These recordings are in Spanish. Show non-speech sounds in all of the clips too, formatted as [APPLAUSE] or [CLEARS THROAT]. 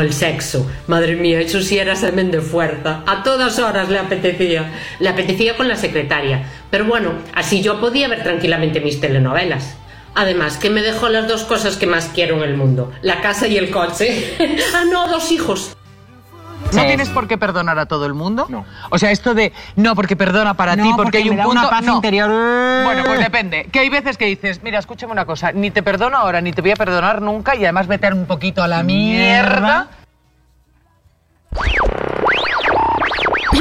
El sexo. Madre mía, eso sí era semen de fuerza. A todas horas le apetecía. Le apetecía con la secretaria. Pero bueno, así yo podía ver tranquilamente mis telenovelas. Además, que me dejó las dos cosas que más quiero en el mundo. La casa y el coche. [LAUGHS] ah, no, dos hijos. ¿No tienes por qué perdonar a todo el mundo? No. O sea, esto de no, porque perdona para No, ti, porque, porque hay me un da punto. una paz no. interior. Bueno, pues depende. Que hay veces que dices, mira, escúchame una cosa, ni te perdono ahora, ni te voy a perdonar nunca, y además meter un poquito a la mierda.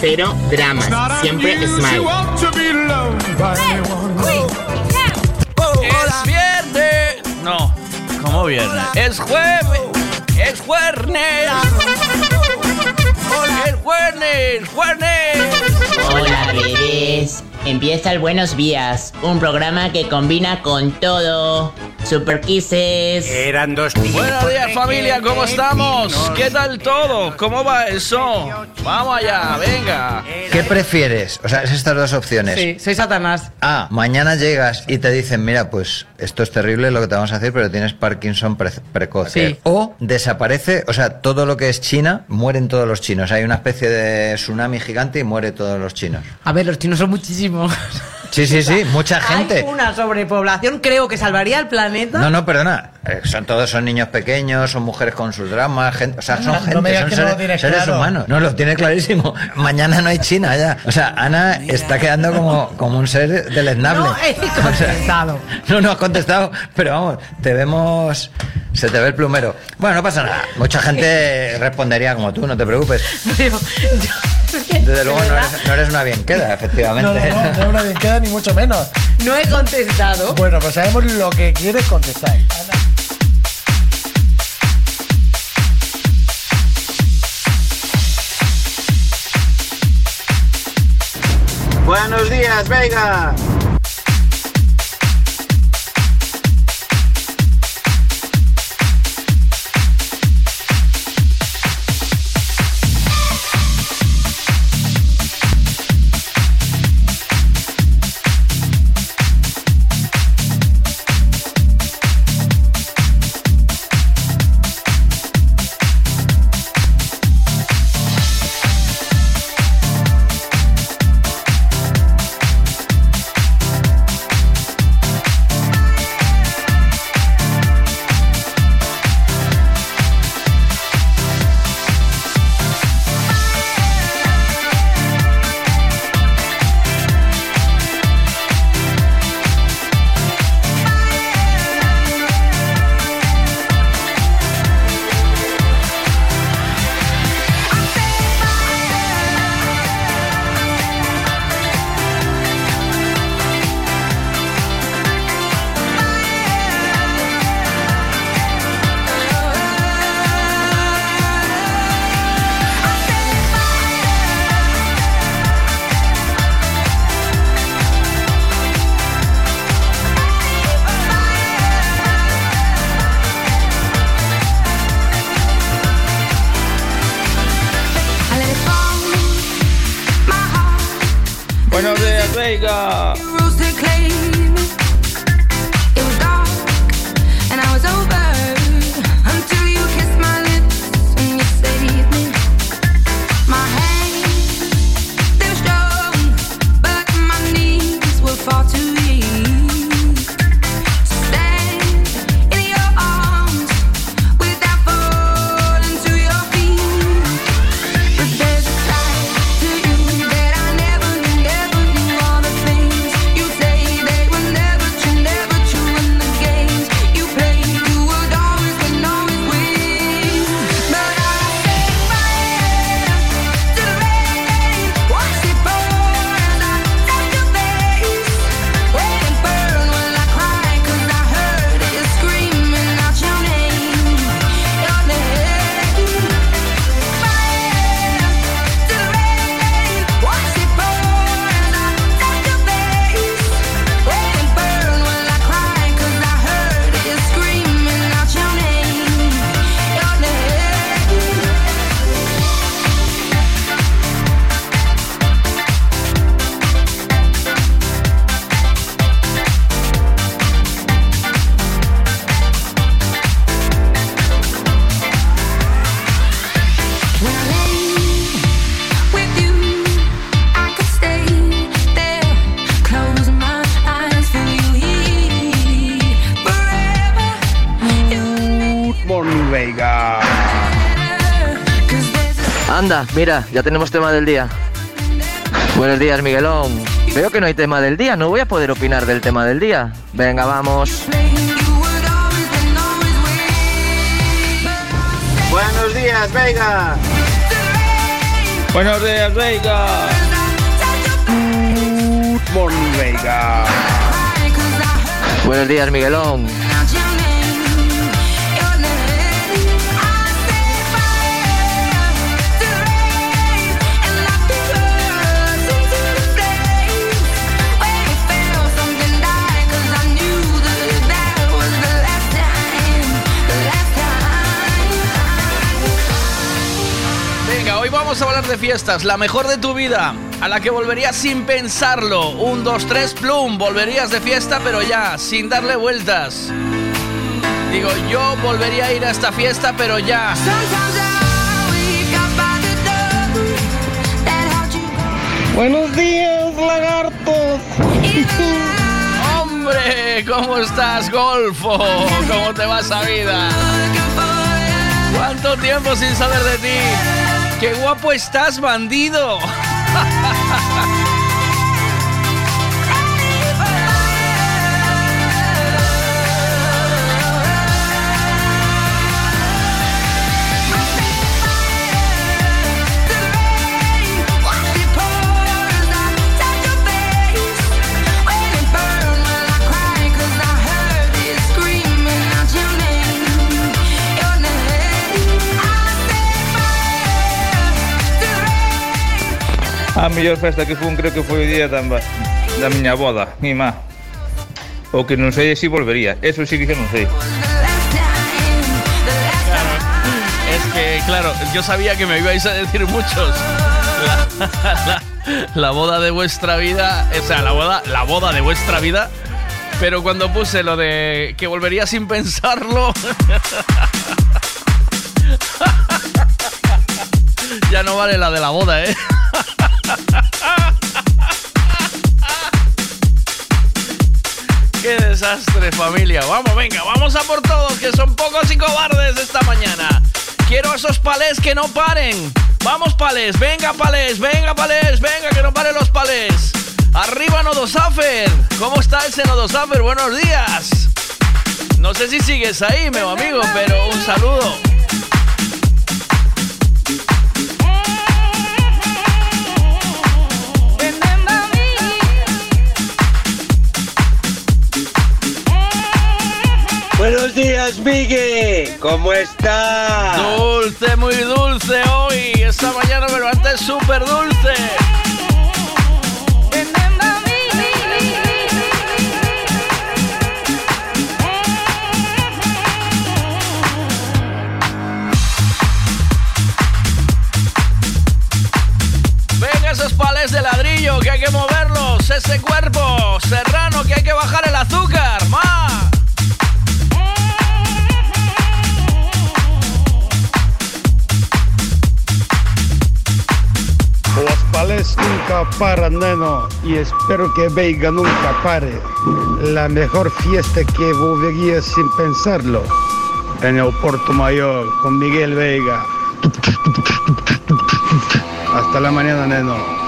Cero dramas, siempre smile. Es viernes. No, ¿cómo viernes? Es jueves. Es jueves. Es jueves. Jueves. Hola, bebés. Empieza el Buenos Días, un programa que combina con todo. Super Kisses. Eran dos Buenos días, familia. ¿Cómo estamos? ¿Qué tal todo? ¿Cómo va eso? Vamos allá, venga. ¿Qué prefieres? O sea, es estas dos opciones. Sí, soy Satanás. A, mañana llegas y te dicen, mira, pues esto es terrible lo que te vamos a hacer, pero tienes Parkinson pre- precoz. Sí. O desaparece, o sea, todo lo que es China, mueren todos los chinos. Hay una especie de tsunami gigante y muere todos los chinos. A ver, los chinos son muchísimos. Sí, sí, sí, mucha gente. Hay una sobrepoblación, creo que salvaría el planeta. No, no, perdona. Eh, Son todos son niños pequeños, son mujeres con sus dramas, gente, o sea, son No gente, me son no seres, seres claro. humanos. No, lo tiene clarísimo. Mañana no hay China ya. O sea, Ana está quedando como, como un ser deleznable. No he [LAUGHS] contestado. No, no has contestado, pero vamos, te vemos, se te ve el plumero. Bueno, no pasa nada. Mucha gente respondería como tú, no te preocupes. Pero yo- [LAUGHS] Desde luego ¿de no eres, no eres una bien queda, efectivamente. No, no, no, no es una bien queda ni mucho menos. No he contestado. Bueno, pues sabemos lo que quieres contestar. Buenos días, Vega. Mira, ya tenemos tema del día. Buenos días, Miguelón. Veo que no hay tema del día, no voy a poder opinar del tema del día. Venga, vamos. Buenos días, Vega. Buenos días, Vega. Good morning, Vega. Buenos días, Miguelón. Vamos a hablar de fiestas, la mejor de tu vida, a la que volverías sin pensarlo. Un, dos, tres, plum, volverías de fiesta, pero ya, sin darle vueltas. Digo, yo volvería a ir a esta fiesta, pero ya. Buenos días, lagartos. ¡Hombre! ¿Cómo estás, Golfo? ¿Cómo te va esa vida? ¿Cuánto tiempo sin saber de ti? ¡Qué guapo estás, bandido! A mellor festa que fun creo que foi o día da, da miña boda, mi má. O que non sei se volvería, eso sí que xa non sei. Es que, claro, yo sabía que me ibais a decir muchos. La boda de vuestra vida, o sea, la boda, la boda de vuestra vida. Pero cuando puse lo de que volvería sin pensarlo. [LAUGHS] ya no vale la de la boda, ¿eh? [LAUGHS] Qué desastre, familia. Vamos, venga, vamos a por todos, que son pocos y cobardes esta mañana. Quiero a esos palés que no paren. Vamos, palés, venga, palés, venga, palés, venga, que no paren los palés. Arriba, Nodosafer. ¿Cómo está ese Nodosafer? Buenos días. No sé si sigues ahí, meu amigo, pero un saludo. Buenos días, Miguel. ¿Cómo estás? Dulce, muy dulce hoy. Esta mañana me levanté súper dulce. Venga esos palés de ladrillo que hay que moverlos. Ese cuerpo serrano que hay que bajar el azúcar. ¡Más! Los pales nunca paran, neno, y espero que Veiga nunca pare. La mejor fiesta que volvería sin pensarlo. En el Puerto Mayor, con Miguel Veiga. Hasta la mañana, neno.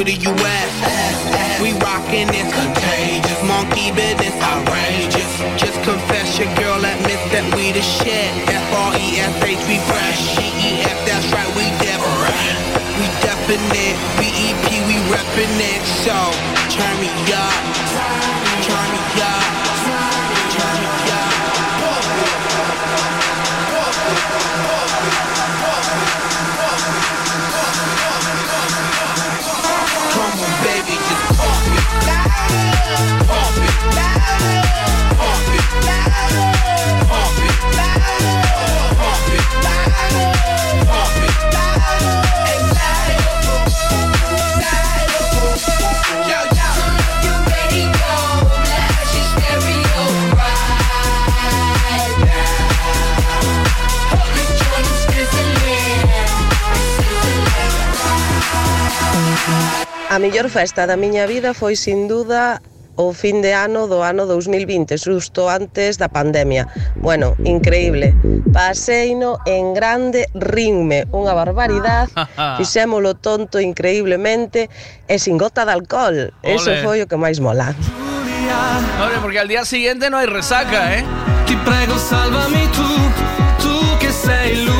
To the US. We rockin' this contagious, monkey business outrageous. Just confess your girl admits that we the shit. F R E S H we fresh. G E F that's right we different. We definite. B E P we reppin' it. So turn me up, A mellor festa da miña vida foi sin duda o fin de ano do ano 2020, xusto antes da pandemia. Bueno, increíble. Paseino en grande, rinme, unha barbaridade, [LAUGHS] fixémolo tonto increíblemente e sin gota de alcohol. Eso Ole. foi o que máis mola. Hombre, porque al día siguiente no hay resaca, ¿eh? Ti prego salvami tu, tu che sei l'unica,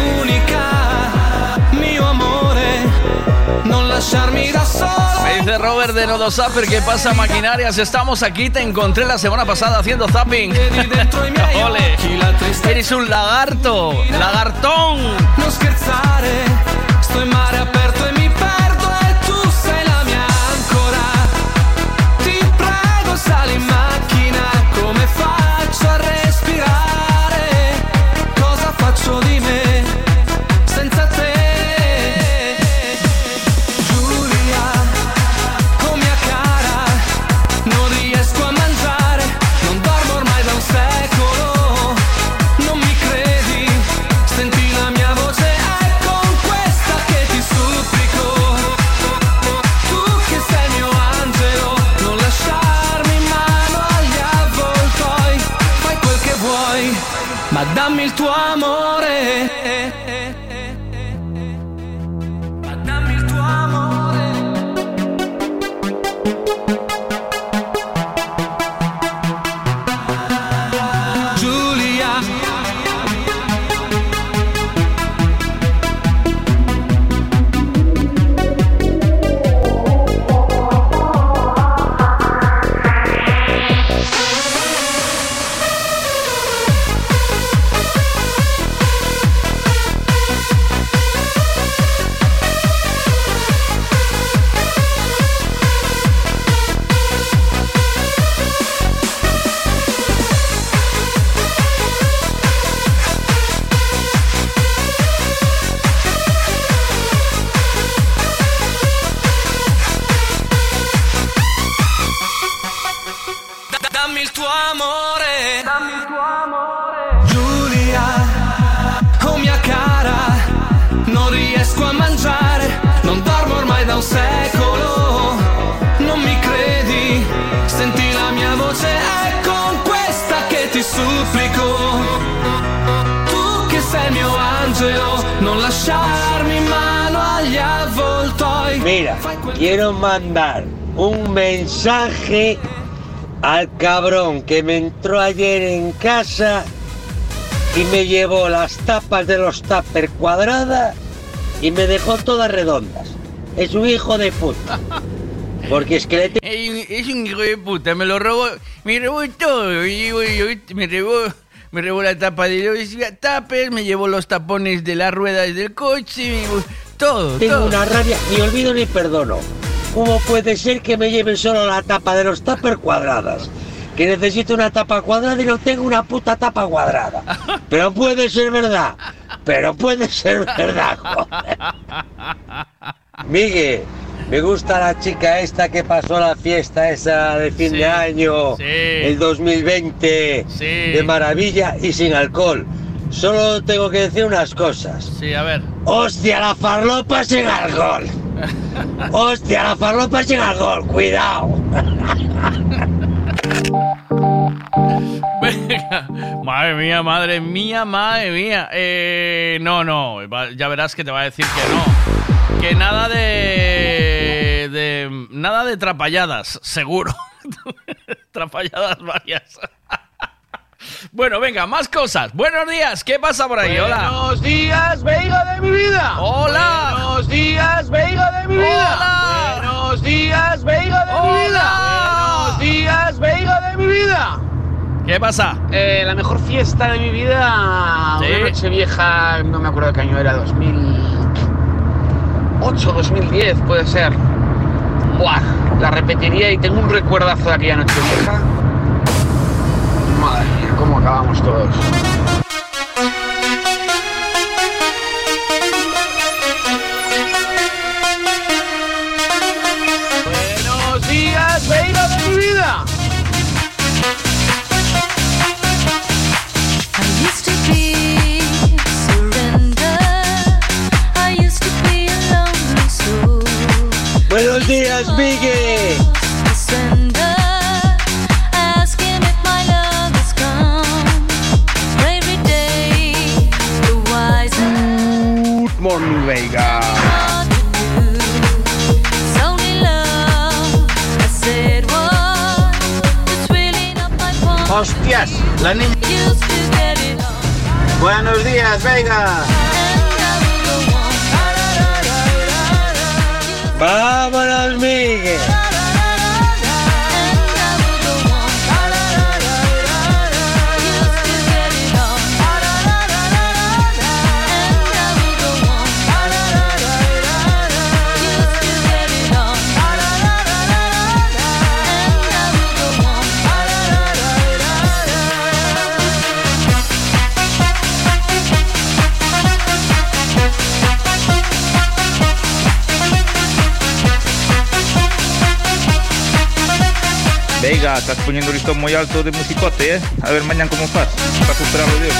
non lasciarmi da solo. Me dice Robert de Nodo Zapper, ¿qué pasa maquinarias? Estamos aquí, te encontré la semana pasada haciendo zapping. Ole, eres un lagarto, lagartón. Non scherzare, sto in mare aperto e lasciarmi in mano agli avvoltoi. Mira, quiero mandar un mensaje al cabrón que me entró ayer en casa y me llevó las tapas de los tupper cuadradas y me dejó todas redondas. Es un hijo de puta. Porque es que le te- Es un hijo de puta, me lo robó, me robó todo. me robó, me robó la tapa de los tapers, me llevó los tapones de las ruedas del coche, todo, tengo todo. una rabia, ni olvido ni perdono. ¿Cómo puede ser que me lleven solo la tapa de los tupper cuadradas? Que necesito una tapa cuadrada y no tengo una puta tapa cuadrada. Pero puede ser verdad. Pero puede ser verdad, joder. [LAUGHS] Miguel, me gusta la chica esta que pasó la fiesta esa de fin de año, el 2020, de maravilla y sin alcohol. Solo tengo que decir unas cosas. Sí, a ver. ¡Hostia, la farlopa sin alcohol! [LAUGHS] ¡Hostia, la farlopa sin alcohol! ¡Cuidado! Venga. Madre mía, madre mía, madre mía. Eh, no, no, ya verás que te va a decir que no. Que nada de Eh, nada de trapalladas, seguro. [LAUGHS] trapalladas varias. [LAUGHS] bueno, venga, más cosas. Buenos días, ¿qué pasa por ahí? Hola. Buenos días, Veiga de mi vida. Hola. Buenos días, Veiga de mi vida. Hola. Buenos días, Veiga de mi vida. Buenos días, Veiga de mi vida. ¿Qué pasa? Eh, la mejor fiesta de mi vida, Sí. una noche vieja, no me acuerdo qué año era, 2008, 2010 puede ser. Buah, la repetiría y tengo un recuerdazo de aquella noche vieja. Madre mía, cómo acabamos todos. It's really not my fault. Hostias, la niña. Used to get it all. Buenos días, Veiga. Vámonos, Miguel. Veiga, estás poniendo el listón muy alto de musicote, ¿eh? A ver mañana cómo fas, para superarlo Dios.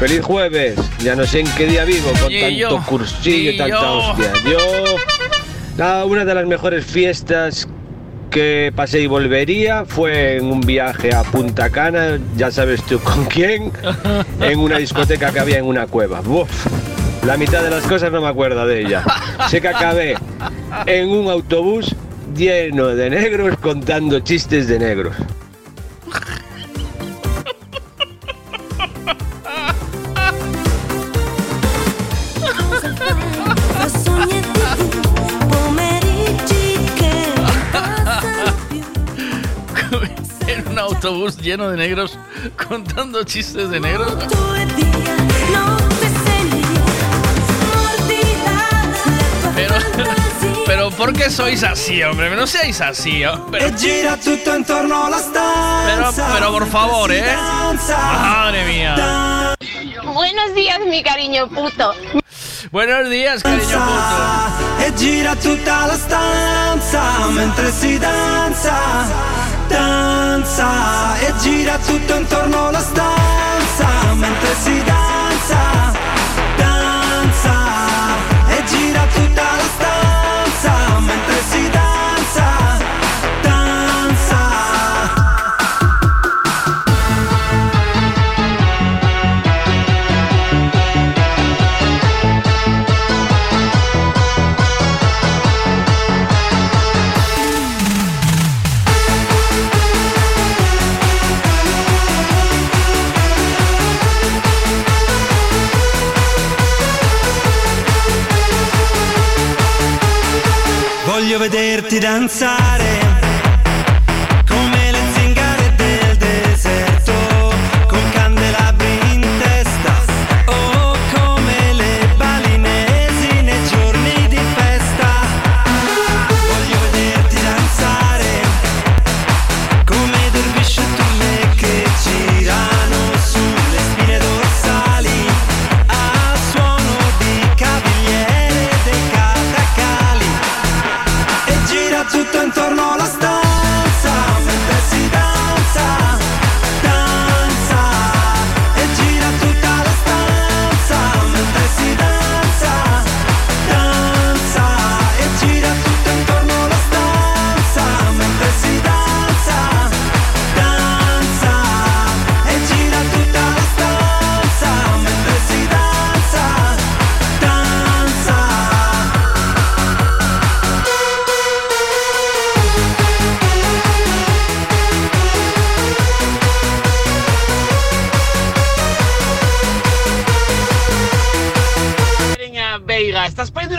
Feliz jueves. Ya no sé en qué día vivo con Y tanto yo. cursillo Y tanta yo. hostia. Yo. la- una de las mejores fiestas que pasé y volvería fue en un viaje a Punta Cana, ya sabes tú con quién, [LAUGHS] en una discoteca que había en una cueva. Uf, la mitad de las cosas no me acuerdo de ella. Sé que acabé en un autobús lleno de negros contando chistes de negros. Autobús lleno de negros [LAUGHS] contando chistes de negros. Pero, [LAUGHS] pero ¿por qué sois así, hombre? No seáis así, ¿oh? pero, pero, por favor, ¿eh? Madre mía. Buenos días, mi cariño puto. Buenos días, cariño puto. E gira tutta la stanza mentre si danza, danza. E gira tutto intorno alla stanza mentre si danza, danza. E gira tutta la stanza vederti danzare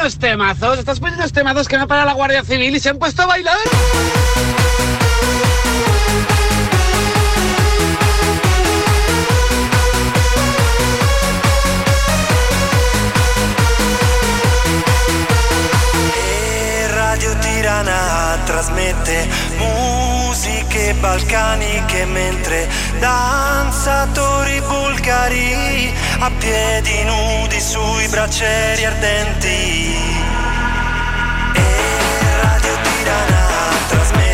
unos temazos, estás poniendo unos temazos que no para la Guardia Civil y se han puesto a bailar. Trasmette musiche balcaniche mentre danzatori bulgari a piedi nudi sui braccieri ardenti. E Radio Tirana trasmette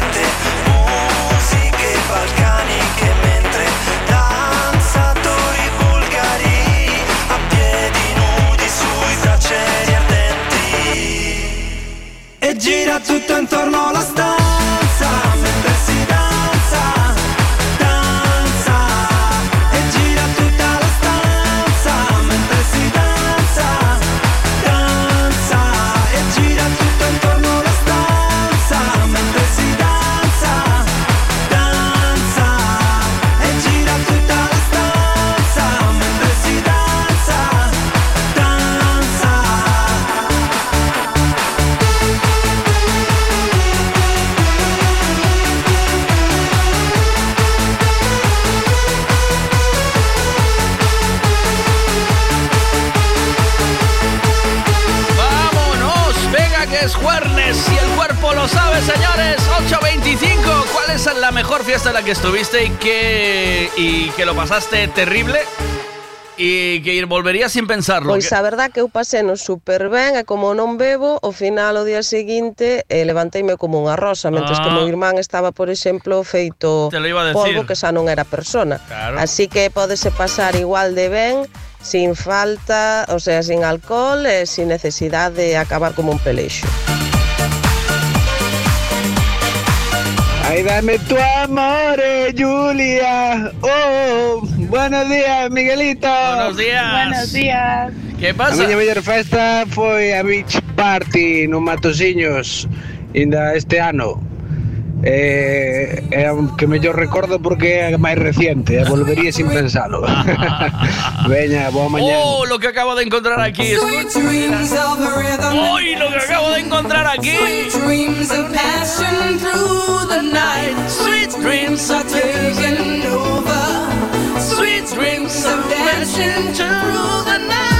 fuiste y que, y que lo pasaste terrible? E que ir volvería sin pensarlo. Pois que... a verdad que eu paseno super ben e como non bebo, ao final o día seguinte eh, levanteime como unha rosa, mentres ah. que o meu ah. irmán estaba, por exemplo, feito polvo que xa non era persona. Claro. Así que podese pasar igual de ben sin falta, o sea, sin alcohol e sin necesidade de acabar como un peleixo. Ay, dame tu amor, eh, Julia. Oh, buenos días, Miguelito. Buenos días. Buenos días. ¿Qué A pasa? miña mellor festa foi a Beach Party no Matosiños Inda este ano Eh, é o que mellor recordo porque é a máis reciente e volvería sin pensalo [LAUGHS] Veña, boa mañá ¡Oh, lo que acabo de encontrar aquí! Escucha. ¡Uy, lo que acabo de encontrar aquí! dreams of passion through the night. Sweet dreams are taking over. Sweet dreams of dancing through the night.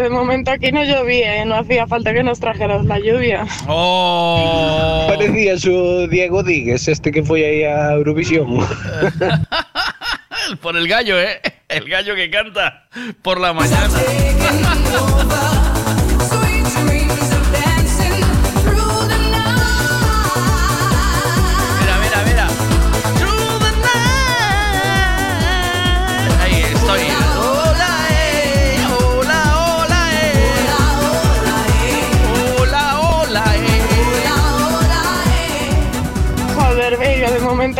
De momento aquí no llovía, ¿eh? no hacía falta que nos trajeras la lluvia. Oh. Parecía su Diego Díguez, este que fue ahí a Eurovisión. [LAUGHS] Por el gallo, ¿eh? El gallo que canta por la mañana.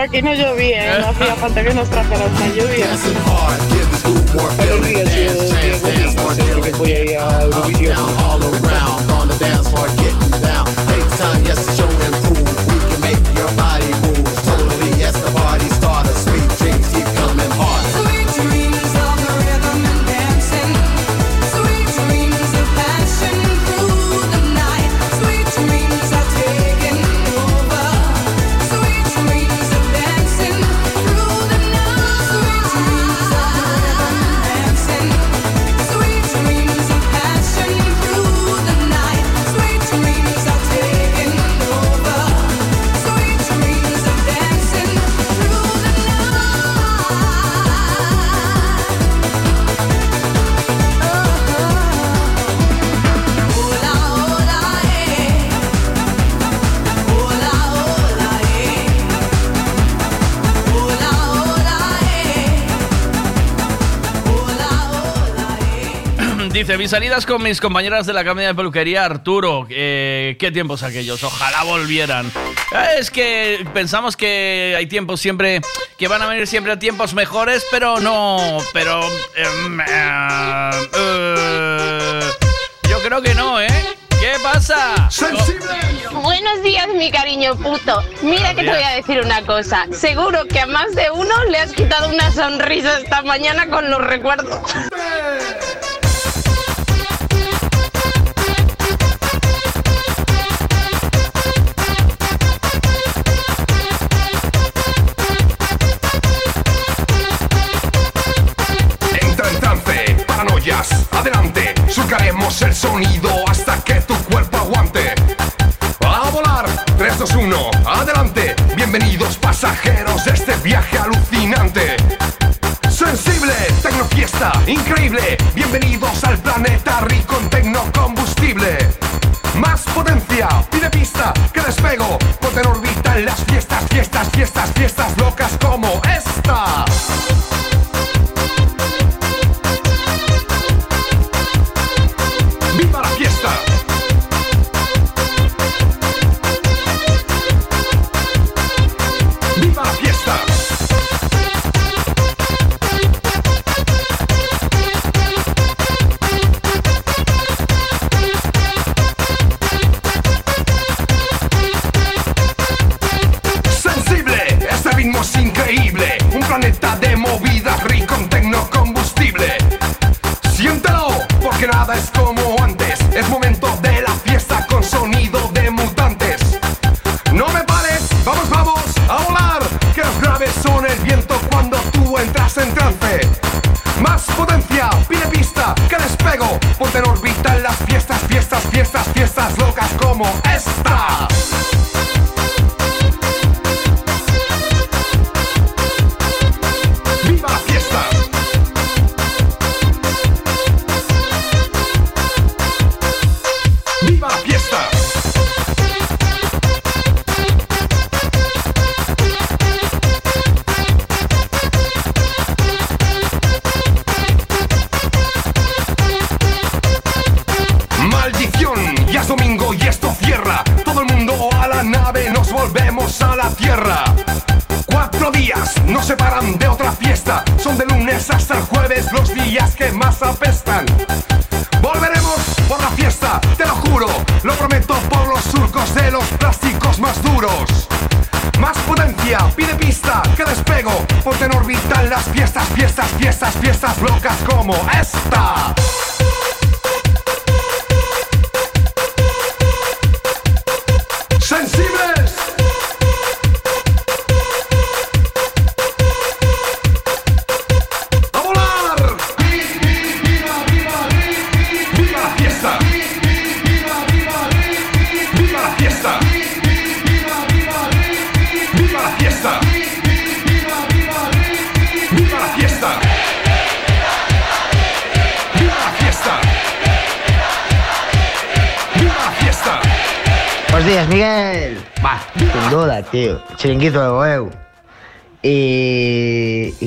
Aquí no llovía, ¿eh? no hacía falta que nos trajeras la lluvia. Parecía su Diego Díguez, este que fue ahí a Eurovisión. Dice, mis salidas con mis compañeras de la academia de peluquería, Arturo. eh, ¿Qué tiempos aquellos? Ojalá volvieran. Eh, Es que pensamos que hay tiempos siempre, que van a venir siempre tiempos mejores, pero no, pero... em, eh, eh, yo creo que no, ¿eh? ¿Qué pasa? Buenos días, mi cariño puto. Mira que te voy a decir una cosa. Seguro que a más de uno le has quitado una sonrisa esta mañana con los recuerdos. Adelante, surcaremos el sonido hasta que tu cuerpo aguante. A volar, 3, 2, 1, adelante, bienvenidos pasajeros de este viaje alucinante. Sensible, tecnofiesta, increíble, bienvenidos al planeta rico en tecnocombustible. Más potencia, pide pista, que despego, ponte en órbita en las fiestas, fiestas, fiestas, fiestas locas como esta. Despego. Órbita en las fiestas, fiestas, fiestas, fiestas locas como esta.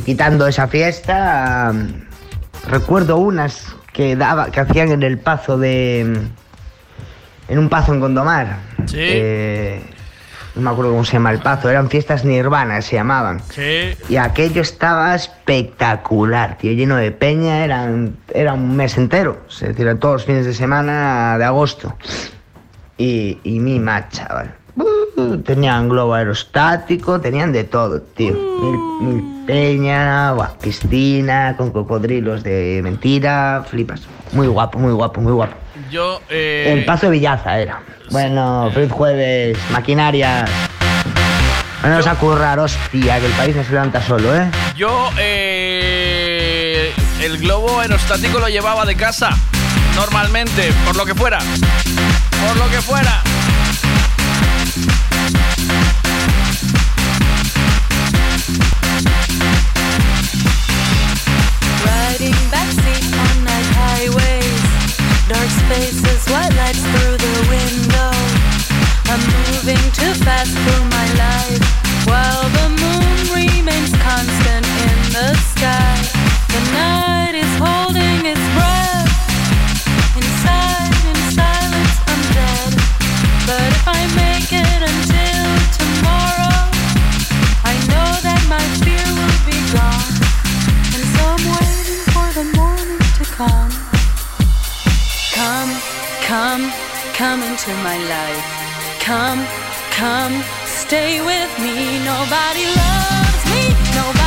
Quitando esa fiesta, recuerdo unas que daba, que hacían en el pazo de. En un pazo en Gondomar. Sí. Eh, no me acuerdo cómo se llama el pazo, eran fiestas nirvanas, se llamaban. Sí. Y aquello estaba espectacular, tío, lleno de peña, eran, era un mes entero, es decir, todos los fines de semana de agosto. Y, y mima, chaval. Tenían globo aerostático, tenían de todo, tío. Mil, mil peña, piscina, con cocodrilos de mentira, flipas. Muy guapo, muy guapo, muy guapo. Yo, eh, El paso de Villaza era. Bueno, feliz jueves, maquinaria. Vamos a currar, hostia, que el país no se levanta solo, ¿eh? yo, eh, el globo aerostático lo llevaba de casa, normalmente, por lo que fuera. Por lo que fuera. Through the window. I'm moving too fast through my life, while the moon remains constant in the sky. The night is holding come into my life. Come, come, stay with me. Nobody loves me, nobody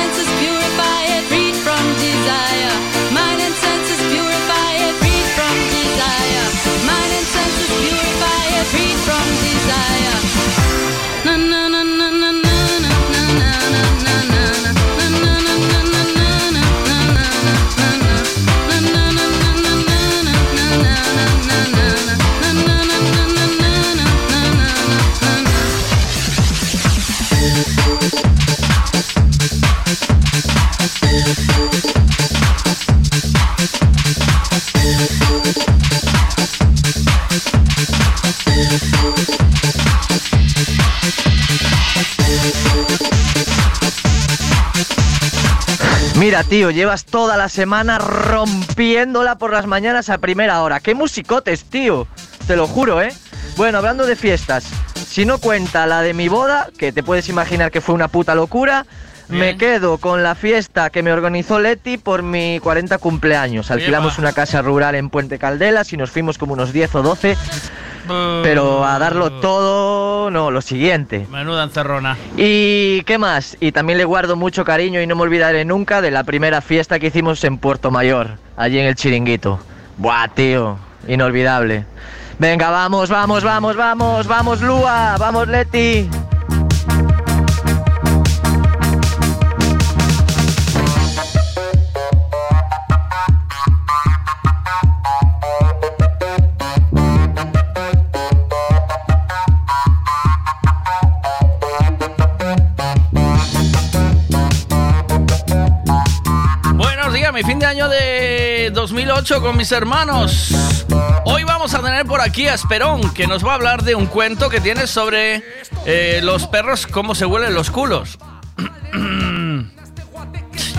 Mira, tío, llevas toda la semana rompiéndola por las mañanas a primera hora. ¡Qué musicotes, tío! Te lo juro, ¿eh? Bueno, hablando de fiestas, si no cuenta la de mi boda, que te puedes imaginar que fue una puta locura, me quedo con la fiesta que me organizó Leti por mi 40 cumpleaños. Alquilamos una casa rural en Puente Caldelas y nos fuimos como unos 10 o 12. Pero a darlo todo, no, lo siguiente. Menuda encerrona. ¿Y qué más? Y también le guardo mucho cariño y no me olvidaré nunca de la primera fiesta que hicimos en Puerto Mayor, allí en el Chiringuito. Buah, tío, inolvidable. Venga, vamos, vamos, vamos, vamos, vamos, Lua, vamos, Leti. Mi fin de año de 2008 con mis hermanos. Hoy vamos a tener por aquí a Esperón, que nos va a hablar de un cuento que tiene sobre eh, los perros, cómo se huelen los culos. [CLEARS THROAT]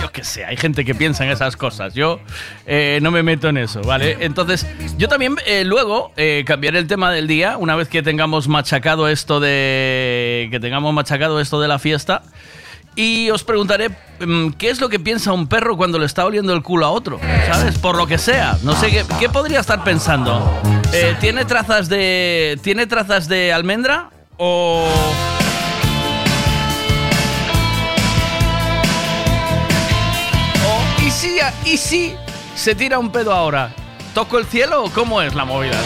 Yo qué sé, hay gente que piensa en esas cosas. Yo eh, no me meto en eso, ¿vale? Entonces, yo también eh, luego eh, cambiaré el tema del día, una vez que tengamos machacado esto de. que tengamos machacado esto de la fiesta. Y os preguntaré mm, qué es lo que piensa un perro cuando le está oliendo el culo a otro, ¿sabes? Por lo que sea. No sé qué, qué podría estar pensando. Eh, ¿Tiene trazas de. ¿Tiene trazas de almendra? ¿O.? o ¿Y si, y si se tira un pedo ahora? ¿Toco el cielo o cómo es la movida?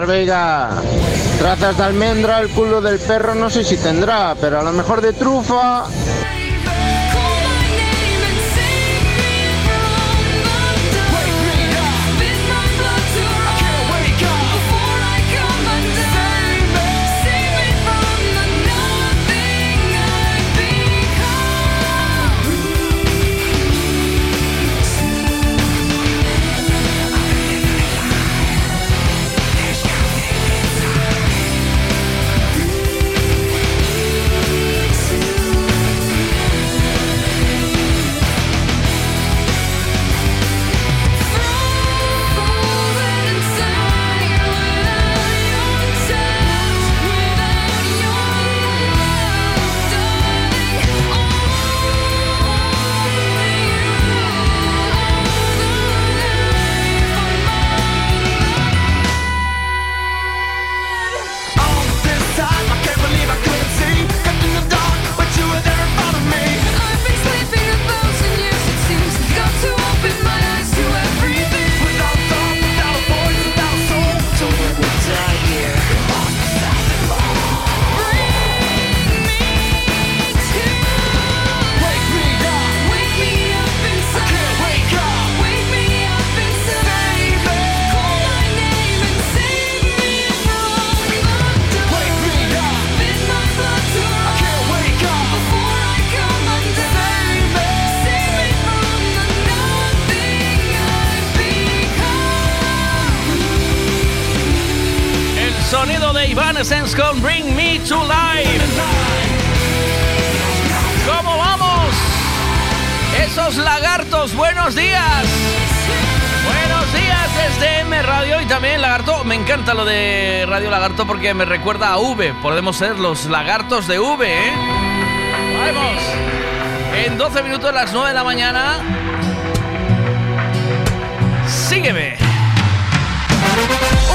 Veiga. Trazas de almendra, el culo del perro no sé si tendrá, pero a lo mejor de trufa. Me recuerda a V. Podemos ser los lagartos de V, ¿eh? Vamos. En 12 minutos, las 9 de la mañana. Sígueme.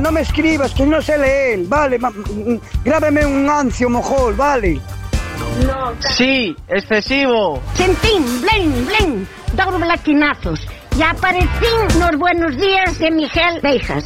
Mira, no me escribas, que no sé leer, vale, ma- mm, grábeme un ancio mojol, vale. Sí, excesivo. Sentín, blen, blen, dos blaquinazos. Y aparecín los buenos días de Miguel Beijas.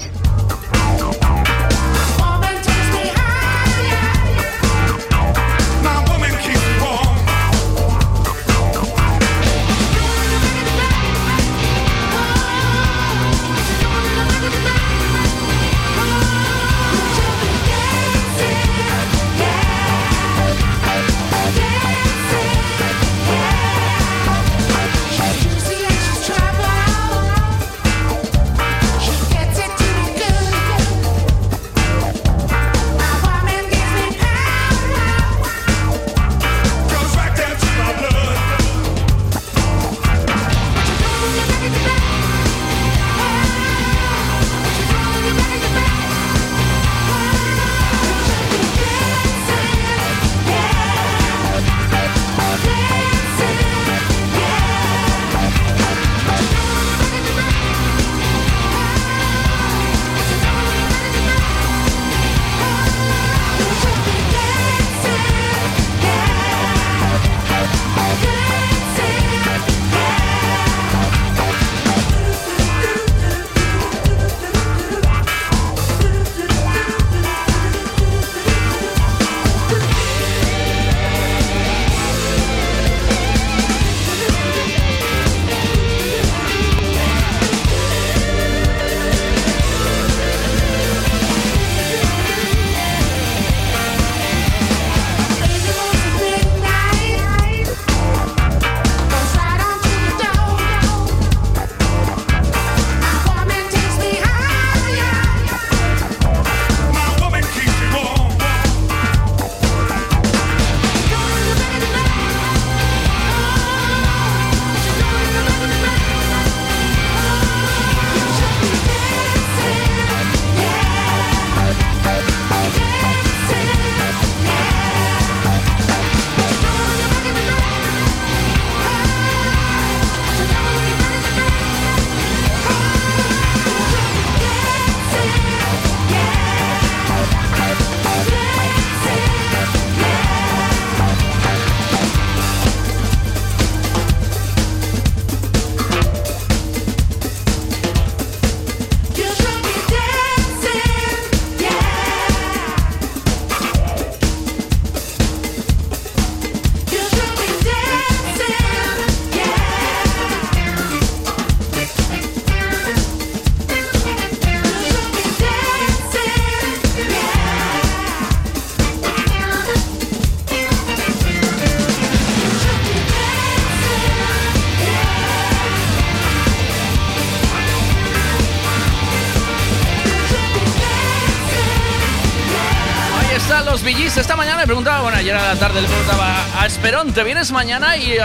Tarde le preguntaba a Esperón, ¿te vienes mañana? Y,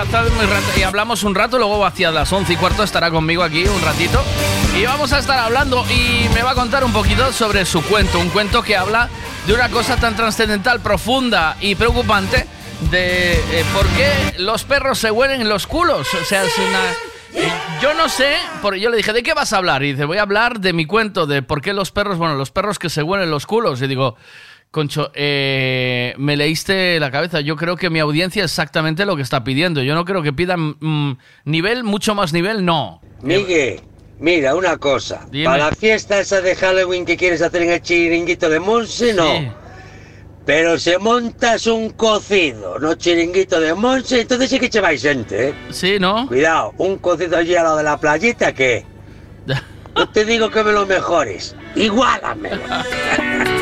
y hablamos un rato, luego hacia las 11 y cuarto estará conmigo aquí un ratito. Y vamos a estar hablando y me va a contar un poquito sobre su cuento. Un cuento que habla de una cosa tan trascendental, profunda y preocupante de eh, por qué los perros se huelen en los culos. O sea, es una... eh, Yo no sé, por, yo le dije, ¿de qué vas a hablar? Y dice, voy a hablar de mi cuento, de por qué los perros, bueno, los perros que se huelen los culos. Y digo, Concho, eh, me leíste la cabeza. Yo creo que mi audiencia es exactamente lo que está pidiendo. Yo no creo que pidan mm, nivel, mucho más nivel, no. Miguel, mira una cosa. Dime. Para la fiesta esa de Halloween que quieres hacer en el chiringuito de Monse, no. Pero se montas un cocido, no chiringuito de Monse, entonces sí que lleváis gente, ¿eh? Sí, ¿no? Cuidado, un cocido allí a lo de la playita, ¿qué? [LAUGHS] No te digo que me lo mejores. Igualamelo. [LAUGHS]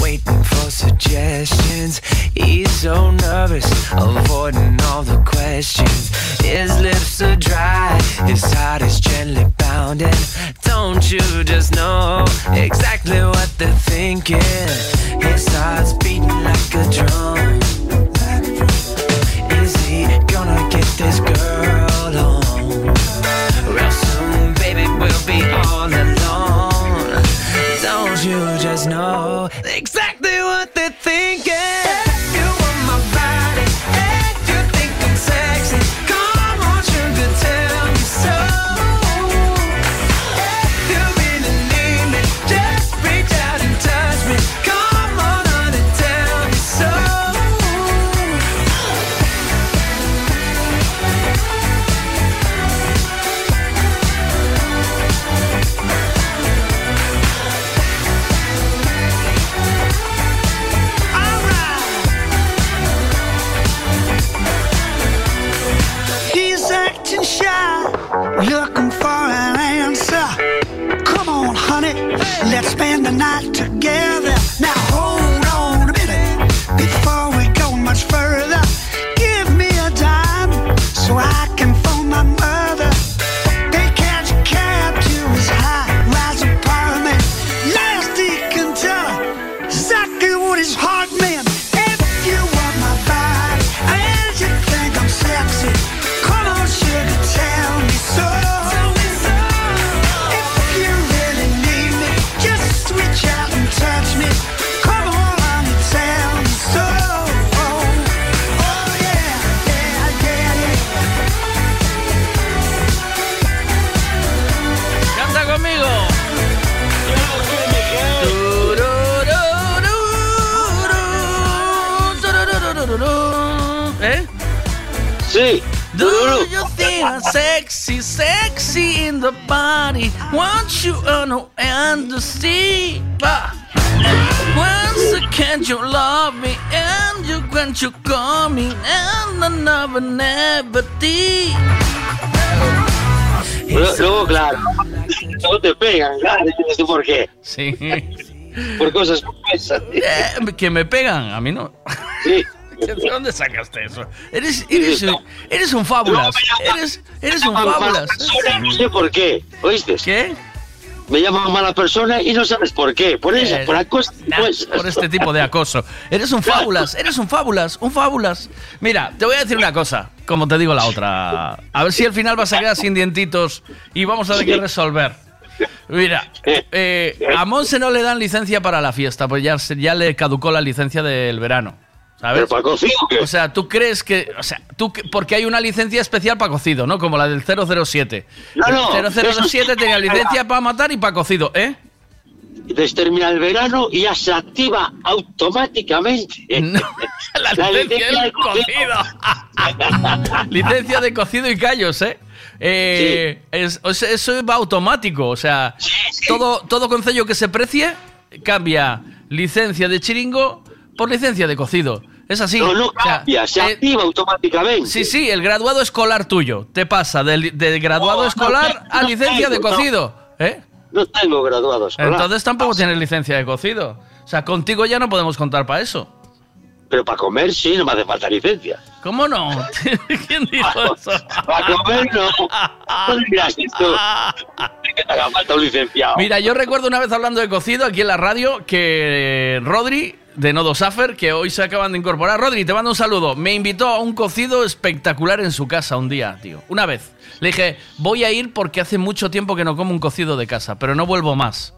waiting for suggestions. He's so nervous, avoiding all the questions. His lips are dry, his heart is gently pounding. Don't you just know exactly what they're thinking? His heart's beating like a drum. Is he gonna get this girl Exactly what they think sexy, sexy in the body? Want you uh, to see? Ah. Once can't you love me and you when you coming and I never never did. Luego, claro, no te pegan, claro, no sé por qué. Sí. Por cosas como esas. Eh, que me pegan, a mí no. Sí. ¿De dónde sacaste eso? Eres, eres, un- eres un fábulas. Eres, eres un fábulas. No sé por qué, ¿oíste? ¿Qué? Me llaman mala persona y no sabes por qué. Por eso, Eh, por acoso. pues. por este tipo de acoso. Eres un fábulas, eres un fábulas, un fábulas. Mira, te voy a decir una cosa, como te digo la otra. A ver si al final vas a quedar sin dientitos y vamos a tener que resolver. Mira, eh, a Monse no le dan licencia para la fiesta, pues ya, ya le caducó la licencia del verano. ¿Sabes? ¿Pero para cocido o qué? O sea, tú crees que. O sea, tú. que- Porque hay una licencia especial para cocido, ¿no? Como la del 007. No, no, El 007 eso- tenía licencia para matar y para cocido, ¿eh? Entonces termina el verano y ya se activa automáticamente. [LAUGHS] la licencia del [LAUGHS] Licencia de cocido y callos, ¿eh? Eh, es- o sea, eso va automático, o sea, todo, todo concello que se precie cambia licencia de chiringo por licencia de cocido. Es así. No, no O sea, cambia, se eh, activa automáticamente. Sí, sí, el graduado escolar tuyo te pasa del, del graduado No, escolar a licencia de tengo, cocido. ¿Eh? No tengo graduado escolar. Entonces tampoco tienes licencia de cocido. O sea, contigo ya no podemos contar para eso. Pero para comer sí, no me hace falta licencia. ¿Cómo no? [LAUGHS] ¿Quién dijo eso? Para comer no. [LAUGHS] Esto. Que te haga falta un licenciado. Mira, yo recuerdo una vez hablando de cocido aquí en la radio que Rodri de Nodo Safer, que hoy se acaban de incorporar. Rodri, te mando un saludo. Me invitó a un cocido espectacular en su casa un día, tío. Una vez. Le dije, voy a ir porque hace mucho tiempo que no como un cocido de casa, pero no vuelvo más.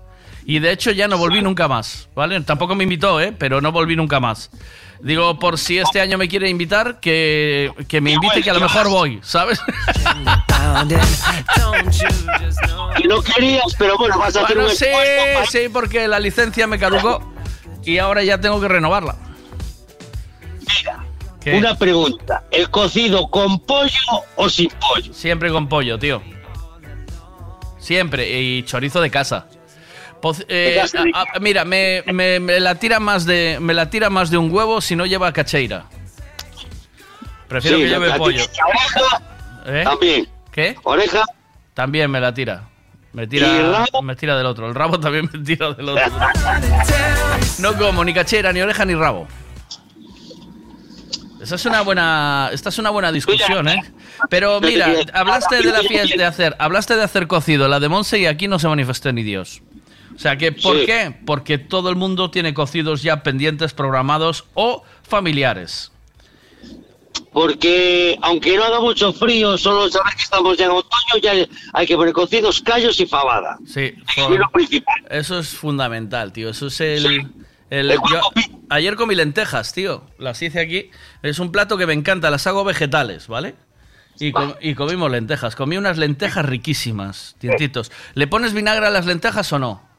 Y de hecho ya no volví nunca más, ¿vale? Tampoco me invitó, ¿eh? Pero no volví nunca más. Digo, por si este año me quiere invitar, que, que me invite, que a lo mejor voy, ¿sabes? [LAUGHS] Y no querías, pero bueno, vas a hacer Bueno, un sí, sí, porque la licencia me caducó y ahora ya tengo que renovarla. ¿Qué? Una pregunta. ¿El cocido con pollo o sin pollo? Siempre con pollo, tío. Siempre. Y chorizo de casa. Poz- eh, a- a- mira, me, me- me la tira más de me la tira más de un huevo si no lleva cacheira. Prefiero Sí, que lleve pollo. Oreja ¿Eh? también. ¿Qué? Oreja. También me la tira. Me ¿Y tira, me tira del otro. El rabo también me tira del otro. No como ni cachera, ni oreja, ni rabo. Esa es una buena, esta es una buena discusión, ¿eh? Pero mira, hablaste de la fiesta de hacer, hablaste de hacer cocido, la de Monse y aquí no se manifestó ni Dios. O sea que, ¿por Sí. qué? Porque todo el mundo tiene cocidos ya pendientes, programados o familiares. Porque aunque no haga mucho frío, solo saber que estamos ya en otoño, ya hay que poner cocidos, callos y fabada. Sí, Y lo principal. Eso es fundamental, tío. Eso es el. Sí. el- El yo- ayer comí lentejas, tío. Las hice aquí. Es un plato que me encanta. Las hago vegetales, ¿vale? Y, com- y comimos lentejas. Comí unas lentejas riquísimas, dientitos. ¿Le pones vinagre a las lentejas o no?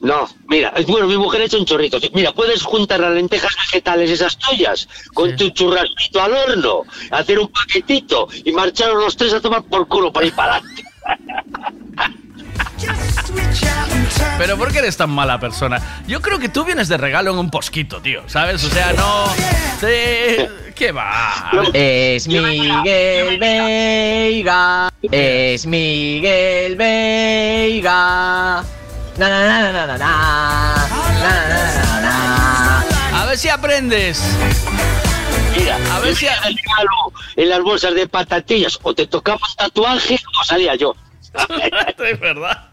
No, mira, es bueno, mi mujer ha hecho un chorrito. Mira, puedes juntar las lentejas vegetales esas tuyas con tu churrasquito al horno, hacer un paquetito y marcharos los tres a tomar por culo para ir para adelante. Pero ¿por qué eres tan mala persona? Yo creo que tú vienes de regalo en un posquito, tío. ¿Sabes? O sea, no. te- ¿Qué va? Es Miguel Veiga. Es Miguel Veiga. Na na na na na na. Na, na, na, na, na. A ver si aprendes. Mira, A ver si- en las bolsas de patatillas o te tocaba un tatuaje o salía yo. [LAUGHS] es verdad.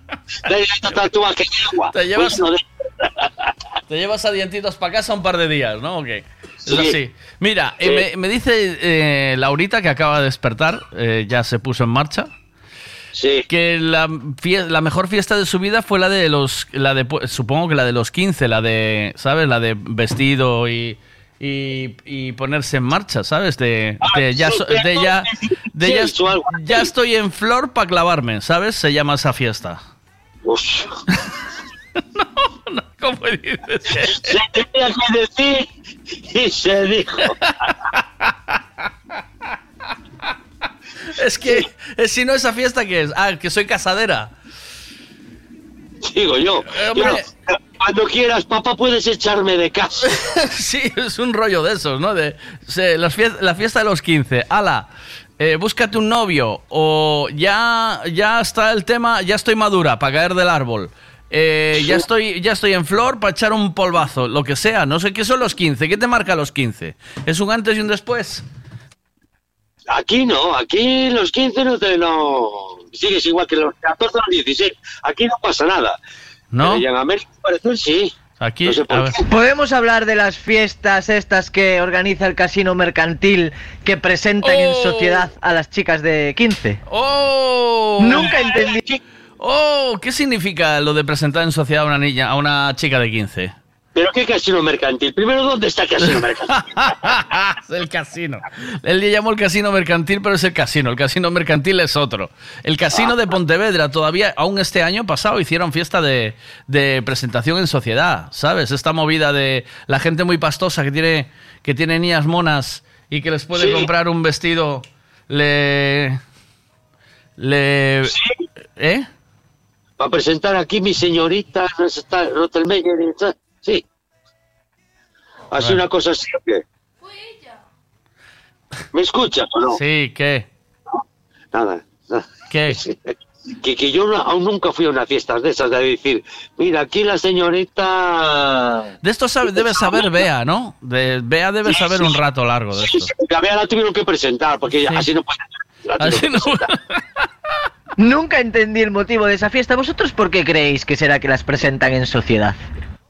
Tatuaje en agua. Te llevas- Pues no, [LAUGHS] Te llevas a dientitos para casa un par de días, ¿no? ¿O qué? Es Sí. así. Mira, eh, me, me dice eh, Laurita, que acaba de despertar, eh, ya se puso en marcha, que la, fie- la mejor fiesta de su vida fue la de los, la de, supongo que la de los 15, la de, ¿sabes? La de vestido y, y, y ponerse en marcha, ¿sabes? De, de ya, de ya, de ya, ya estoy en flor para clavarme, ¿sabes? Se llama esa fiesta. [LAUGHS] ¿Cómo dices? Se tenía que decir y se dijo. [LAUGHS] Es que, si no, esa fiesta que es. Ah, que soy casadera. Digo yo. Eh. Yo, cuando quieras, papá, puedes echarme de casa. [LAUGHS] sí, es un rollo de esos, ¿no? De se- las fies- la fiesta de los 15. Ala, eh, búscate un novio. O ya, ya está el tema, ya estoy madura para caer del árbol. Eh, ya, estoy, ya estoy en flor para echar un polvazo, lo que sea. No sé qué son los 15. ¿Qué te marca los 15? ¿Es un antes y un después? Aquí no, aquí los 15 no te no sigues igual que los 14 o los 16. Aquí no pasa nada. ¿No? Pero y en América parece sí. Aquí, No a ver. ¿Podemos hablar de las fiestas estas que organiza el casino mercantil que presentan en Oh. sociedad a las chicas de 15? ¡Oh! Nunca entendí. ¡Oh! ¿Qué significa lo de presentar en sociedad a una niña, a una chica de 15? ¿Pero qué casino mercantil? Primero, ¿dónde está el casino mercantil? [LAUGHS] es el casino. Él le llamó el casino mercantil, pero es el casino. El casino mercantil es otro. El casino de Pontevedra todavía, aún este año pasado, hicieron fiesta de, de presentación en sociedad, ¿sabes? Esta movida de la gente muy pastosa que tiene, que tiene niñas monas y que les puede Sí. comprar un vestido, le... le ¿Eh? Para presentar aquí mi señorita, no está sí. Bueno. una cosa así, ¿o qué? ¿Me escuchas o no? Sí, ¿qué? Nada, nada. ¿Qué? [LAUGHS] Que, que yo aún nunca fui a una fiesta de esas de decir, mira, aquí la señorita... De esto sabe, debe saber Bea, ¿no? De, Bea debe Sí, saber sí. un rato largo de esto. La Bea la tuvieron que presentar, porque así no puede... Así no-. Nunca entendí el motivo de esa fiesta. ¿Vosotros por qué creéis que será que las presentan en sociedad?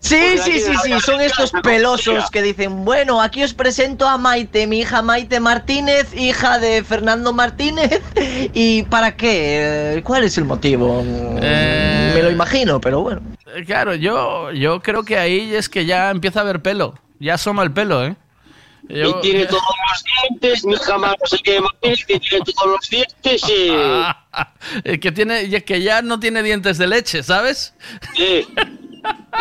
Sí, sí, sí, sí, son estos pelosos que dicen, bueno, aquí os presento a Maite, mi hija Maite Martínez, hija de Fernando Martínez. [LAUGHS] ¿Y para qué? Eh, ¿Cuál es el motivo? Eh, Me lo imagino, pero bueno. Eh, Claro, yo, yo creo que ahí es que ya empieza a haber pelo. Ya asoma el pelo, ¿eh? Yo- [LAUGHS] Y tiene todos los dientes, mi hija más [LAUGHS] no sé qué Martínez, que tiene todos los dientes y... Que tiene y es que ya no tiene dientes de leche, ¿sabes? Sí.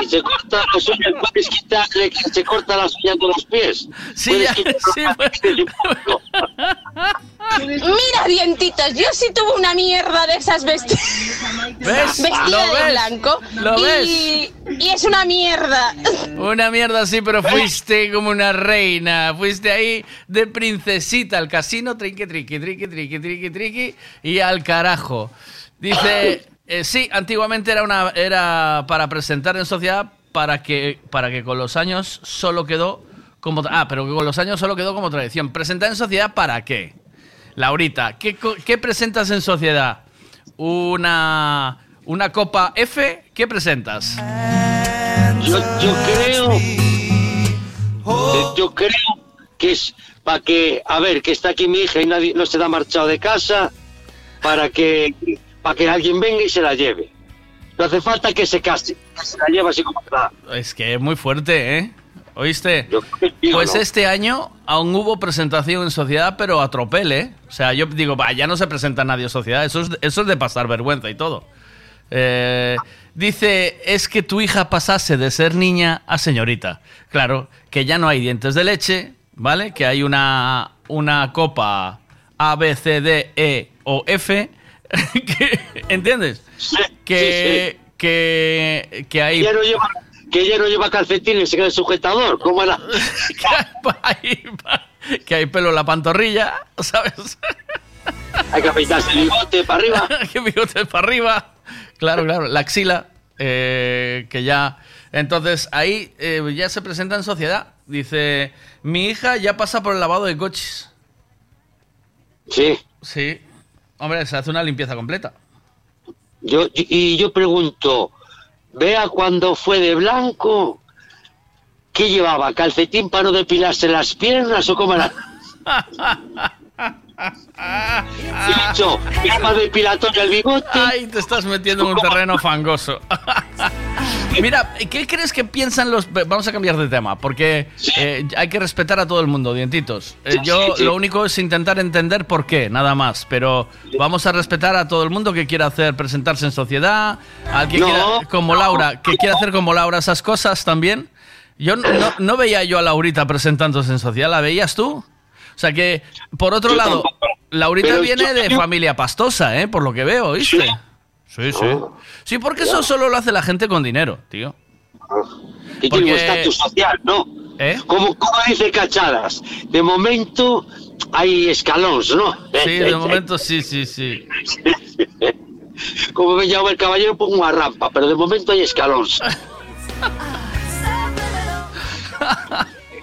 Y se corta las uñas, puedes quitarle que se corta las uñas de los pies. Sí, Puedes ya, quitarle [LAUGHS] sí, pues. Mira, dientitos, yo sí tuve una mierda de esas vestidas. ¿Ves? [LAUGHS] Vestida ¿Lo de ves? blanco. ¿Lo y, y es una mierda. Una mierda sí, pero fuiste como una reina. Fuiste ahí de princesita al casino, triqui, triqui, triqui, triqui, triqui, triqui, y al carajo. Dice, eh, sí, antiguamente era, una, era para presentar en sociedad para que, para que con los años solo quedó como... Ah, pero con los años solo quedó como tradición. ¿Presentar en sociedad para qué? Laurita, ¿qué, qué presentas en sociedad? ¿Una, ¿Una copa F? ¿Qué presentas? Yo, yo creo... eh, Yo creo que es para que... A ver, que está aquí mi hija y nadie no se da marchado de casa para que, para que alguien venga y se la lleve. No hace falta que se case, que se la lleva así como está. Es que es muy fuerte, ¿eh? ¿Oíste? digo, Pues ¿no? este año aún hubo presentación en sociedad, pero a tropel, ¿eh? O sea, yo digo, ya no se presenta nadie en sociedad, eso es, eso es de pasar vergüenza y todo. Eh, dice, es que tu hija pasase de ser niña a señorita. Claro, que ya no hay dientes de leche, ¿vale? Que hay una, una copa A, B, C, D, E o F. [LAUGHS] que- ¿Entiendes? que, que, que hay... Que ella no lleva, que ella no lleva calcetines en el sujetador, ¿cómo era? [LAUGHS] que hay pelo en la pantorrilla, ¿sabes? Hay que afeitarse el bigote para arriba. [LAUGHS] que bigote para arriba. Claro, claro. La axila, eh, que ya. Entonces, ahí eh, ya se presenta en sociedad. Dice: Mi hija ya pasa por el lavado de coches. Sí. Sí. Hombre, se hace una limpieza completa. Yo, y yo pregunto, vea cuando fue de blanco, ¿qué llevaba? ¿Calcetín para no depilarse las piernas o cómo era? [LAUGHS] Y dicho, crema depilatoria el bigote. Ay, te estás metiendo en un terreno fangoso. [LAUGHS] Mira, ¿qué crees que piensan los... Vamos a cambiar de tema, porque eh, hay que respetar a todo el mundo, dientitos. Eh, yo lo único es intentar entender por qué, nada más. Pero vamos a respetar a todo el mundo que quiera hacer, presentarse en sociedad, al que No, quiera, como Laura, que quiera hacer como Laura esas cosas también. Yo no, no- no veía yo a Laurita presentándose en sociedad, ¿la veías tú? O sea que, por otro Yo lado, tampoco. Laurita Pero viene yo- de yo- familia pastosa, ¿eh? Por lo que veo, ¿viste? Sí, sí. Sí, porque eso solo lo hace la gente con dinero, tío. Que Porque- tiene un estatus social, ¿no? ¿Eh? Como, como dice Cachadas, de momento hay escalones, ¿no? Sí, de momento sí, sí, sí. [LAUGHS] Como me llama el caballero, pongo una rampa, pero de momento hay escalones. [LAUGHS]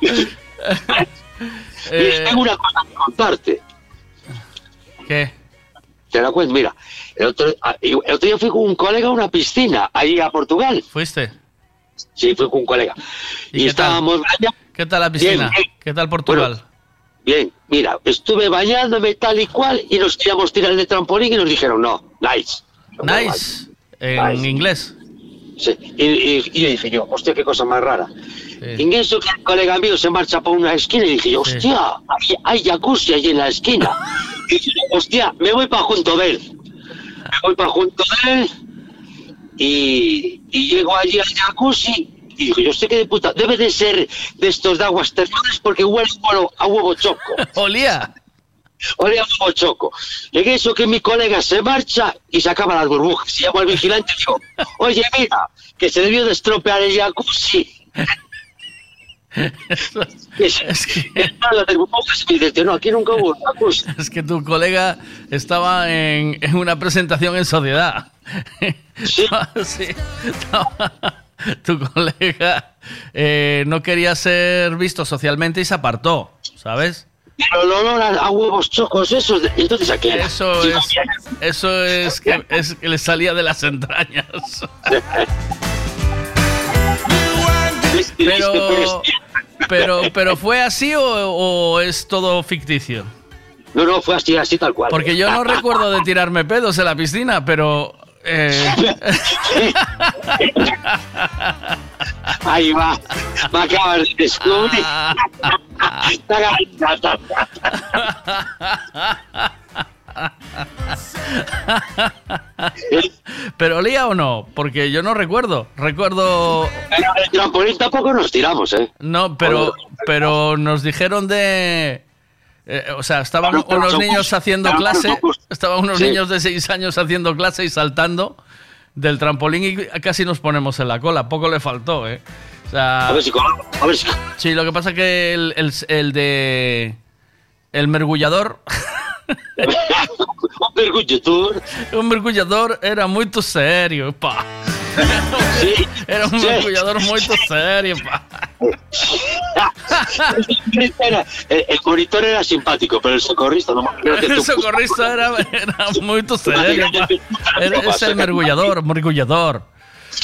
[LAUGHS] Eh, Tengo una cosa que contarte. ¿Qué? ¿Te la cuento? Mira, el otro, ah, el otro día fui con un colega a una piscina, ahí a Portugal. ¿Fuiste? Sí, fui con un colega. Y, qué estábamos bañando. ¿Qué tal la piscina? Bien, bien. ¿Qué tal Portugal? Bien, mira, estuve bañándome tal y cual y nos queríamos tirar de trampolín y nos dijeron no, nice. nice. En Nice. inglés. Sí, Y, y- y dije yo, hostia, qué cosa más rara. Y en eso que el colega mío se marcha por una esquina y dije yo, hostia, hay, hay jacuzzi allí en la esquina. [LAUGHS] y dije, hostia, me voy para junto de él. Me voy para junto de él y, y llego allí al jacuzzi y dije, yo sé que de puta, debe de ser de estos de aguas termales porque huele a huevo- a huevo choco. [LAUGHS] Olía. Olía a huevo choco. En eso que mi colega se marcha y se acaban las burbujas. Y llamo al vigilante y digo, oye, mira, que se debió de estropear el jacuzzi. [LAUGHS] [LAUGHS] es que... [LAUGHS] [LAUGHS] Es que tu colega estaba en, en una presentación en sociedad. Sí. Estaba- tu colega eh, no quería ser visto socialmente y se apartó, ¿sabes? Pero el olor a, huevos chocos, esos, de- entonces aquí. Eso es, eso es que, es que le salía de las entrañas. Pero, [LAUGHS] pero, pero ¿fue así o, o es todo ficticio? No, no, fue así, así tal cual. Porque yo no [LAUGHS] recuerdo de tirarme pedos en la piscina, pero... eh, [LAUGHS] Ahí va, me acabas de descubrir. [LAUGHS] ¿Pero olía o no? Porque yo no recuerdo. Recuerdo... El trampolín tampoco nos tiramos, ¿eh? No, pero, pero nos dijeron de... eh, o sea, estaban Claro, pero unos somos- niños haciendo claro, pero clase, estaban unos Sí. niños de seis años haciendo clase y saltando del trampolín y casi nos ponemos en la cola. Poco le faltó, ¿eh? O sea, A ver si colamos, a ver si Sí, lo que pasa que el, el, el de... El mergullador... [LAUGHS] un mergullador. Un mergullador era muy serio, pa. Era un sí. mergullador muy serio, pa. Era- el, el monitor era simpático, pero el socorrista no acuerdo que El socorrista era, era muy serio. Era- Es el mergullador, mergullador.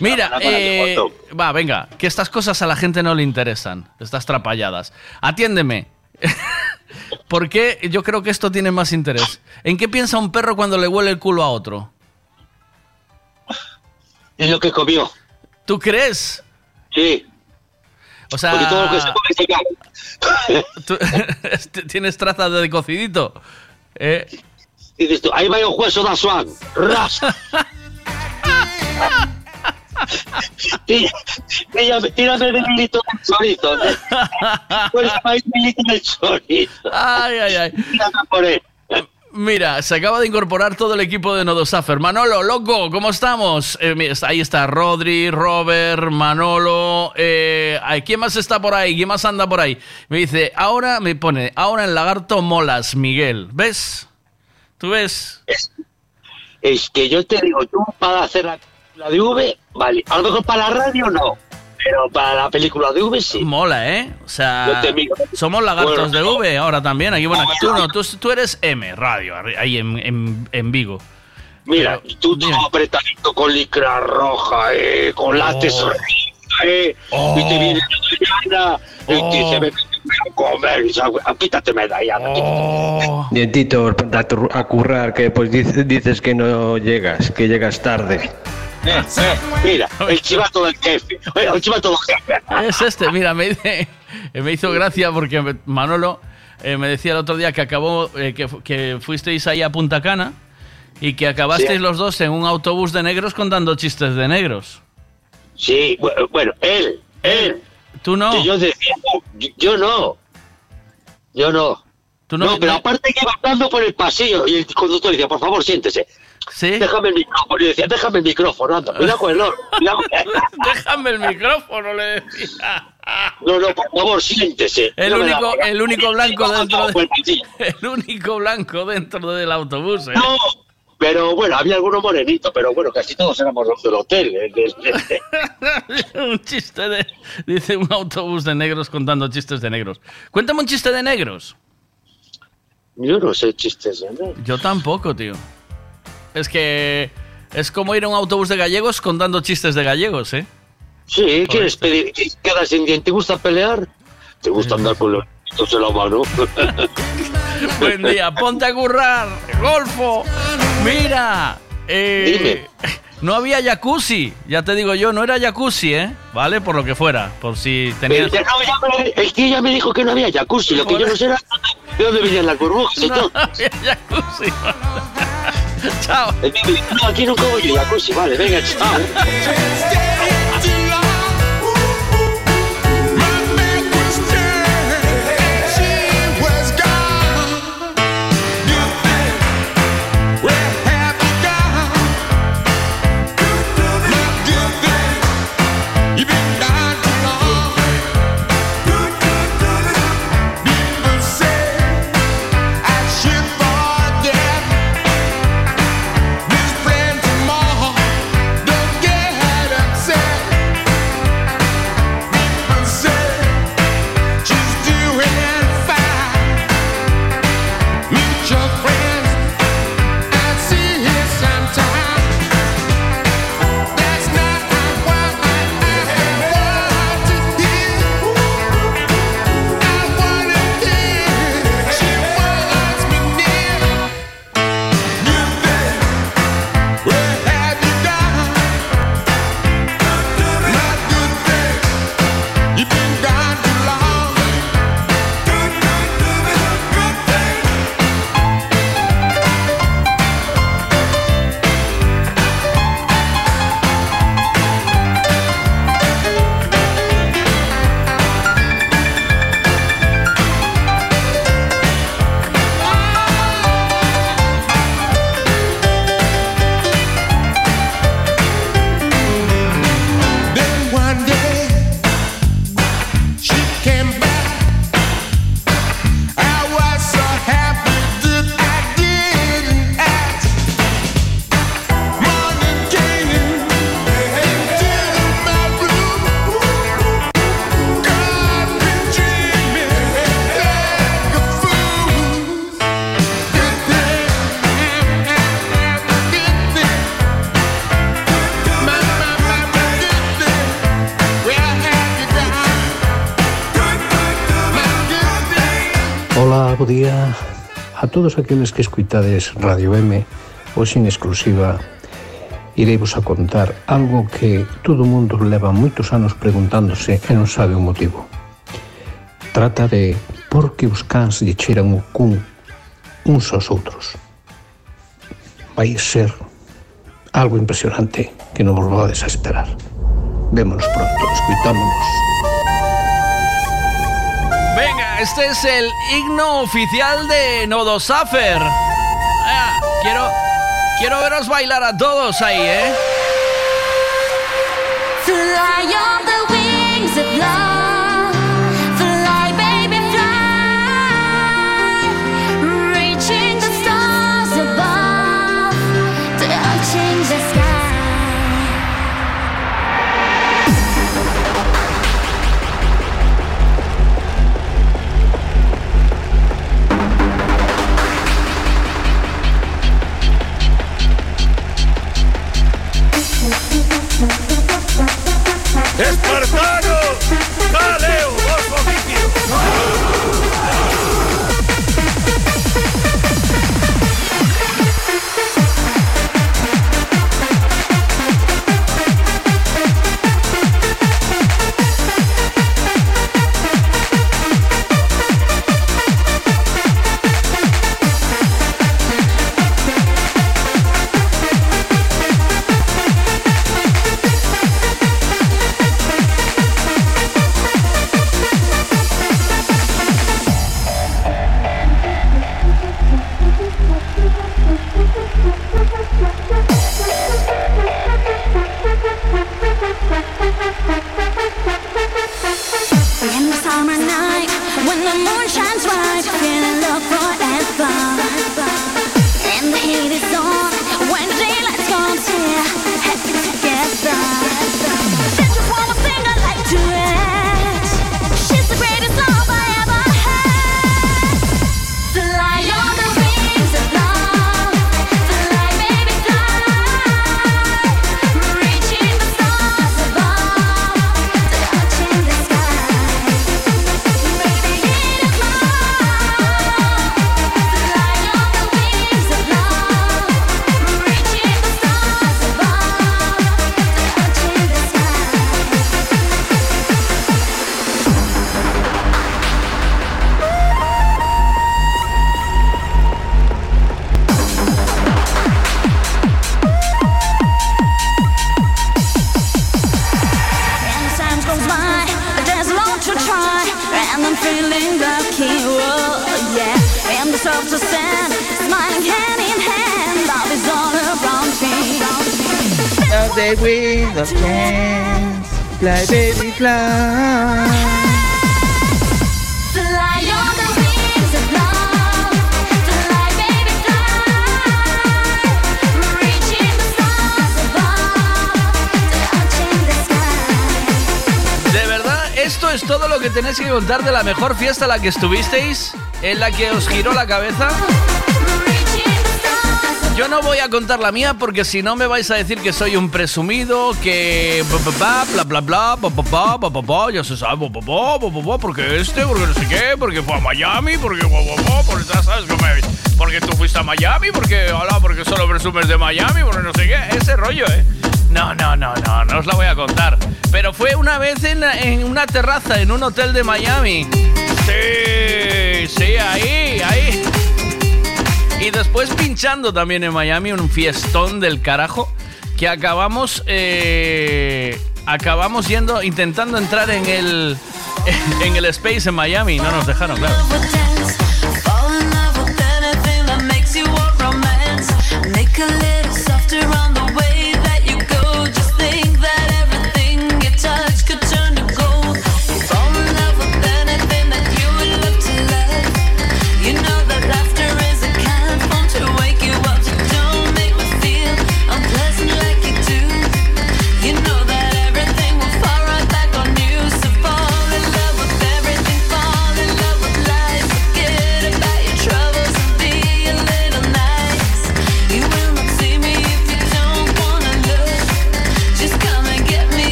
Mira, eh, va, venga, que estas cosas a la gente no le interesan, estas trapalladas. Atiéndeme. ¿Por qué yo creo que esto tiene más interés? ¿En qué piensa un perro cuando le huele el culo a otro? Es lo que comió. ¿Tú crees? Sí. O sea, Porque todo lo que se come se [LAUGHS] tú- [LAUGHS] tienes trazas de cocidito. ¿eh? Y dices tú, ahí va el hueso da Swan. Ras. [LAUGHS] Milito. Pues milito del chorizo. Ay, ay, ay. Tírame por él. Mira, se acaba de incorporar todo el equipo de Nodosafer. Manolo, loco, ¿cómo estamos? Eh, ahí está Rodri, Robert, Manolo. Eh, ¿Quién más está por ahí? ¿Quién más anda por ahí? Me dice, ahora me pone, ahora en Lagarto molas, Miguel. ¿Ves? ¿Tú ves? Es que yo te digo, tú para hacer la, la de V, vale. A lo mejor para la radio no. Pero para la película de V sí. Mola, ¿eh? O sea, te somos lagartos Bueno, de V ahora también. Aquí, bueno, no, tú no. tú, tú eres M, radio, ahí en, en, en Vigo. Mira, y tú todo apretadito con licra roja, eh, con látex roja, eh, y te viene la mañana y te dice, "Ven, ven a comer, dice, "Ah, quítate medalla. Dientito, ponte a, tur- a currar, que pues dices, dices que no llegas, que llegas tarde. Eh, eh, mira, el chivato del jefe, eh, el chivato del jefe. Es este, mira, me, me hizo gracia porque Manolo eh, me decía el otro día que acabó, eh, que, fu- que fuisteis ahí a Punta Cana y que acabasteis Sí. los dos en un autobús de negros contando chistes de negros. Sí, bu- bueno, él, él. Tú no. Que yo decía, no, yo- yo no. Yo no. Tú no, pero aparte que iba andando por el pasillo y el conductor decía, por favor, siéntese. ¿Sí? Déjame el micrófono. Y decía, déjame el micrófono, anda, cuidado con el oro. [LAUGHS] Déjame el micrófono, le decía. No, no, por favor, siéntese. El No único, da- el único blanco dentro de, [LAUGHS] el único blanco dentro del autobús. ¿eh? No, pero bueno, había algunos morenitos, pero bueno, casi todos éramos los del hotel. eh, de- [LAUGHS] un chiste de. Dice un autobús de negros contando chistes de negros. Cuéntame un chiste de negros. Yo no sé chistes, ¿no? Yo tampoco, tío. Es que. Es como ir a un autobús de gallegos contando chistes de gallegos, ¿eh? Sí, ¿quieres pedir? ¿Quedas sin diente? ¿Te gusta pelear? ¿Te gusta andar con los en la mano? [LAUGHS] Buen día, ponte a currar, Golfo. Mira, eh, no había jacuzzi, ya te digo yo, no era jacuzzi, ¿eh? ¿Vale? Por lo que fuera, por si tenías... Pero no, me- el tío ya me dijo que no había jacuzzi, lo que yo no sé era de dónde venían las burbujas y [LAUGHS] No todo. había jacuzzi. Chao. No, aquí nunca voy yo jacuzzi, vale, venga, chao. todos aqueles que escuitades Radio M, hoxe en exclusiva, ireivos a contar algo que todo o mundo leva moitos anos preguntándose e non sabe o motivo. Trata de por que os cans lle cheiran o cun uns aos outros. Vai ser algo impresionante que non vos vades a esperar. Vémonos pronto, escuitámonos. Este es el himno oficial de Nodosafer. Ah, quiero, quiero veros bailar a todos ahí, ¿eh? ¡Espartano! ¡Dale, ojo líquido! disfrutar de la mejor fiesta en la que estuvisteis, en la que os giró la cabeza. Yo no voy a contar la mía porque si no me vais a decir que soy un presumido, que bla bla bla bla bla bla bla ya se sabe, bla bla porque este, porque no sé qué, porque fue a Miami, porque tú fuiste a Miami, porque solo presumes de Miami, porque no sé qué, ese rollo, eh. No, no, no, no, no os la voy a contar. Pero fue una vez en, una terraza, en un hotel de Miami. Sí, sí, ahí, ahí. Y después pinchando también en Miami, un fiestón del carajo, que acabamos, eh, acabamos yendo, intentando entrar en el, [LAUGHS] en el Space en Miami, no nos dejaron, claro.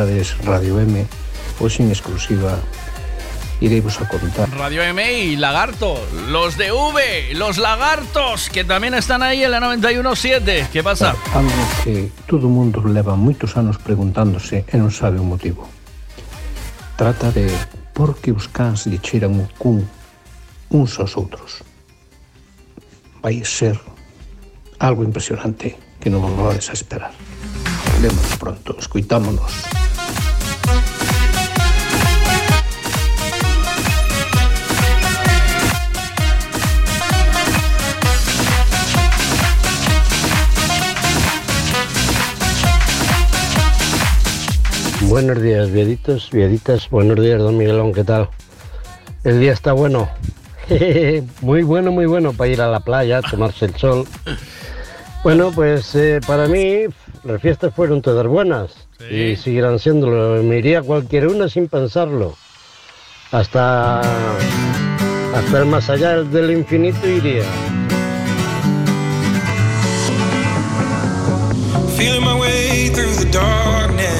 Voluntades Radio M, pues hoy sin exclusiva iremos a contar. Radio M y Lagarto, los de V, los lagartos, que tamén están aí en la 91.7. Que pasa? Algo que todo mundo leva moitos anos preguntándose e non sabe o motivo. Trata de por que os cans lle cheiran o cun uns aos outros. Vai ser algo impresionante que non vos vades a esperar. Lemos pronto, escuitámonos. Buenos días, vieditos, vieditas. Buenos días, don Miguelón, ¿qué tal? El día está bueno. [LAUGHS] muy bueno, muy bueno para ir a la playa, a tomarse el sol. Bueno, pues eh, para mí las fiestas fueron todas buenas y seguirán siéndolo. Me iría a cualquier una sin pensarlo. Hasta, hasta el más allá del infinito iría. Feeling my way through the darkness,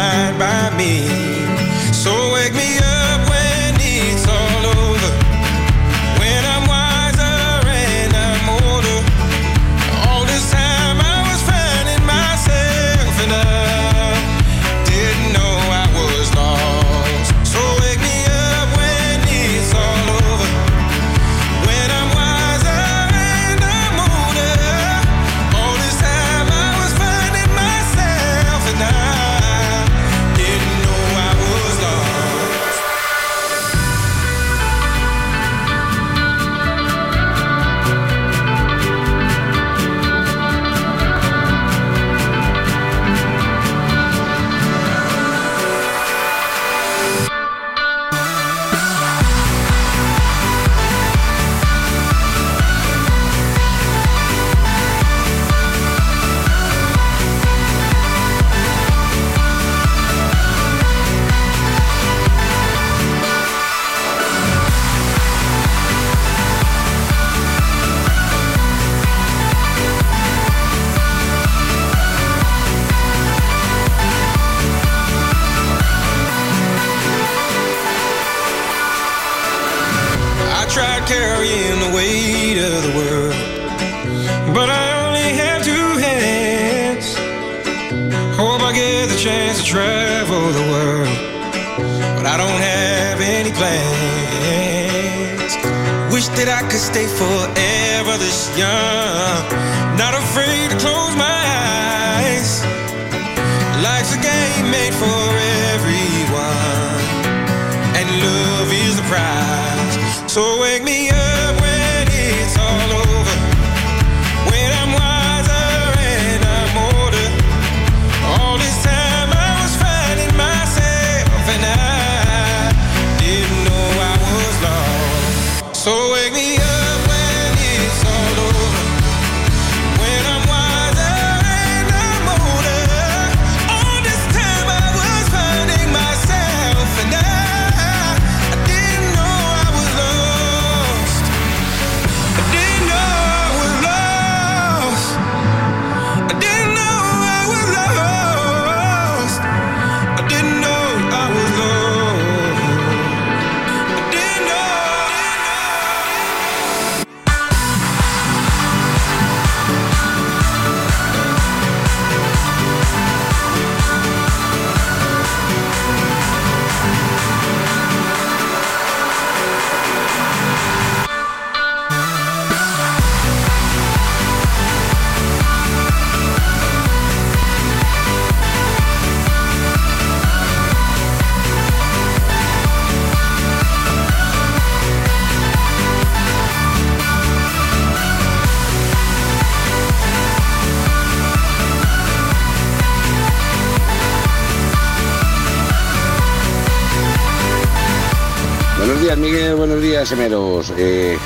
Eh,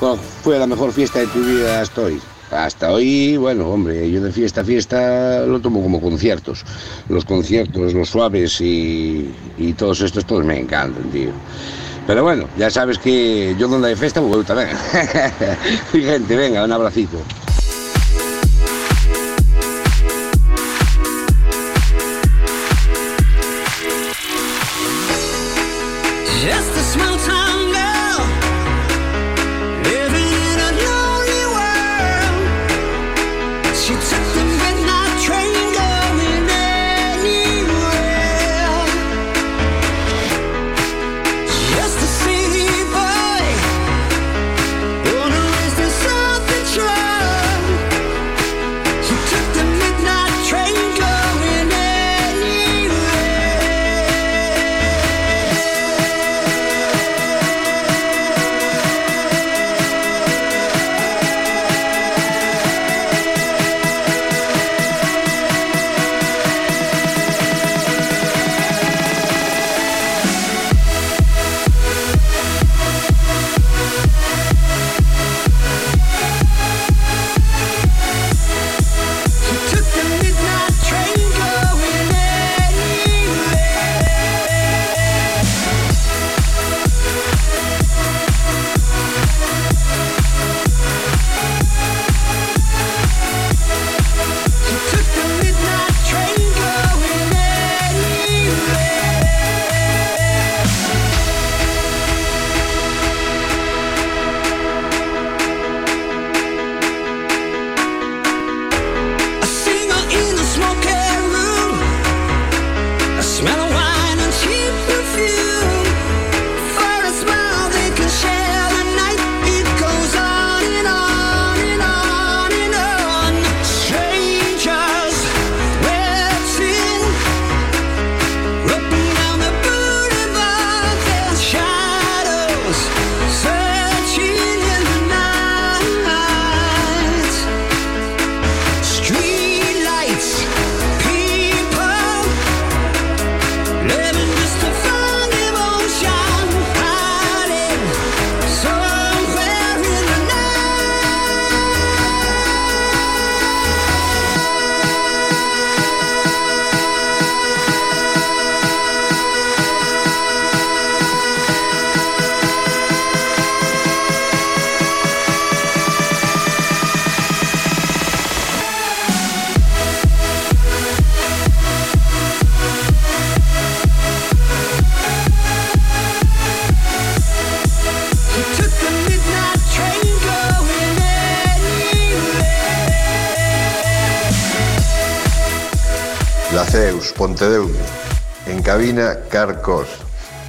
¿Cuál fue la mejor fiesta de tu vida hasta hoy? Hasta hoy, bueno, hombre, yo de fiesta a fiesta lo tomo como conciertos. Los conciertos, los suaves y, y todos estos, todos me encantan, tío. Pero bueno, ya sabes que yo donde hay fiesta voy también. [LAUGHS] Gente, venga, un abracito.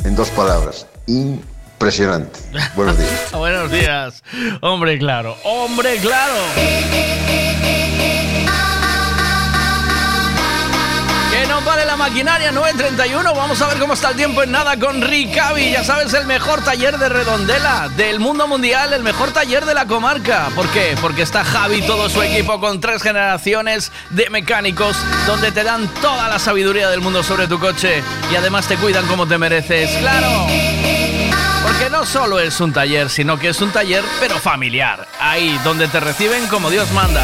En dos palabras, impresionante. Buenos días. [LAUGHS] Buenos días. Hombre, claro. Hombre, claro. Maquinaria 931. Vamos a ver cómo está el tiempo en nada con Ricavi. Ya sabes, el mejor taller de redondela del mundo mundial, el mejor taller de la comarca. ¿Por qué? Porque está Javi todo su equipo con tres generaciones de mecánicos donde te dan toda la sabiduría del mundo sobre tu coche y además te cuidan como te mereces. ¡Claro! Porque no solo es un taller, sino que es un taller pero familiar. Ahí donde te reciben como Dios manda.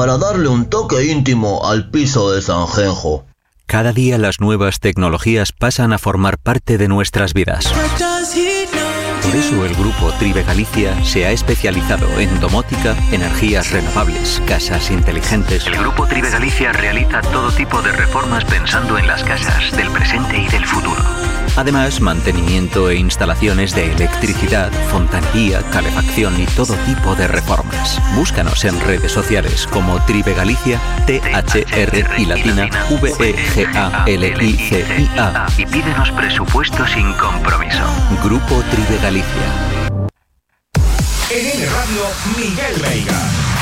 para darle un toque íntimo al piso de Sanjenjo. Cada día las nuevas tecnologías pasan a formar parte de nuestras vidas. Por eso el grupo Tribe Galicia se ha especializado en domótica, energías renovables, casas inteligentes. El grupo Tribe Galicia realiza todo tipo de reformas pensando en las casas del presente y del futuro. Además, mantenimiento e instalaciones de electricidad, fontanería, calefacción y todo tipo de reformas. Búscanos en redes sociales como Tribe Galicia, T-H-R y latina E V-E-G-A-L-I-C-I-A. Y pídenos presupuesto sin compromiso. Grupo Tribe Galicia. En N Radio, Miguel Veiga.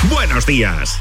Buenos días.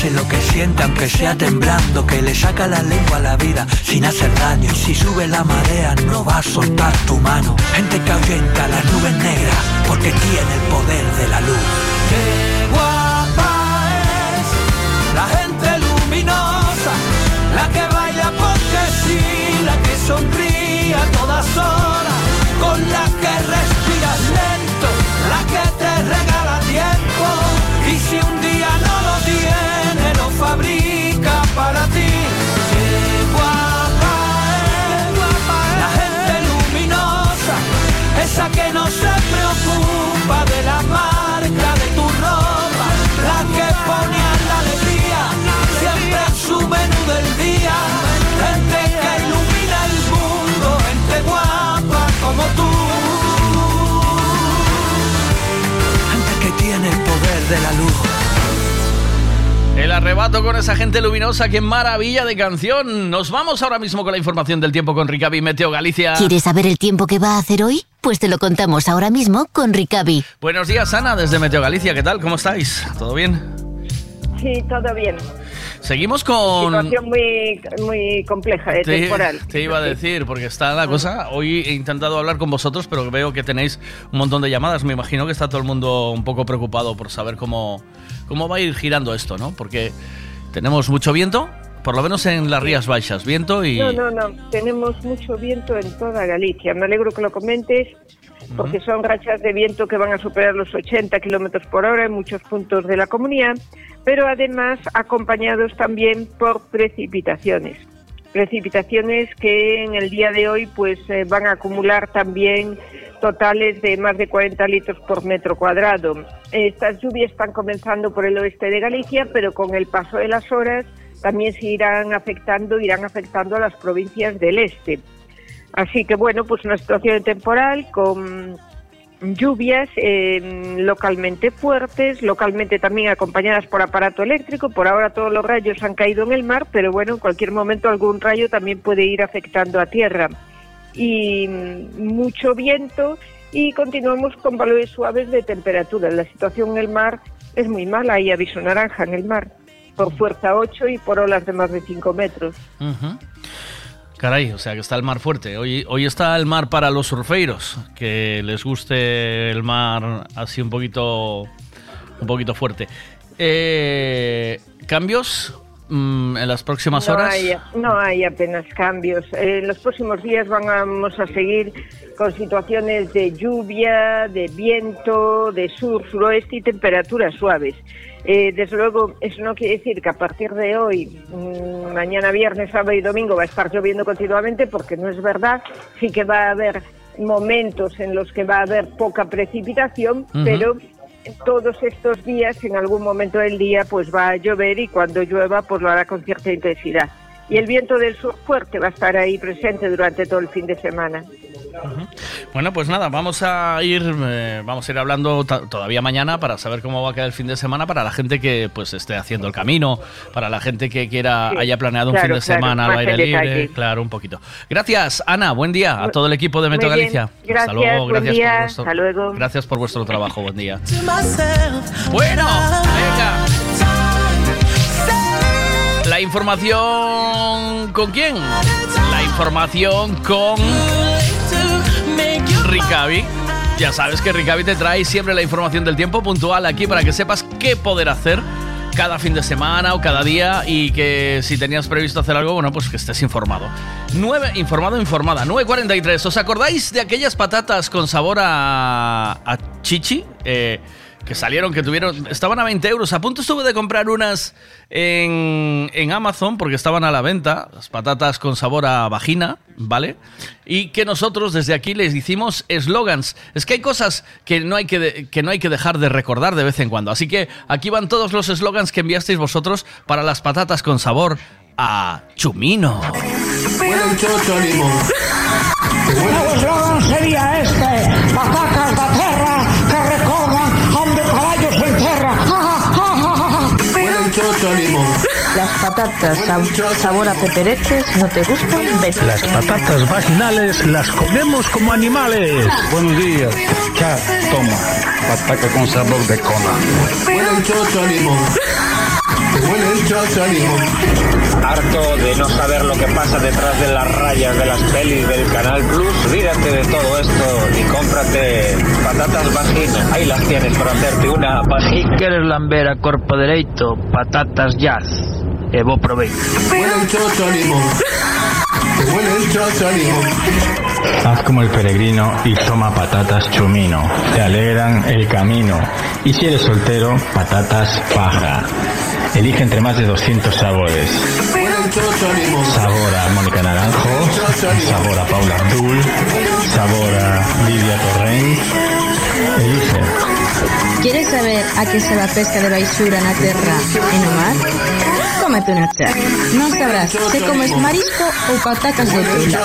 hace lo que siente aunque sea temblando, que le saca la lengua a la vida sin hacer daño. Y si sube la marea no va a soltar tu mano. Gente que ahuyenta las nubes negras porque tiene el poder de la luz. Qué guapa es la gente luminosa, la que baila porque sí, la que sonríe a todas horas, con la que El arrebato con esa gente luminosa, qué maravilla de canción. Nos vamos ahora mismo con la información del tiempo con Ricavi Meteo Galicia. ¿Quieres saber el tiempo que va a hacer hoy? Pues te lo contamos ahora mismo con Ricavi. Buenos días, Ana, desde Meteo Galicia. ¿Qué tal? ¿Cómo estáis? ¿Todo bien? Sí, todo bien. Seguimos con... Situación muy, muy compleja, eh, Te, temporal. te iba a decir, porque está la cosa. Hoy he intentado hablar con vosotros, pero veo que tenéis un montón de llamadas. Me imagino que está todo el mundo un poco preocupado por saber cómo, cómo va a ir girando esto, ¿no? Porque tenemos mucho viento, por lo menos en las Rías Baixas, viento y. No, no, no. Tenemos mucho viento en toda Galicia. Me alegro que lo comentes porque son rachas de viento que van a superar los 80 kilómetros por hora en muchos puntos de la comunidad, pero además acompañados también por precipitaciones. Precipitaciones que en el día de hoy pues eh, van a acumular también totales de más de 40 litros por metro cuadrado. Estas lluvias están comenzando por el oeste de Galicia, pero con el paso de las horas también se irán afectando, irán afectando a las provincias del este. Así que bueno, pues una situación temporal con lluvias eh, localmente fuertes, localmente también acompañadas por aparato eléctrico. Por ahora todos los rayos han caído en el mar, pero bueno, en cualquier momento algún rayo también puede ir afectando a tierra. Y mucho viento y continuamos con valores suaves de temperatura. La situación en el mar es muy mala, hay aviso naranja en el mar, por fuerza 8 y por olas de más de 5 metros. Caray, o sea que está el mar fuerte. Hoy, hoy está el mar para los surfeiros, que les guste el mar así un poquito, un poquito fuerte. Eh, ¿Cambios mm, en las próximas no horas? Hay, no hay apenas cambios. Eh, en los próximos días vamos a seguir con situaciones de lluvia, de viento, de sur, suroeste y temperaturas suaves. Eh, desde luego, eso no quiere decir que a partir de hoy, mm, mañana viernes, sábado y domingo, va a estar lloviendo continuamente, porque no es verdad. Sí que va a haber momentos en los que va a haber poca precipitación, pero todos estos días, en algún momento del día, pues va a llover y cuando llueva, pues lo hará con cierta intensidad. Y el viento del sur fuerte va a estar ahí presente durante todo el fin de semana. Bueno, pues nada, vamos a ir, eh, vamos a ir hablando todavía mañana para saber cómo va a quedar el fin de semana para la gente que pues esté haciendo el camino, para la gente que quiera Sí, haya planeado un claro, fin de claro, semana al aire libre, claro, un poquito. Gracias, Ana, buen día a todo el equipo de Muy Metro bien, Galicia. Hasta gracias, luego, buen gracias día, por vuestro, hasta luego. gracias por vuestro trabajo, buen día. Bueno, venga. La información con quién? La información con Ricavi. Ya sabes que Ricavi te trae siempre la información del tiempo puntual aquí para que sepas qué poder hacer cada fin de semana o cada día y que si tenías previsto hacer algo, bueno, pues que estés informado. 9, informado, informada. 9.43. ¿Os acordáis de aquellas patatas con sabor a, a chichi? Eh, que salieron, que tuvieron, estaban a 20 euros. A punto estuve de comprar unas en, en Amazon porque estaban a la venta, las patatas con sabor a vagina, ¿vale? Y que nosotros desde aquí les hicimos eslogans. Es que hay cosas que no hay que, que no hay que dejar de recordar de vez en cuando. Así que aquí van todos los eslogans que enviasteis vosotros para las patatas con sabor a chumino. Eslogan sería este: Patacas patatas sab- sabor a pepereches no te gustan, vete. Las patatas vaginales las comemos como animales. Buenos días. Ya, toma. Pataca con sabor de [LAUGHS] cola. Harto de no saber lo que pasa detrás de las rayas de las pelis del Canal Plus, olvídate de todo esto y cómprate patatas vagina. Ahí las tienes para hacerte una vagina. ¿Quieres lamber a corpo derecho? Patatas jazz. E vos provecho. Haz como el peregrino y toma patatas chumino. Te alegran el camino. Y si eres soltero, patatas paja. Elige entre más de 200 sabores. Sabor a Mónica Naranjo, sabor a Paula Abdul, sabor a Lidia Torrent. ¿Quieres saber a qué se la pesca de baixura na terra e no mar? Cómete unha chá. Non sabrás se comes marisco ou patacas de tula.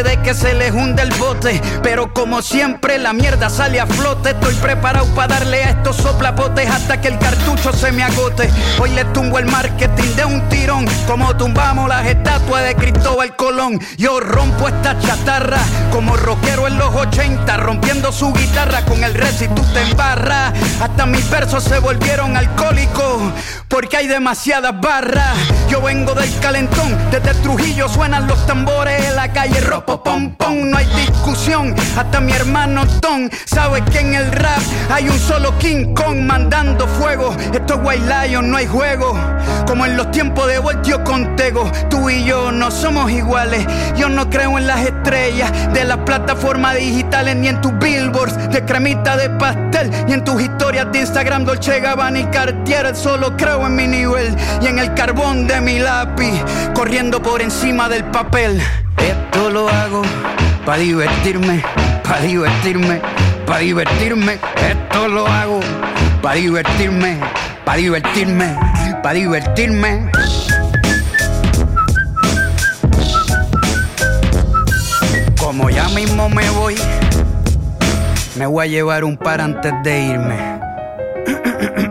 de que se les hunde el bote, pero como siempre la mierda sale a flote, estoy preparado para darle a estos soplapotes hasta que el cartucho se me agote, hoy le tumbo el marketing de un tirón, como tumbamos las estatuas de Cristóbal Colón, yo rompo esta chatarra, como rockero en los 80, rompiendo su guitarra con el res y tú te hasta mis versos se volvieron alcohólicos, porque hay demasiadas barras, yo vengo del calentón, desde Trujillo suenan los tambores en la calle ropo pom pom, no hay discusión, hasta mi hermano Tom sabe que en el rap hay un solo King Kong mandando fuego, esto es White Lion, no hay juego, como en los tiempos de Voltio con Tego, tú y yo no somos iguales, yo no creo en las estrellas de las plataformas digitales ni en tus billboards de cremita de pastel, ni en tus historias de Instagram Dolce Gabbana y Cartier, solo creo en mi nivel y en el carbón de mi lápiz, corriendo por encima del papel. Esto lo hago para divertirme, para divertirme, para divertirme. Esto lo hago para divertirme, para divertirme, para divertirme. Como ya mismo me voy, me voy a llevar un par antes de irme.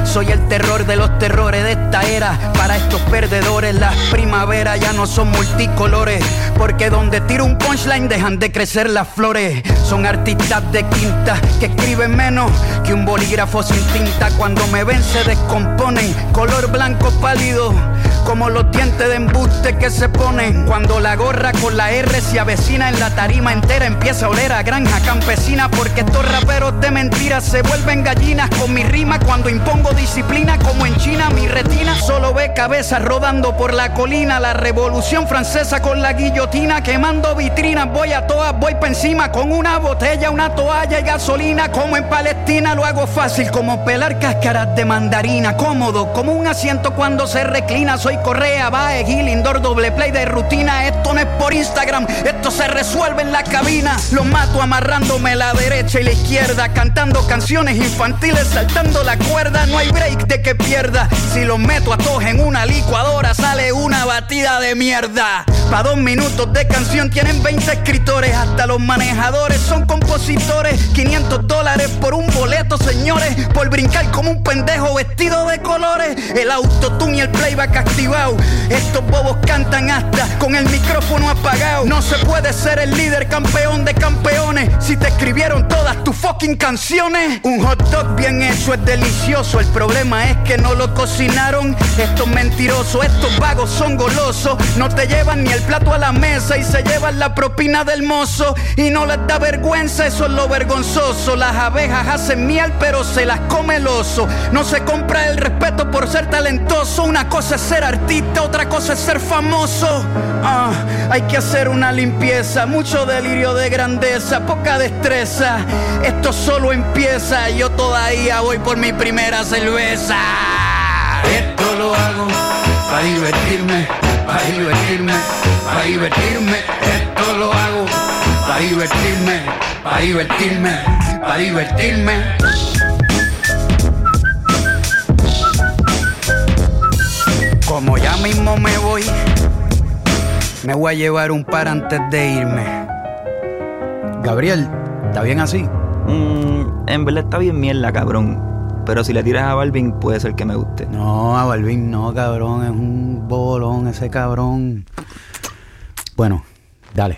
soy el terror de los terrores de esta era. Para estos perdedores, las primaveras ya no son multicolores, porque donde tiro un punchline dejan de crecer las flores. Son artistas de quinta que escriben menos que un bolígrafo sin tinta. Cuando me ven, se descomponen, color blanco pálido. Como los dientes de embuste que se ponen Cuando la gorra con la R se avecina en la tarima entera Empieza a oler a granja campesina Porque estos raperos de mentiras se vuelven gallinas Con mi rima cuando impongo disciplina Como en China mi retina solo ve cabezas rodando por la colina La revolución francesa con la guillotina Quemando vitrinas, voy a todas, voy pa' encima Con una botella, una toalla y gasolina Como en Palestina lo hago fácil Como pelar cáscaras de mandarina Cómodo, como un asiento cuando se reclina Soy Correa, Bae, Gil, Indoor, doble play de rutina. Esto no es por Instagram, esto se resuelve en la cabina. Los mato amarrándome la derecha y la izquierda, cantando canciones infantiles, saltando la cuerda. No hay break de que pierda. Si los meto a todos en una licuadora, sale una batida de mierda. Pa' dos minutos de canción tienen 20 escritores, hasta los manejadores son compositores. 500 dólares por un boleto, señores, por brincar como un pendejo vestido de colores. El autotune y el playback activado. Estos bobos cantan hasta con el micrófono apagado. No se puede ser el líder campeón de campeones si te escribieron todas tus fucking canciones. Un hot dog bien hecho es delicioso. El problema es que no lo cocinaron. Estos mentirosos, estos vagos son golosos. No te llevan ni el plato a la mesa y se llevan la propina del mozo. Y no les da vergüenza, eso es lo vergonzoso. Las abejas hacen miel, pero se las come el oso. No se compra el respeto por ser talentoso. Una cosa es ser artista, otra cosa es ser famoso. Ah, hay que hacer una limpieza, mucho delirio de grandeza, poca destreza. Esto solo empieza, yo todavía voy por mi primera cerveza. Esto lo hago para divertirme, para divertirme, para divertirme. Esto lo hago para divertirme, para divertirme, para divertirme. Como ya mismo me voy, me voy a llevar un par antes de irme. Gabriel, ¿está bien así? Mm, en verdad está bien mierda, cabrón. Pero si le tiras a Balvin, puede ser que me guste. No, a Balvin no, cabrón. Es un bolón ese cabrón. Bueno, dale.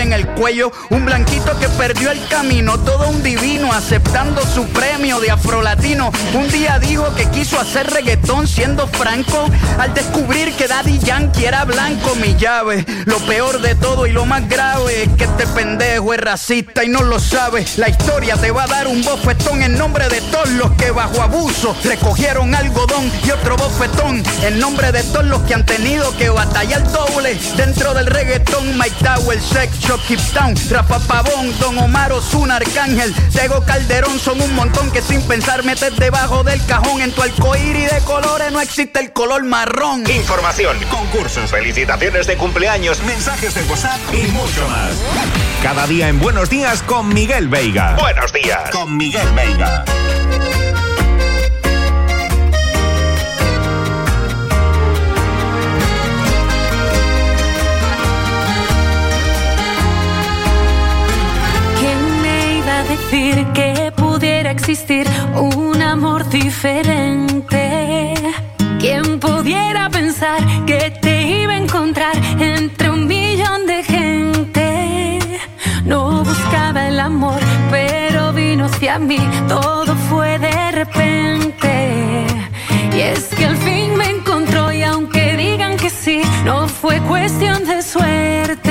en el cuello. Un blanquito que perdió el camino, todo un divino aceptando su premio de afrolatino. Un día dijo que quiso hacer reggaetón siendo franco. Al descubrir que Daddy Yankee era blanco, mi llave. Lo peor de todo y lo más grave es que este pendejo es racista y no lo sabe. La historia te va a dar un bofetón en nombre de todos los que bajo abuso recogieron algodón y otro bofetón. En nombre de todos los que han tenido que batallar doble dentro del reggaetón. Mike Tower, Sex Shop, Keep Town, Rafa Pavón, Don Omar Ozuna, Arcángel, Tego Calderón son un montón que sin pensar metes debajo del cajón. En tu arcoíris de colores no existe el color marrón. Información, concursos, felicitaciones de cumpleaños, mensajes de WhatsApp y mucho más. Cada día en Buenos Días con Miguel Veiga. Buenos días con Miguel Veiga. Decir que pudiera existir un amor diferente? ¿Quién pudiera pensar que te iba a encontrar entre un millón de gente? No buscaba el amor, pero vino hacia mí, todo fue de repente. Y es que al fin me encontró y aunque digan que sí, no fue cuestión de suerte.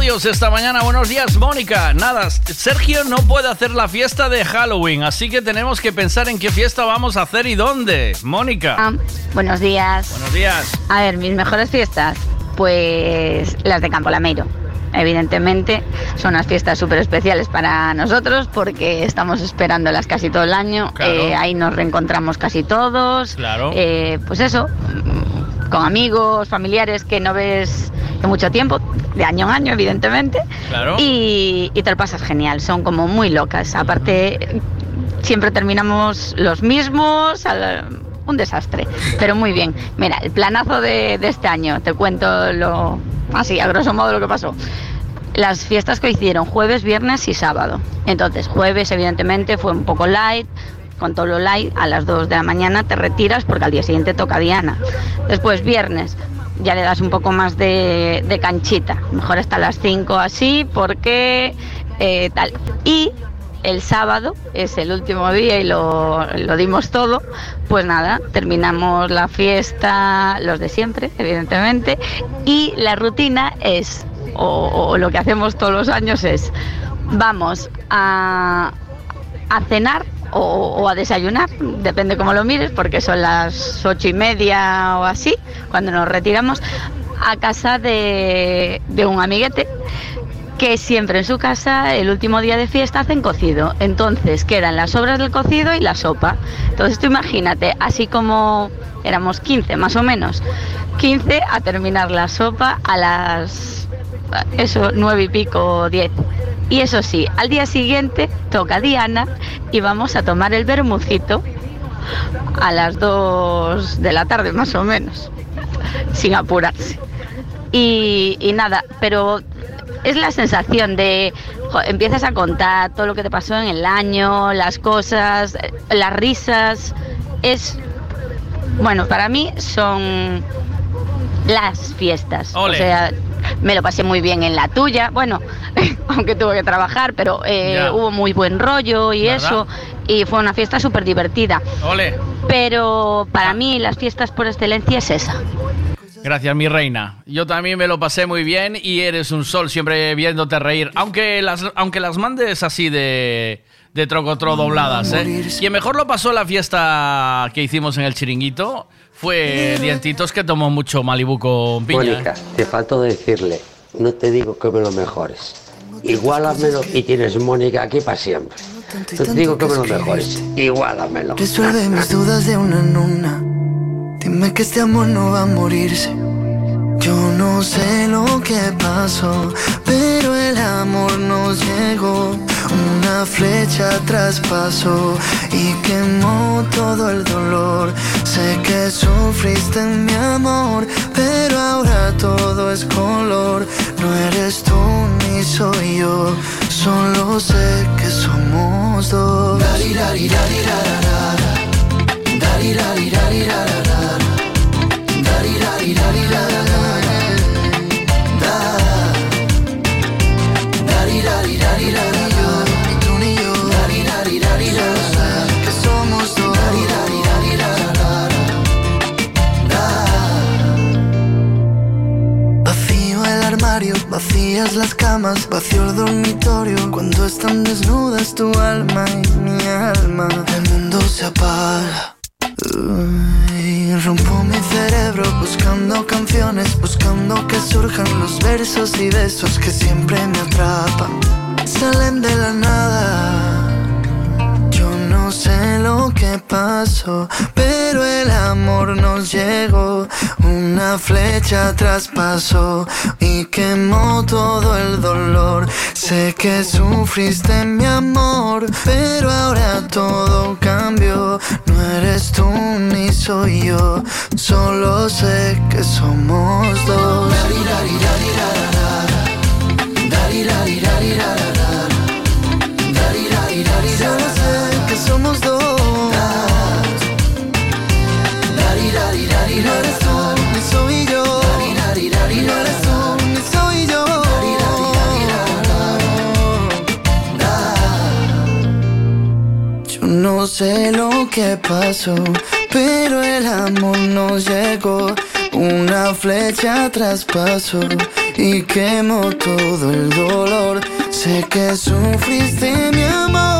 Audios esta mañana. Buenos días, Mónica. Nada, Sergio no puede hacer la fiesta de Halloween, así que tenemos que pensar en qué fiesta vamos a hacer y dónde. Mónica. Ah, buenos días. Buenos días. A ver, mis mejores fiestas, pues las de Campo Lameiro. Evidentemente son unas fiestas súper especiales para nosotros porque estamos esperándolas casi todo el año. Claro. Eh, ahí nos reencontramos casi todos. Claro. Eh, pues eso, con amigos, familiares que no ves de mucho tiempo, de año en año, evidentemente. Claro. Y, y te lo pasas genial, son como muy locas. Aparte, siempre terminamos los mismos. al- un desastre, pero muy bien. Mira, el planazo de, de este año, te cuento lo así, a grosso modo lo que pasó. Las fiestas coincidieron jueves, viernes y sábado. Entonces, jueves evidentemente fue un poco light, con light, a las 2 de la mañana te retiras porque al día siguiente toca Diana. Después, viernes, ya le das un poco más de, de canchita, mejor hasta las 5 así, porque eh, tal. Y el sábado es el último día y lo, lo dimos todo, pues nada, terminamos la fiesta, los de siempre, evidentemente, y la rutina es, o, o lo que hacemos todos los años es, vamos a, a cenar o, a desayunar, depende cómo lo mires, porque son las ocho y media o así, cuando nos retiramos, a casa de, de un amiguete que siempre en su casa el último día de fiesta hacen cocido. Entonces quedan las sobras del cocido y la sopa. Entonces tú imagínate, así como éramos 15 más o menos, 15 a terminar la sopa a las, eso, nueve y pico, 10. Y eso sí, al día siguiente toca Diana y vamos a tomar el bermucito a las 2 de la tarde más o menos, sin apurarse. Y, y nada, pero es la sensación de jo, empiezas a contar todo lo que te pasó en el año, las cosas, las risas. Es bueno, para mí son las fiestas. Ole. O sea, me lo pasé muy bien en la tuya. Bueno, [LAUGHS] aunque tuve que trabajar, pero eh, hubo muy buen rollo y ¿Verdad? eso. Y fue una fiesta súper divertida. Ole. Pero para mí las fiestas por excelencia es esa. Gracias, mi reina. Yo también me lo pasé muy bien y eres un sol siempre viéndote reír. Aunque las, aunque las mandes así de, de trocotro dobladas, ¿eh? Quien mejor lo pasó en la fiesta que hicimos en el chiringuito fue Dientitos que tomó mucho Malibu con piña. ¿eh? Mónica, te faltó decirle, no te digo que me lo mejores. Igualamelo y tienes Mónica aquí para siempre. No te digo que me lo mejores. Igualamelo. Resuelve mis dudas de una en una. Dime que este amor no va a morirse. Yo no sé lo que pasó, pero el amor nos llegó. Una flecha traspasó y quemó todo el dolor. Sé que sufriste mi amor, pero ahora todo es color. No eres tú ni soy yo, solo sé que somos dos. Ni vacías las camas, vacío el dormitorio. Cuando están desnudas tu alma y mi alma, el mundo se apaga. Uy, rompo mi cerebro buscando canciones, buscando que surjan los versos y besos que siempre me atrapan. Salen de la nada. No sé lo que pasó, pero el amor nos llegó. Una flecha traspasó y quemó todo el dolor. Sé que sufriste mi amor, pero ahora todo cambió. No eres tú ni soy yo, solo sé que somos dos. Solo No sé lo que pasó, pero el amor nos llegó. Una flecha traspasó y quemó todo el dolor. Sé que sufriste mi amor.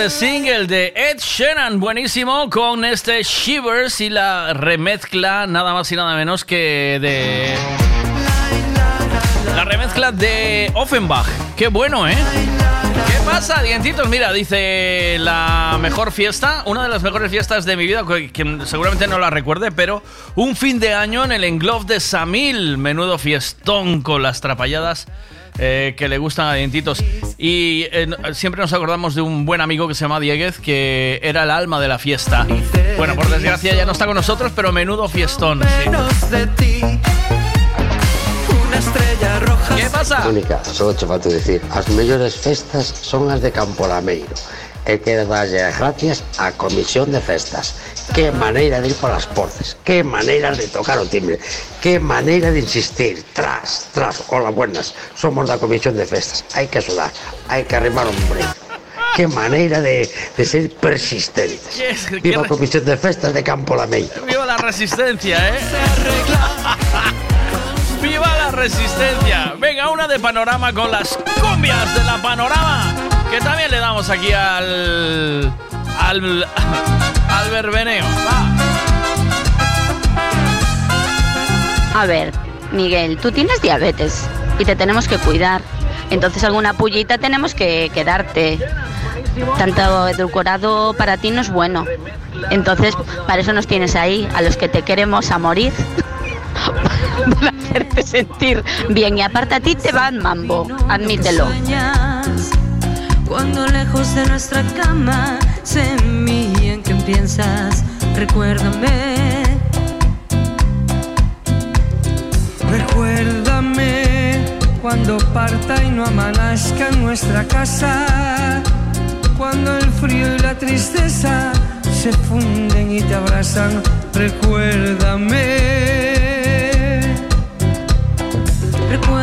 este single de Ed Sheeran, buenísimo, con este Shivers y la remezcla nada más y nada menos que de... La remezcla de Offenbach. Qué bueno, ¿eh? ¿Qué pasa, dientitos? Mira, dice la mejor fiesta, una de las mejores fiestas de mi vida, que, que seguramente no la recuerde, pero un fin de año en el englof de Samil. Menudo fiestón con las trapalladas eh, que le gustan a Dientitos. Y eh, siempre nos acordamos de un buen amigo que se llama Dieguez, que era el alma de la fiesta. Bueno, por desgracia ya no está con nosotros, pero menudo fiestón. Sí. ¿Qué pasa? Única, solo te falta decir, las mejores festas son las de Campo Lameiro. E quero darlle as gracias a Comisión de Festas Qué manera de ir por las puertas, qué manera de tocar el timbre, qué manera de insistir. Tras, tras, hola, buenas. Somos la comisión de festas. Hay que sudar, hay que arrimar un brillo. Qué manera de, de ser persistentes. Yes, Viva qué- comisión de festas de Campo La Mella. Viva la resistencia, ¿eh? [LAUGHS] ¡Viva la resistencia! Venga, una de panorama con las cumbias de la panorama. Que también le damos aquí al. Al. al. Va. A ver, Miguel, tú tienes diabetes y te tenemos que cuidar. Entonces alguna pullita tenemos que, que darte. Tanto edulcorado para ti no es bueno. Entonces, para eso nos tienes ahí, a los que te queremos a morir. [LAUGHS] para hacerte sentir bien. Y aparte a ti te va el mambo, admítelo. Cuando lejos de nuestra cama sé en mí y en quién piensas, recuérdame. Recuérdame cuando parta y no amanezca en nuestra casa, cuando el frío y la tristeza se funden y te abrazan. Recuérdame. Recuérdame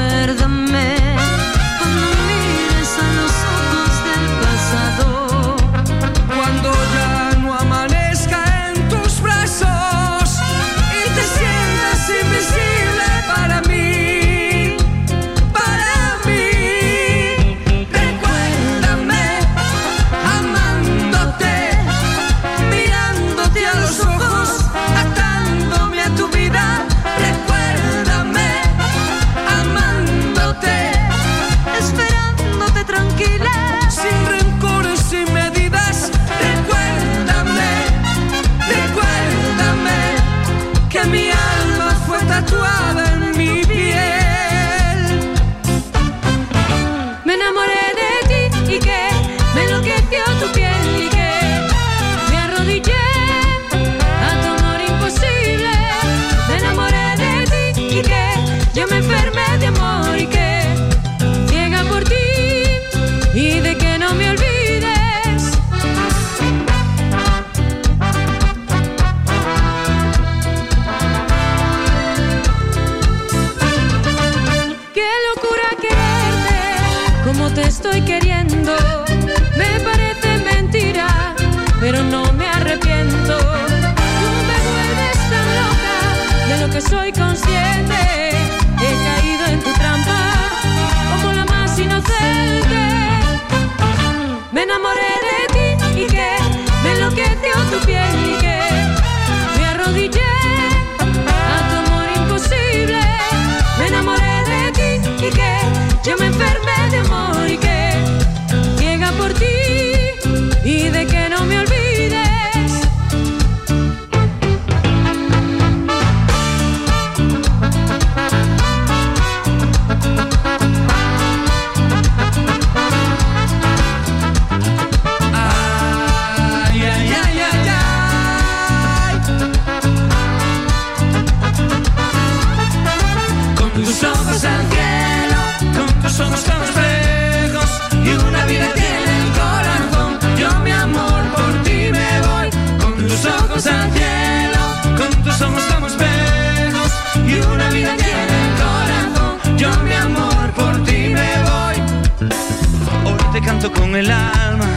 canto con el alma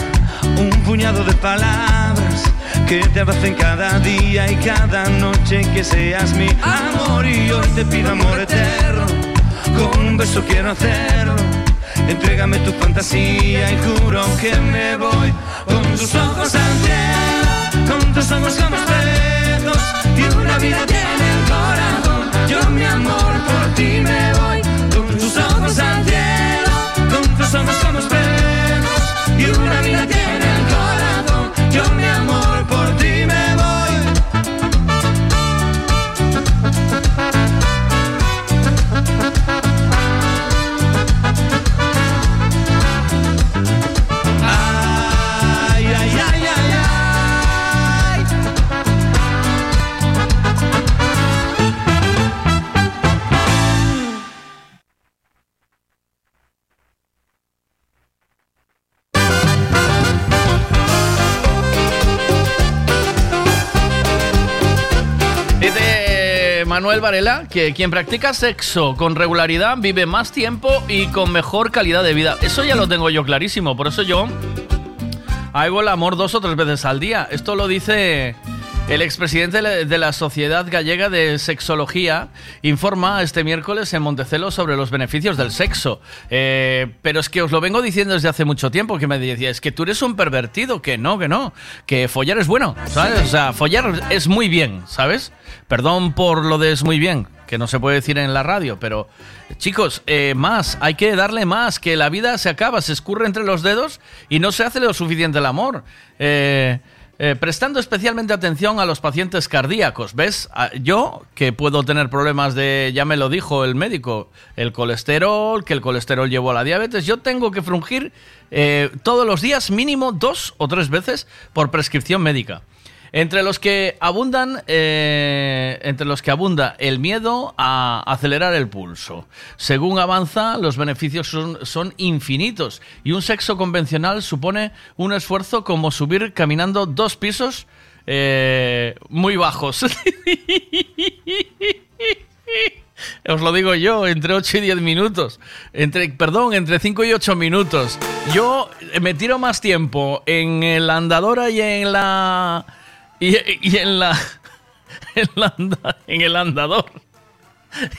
un puñado de palabras que te abracen cada día y cada noche que seas mi amor. Y hoy te pido amor eterno con un beso quiero hacerlo. Entrégame tu fantasía y juro que me voy con tus ojos al cielo con tus ojos como espejos y una vida Manuel Varela, que quien practica sexo con regularidad vive más tiempo y con mejor calidad de vida. Eso ya lo tengo yo clarísimo, por eso yo hago el amor dos o tres veces al día. Esto lo dice el expresidente de la Sociedad Gallega de Sexología informa este miércoles en Montecelo sobre los beneficios del sexo. Eh, pero es que os lo vengo diciendo desde hace mucho tiempo, que me decía, es que tú eres un pervertido, que no, que no, que follar es bueno, ¿sabes? O sea, follar es muy bien, ¿sabes? Perdón por lo de es muy bien, que no se puede decir en la radio, pero chicos, eh, más, hay que darle más, que la vida se acaba, se escurre entre los dedos y no se hace lo suficiente el amor. Eh, eh, prestando especialmente atención a los pacientes cardíacos. ¿Ves? Ah, Yo, que puedo tener problemas de, ya me lo dijo el médico, el colesterol, que el colesterol llevó a la diabetes, yo tengo que frungir eh, todos los días mínimo dos o tres veces por prescripción médica. Entre los que abundan, eh, entre los que abunda el miedo a acelerar el pulso. Según avanza, los beneficios son, son infinitos y un sexo convencional supone un esfuerzo como subir caminando dos pisos eh, muy bajos. [LAUGHS] Os lo digo yo, entre 8 y 10 minutos. Entre, perdón, entre 5 y 8 minutos. Yo me tiro más tiempo en la andadora y en la. Y, en la. [LAUGHS] En, la en el andador.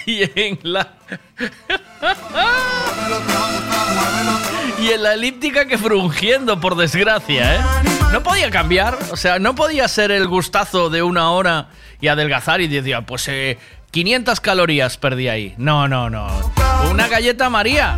Y en la. [LAUGHS] Y en la elíptica que frungiendo, por desgracia, ¿eh? No podía cambiar, o sea, no podía ser el gustazo de una hora y adelgazar y decía, pues eh, 500 calorías perdí ahí. No, no, no. Una galleta María.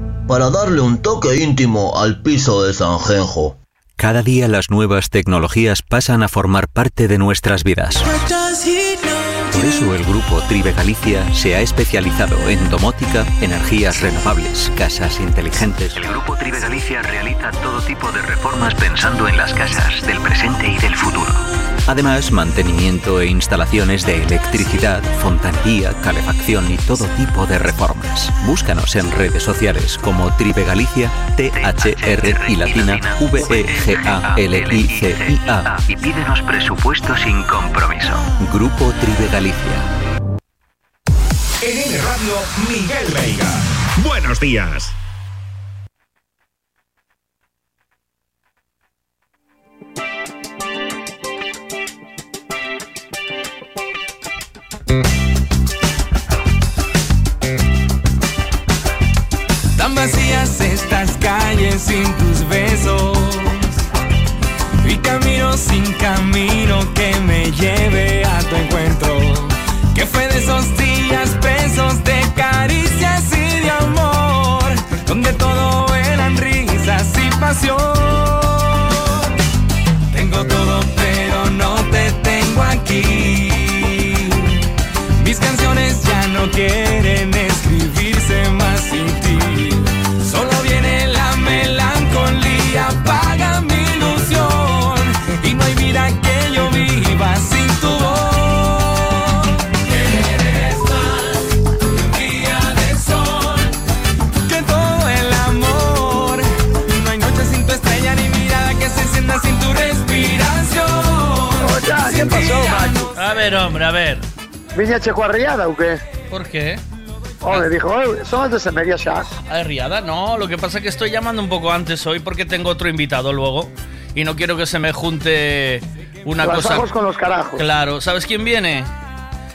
para darle un toque íntimo al piso de Sanjenjo. Cada día las nuevas tecnologías pasan a formar parte de nuestras vidas. Por eso el grupo Tribe Galicia se ha especializado en domótica, energías renovables, casas inteligentes. El Grupo Tribe Galicia realiza todo tipo de reformas pensando en las casas del presente y del futuro. Además, mantenimiento e instalaciones de electricidad, fontanería, calefacción y todo tipo de reformas. Búscanos en redes sociales como Tribe Galicia, T-H-R y latina E V-E-G-A-L-I-C-I-A. Y pídenos presupuesto sin compromiso. Grupo Tribe Galicia. En N Radio, Miguel Veiga. Buenos días. Sin tus besos. Y camino sin camino que me lleve a tu encuentro. Que fue de esos días presos de caricias y de amor. Donde todo eran risas y pasión. Tengo todo, pero no te tengo aquí. Mis canciones ya no quieren ¿Qué pasó, macho? A ver, hombre, a ver. Viña checuarriada o qué? ¿Por qué? Hombre, dijo, "Eh, son de Semería ya. ¿A Riada? No, lo que pasa es que estoy llamando un poco antes hoy porque tengo otro invitado luego y no quiero que se me junte una Los cosa. con los carajos. Claro, ¿sabes quién viene?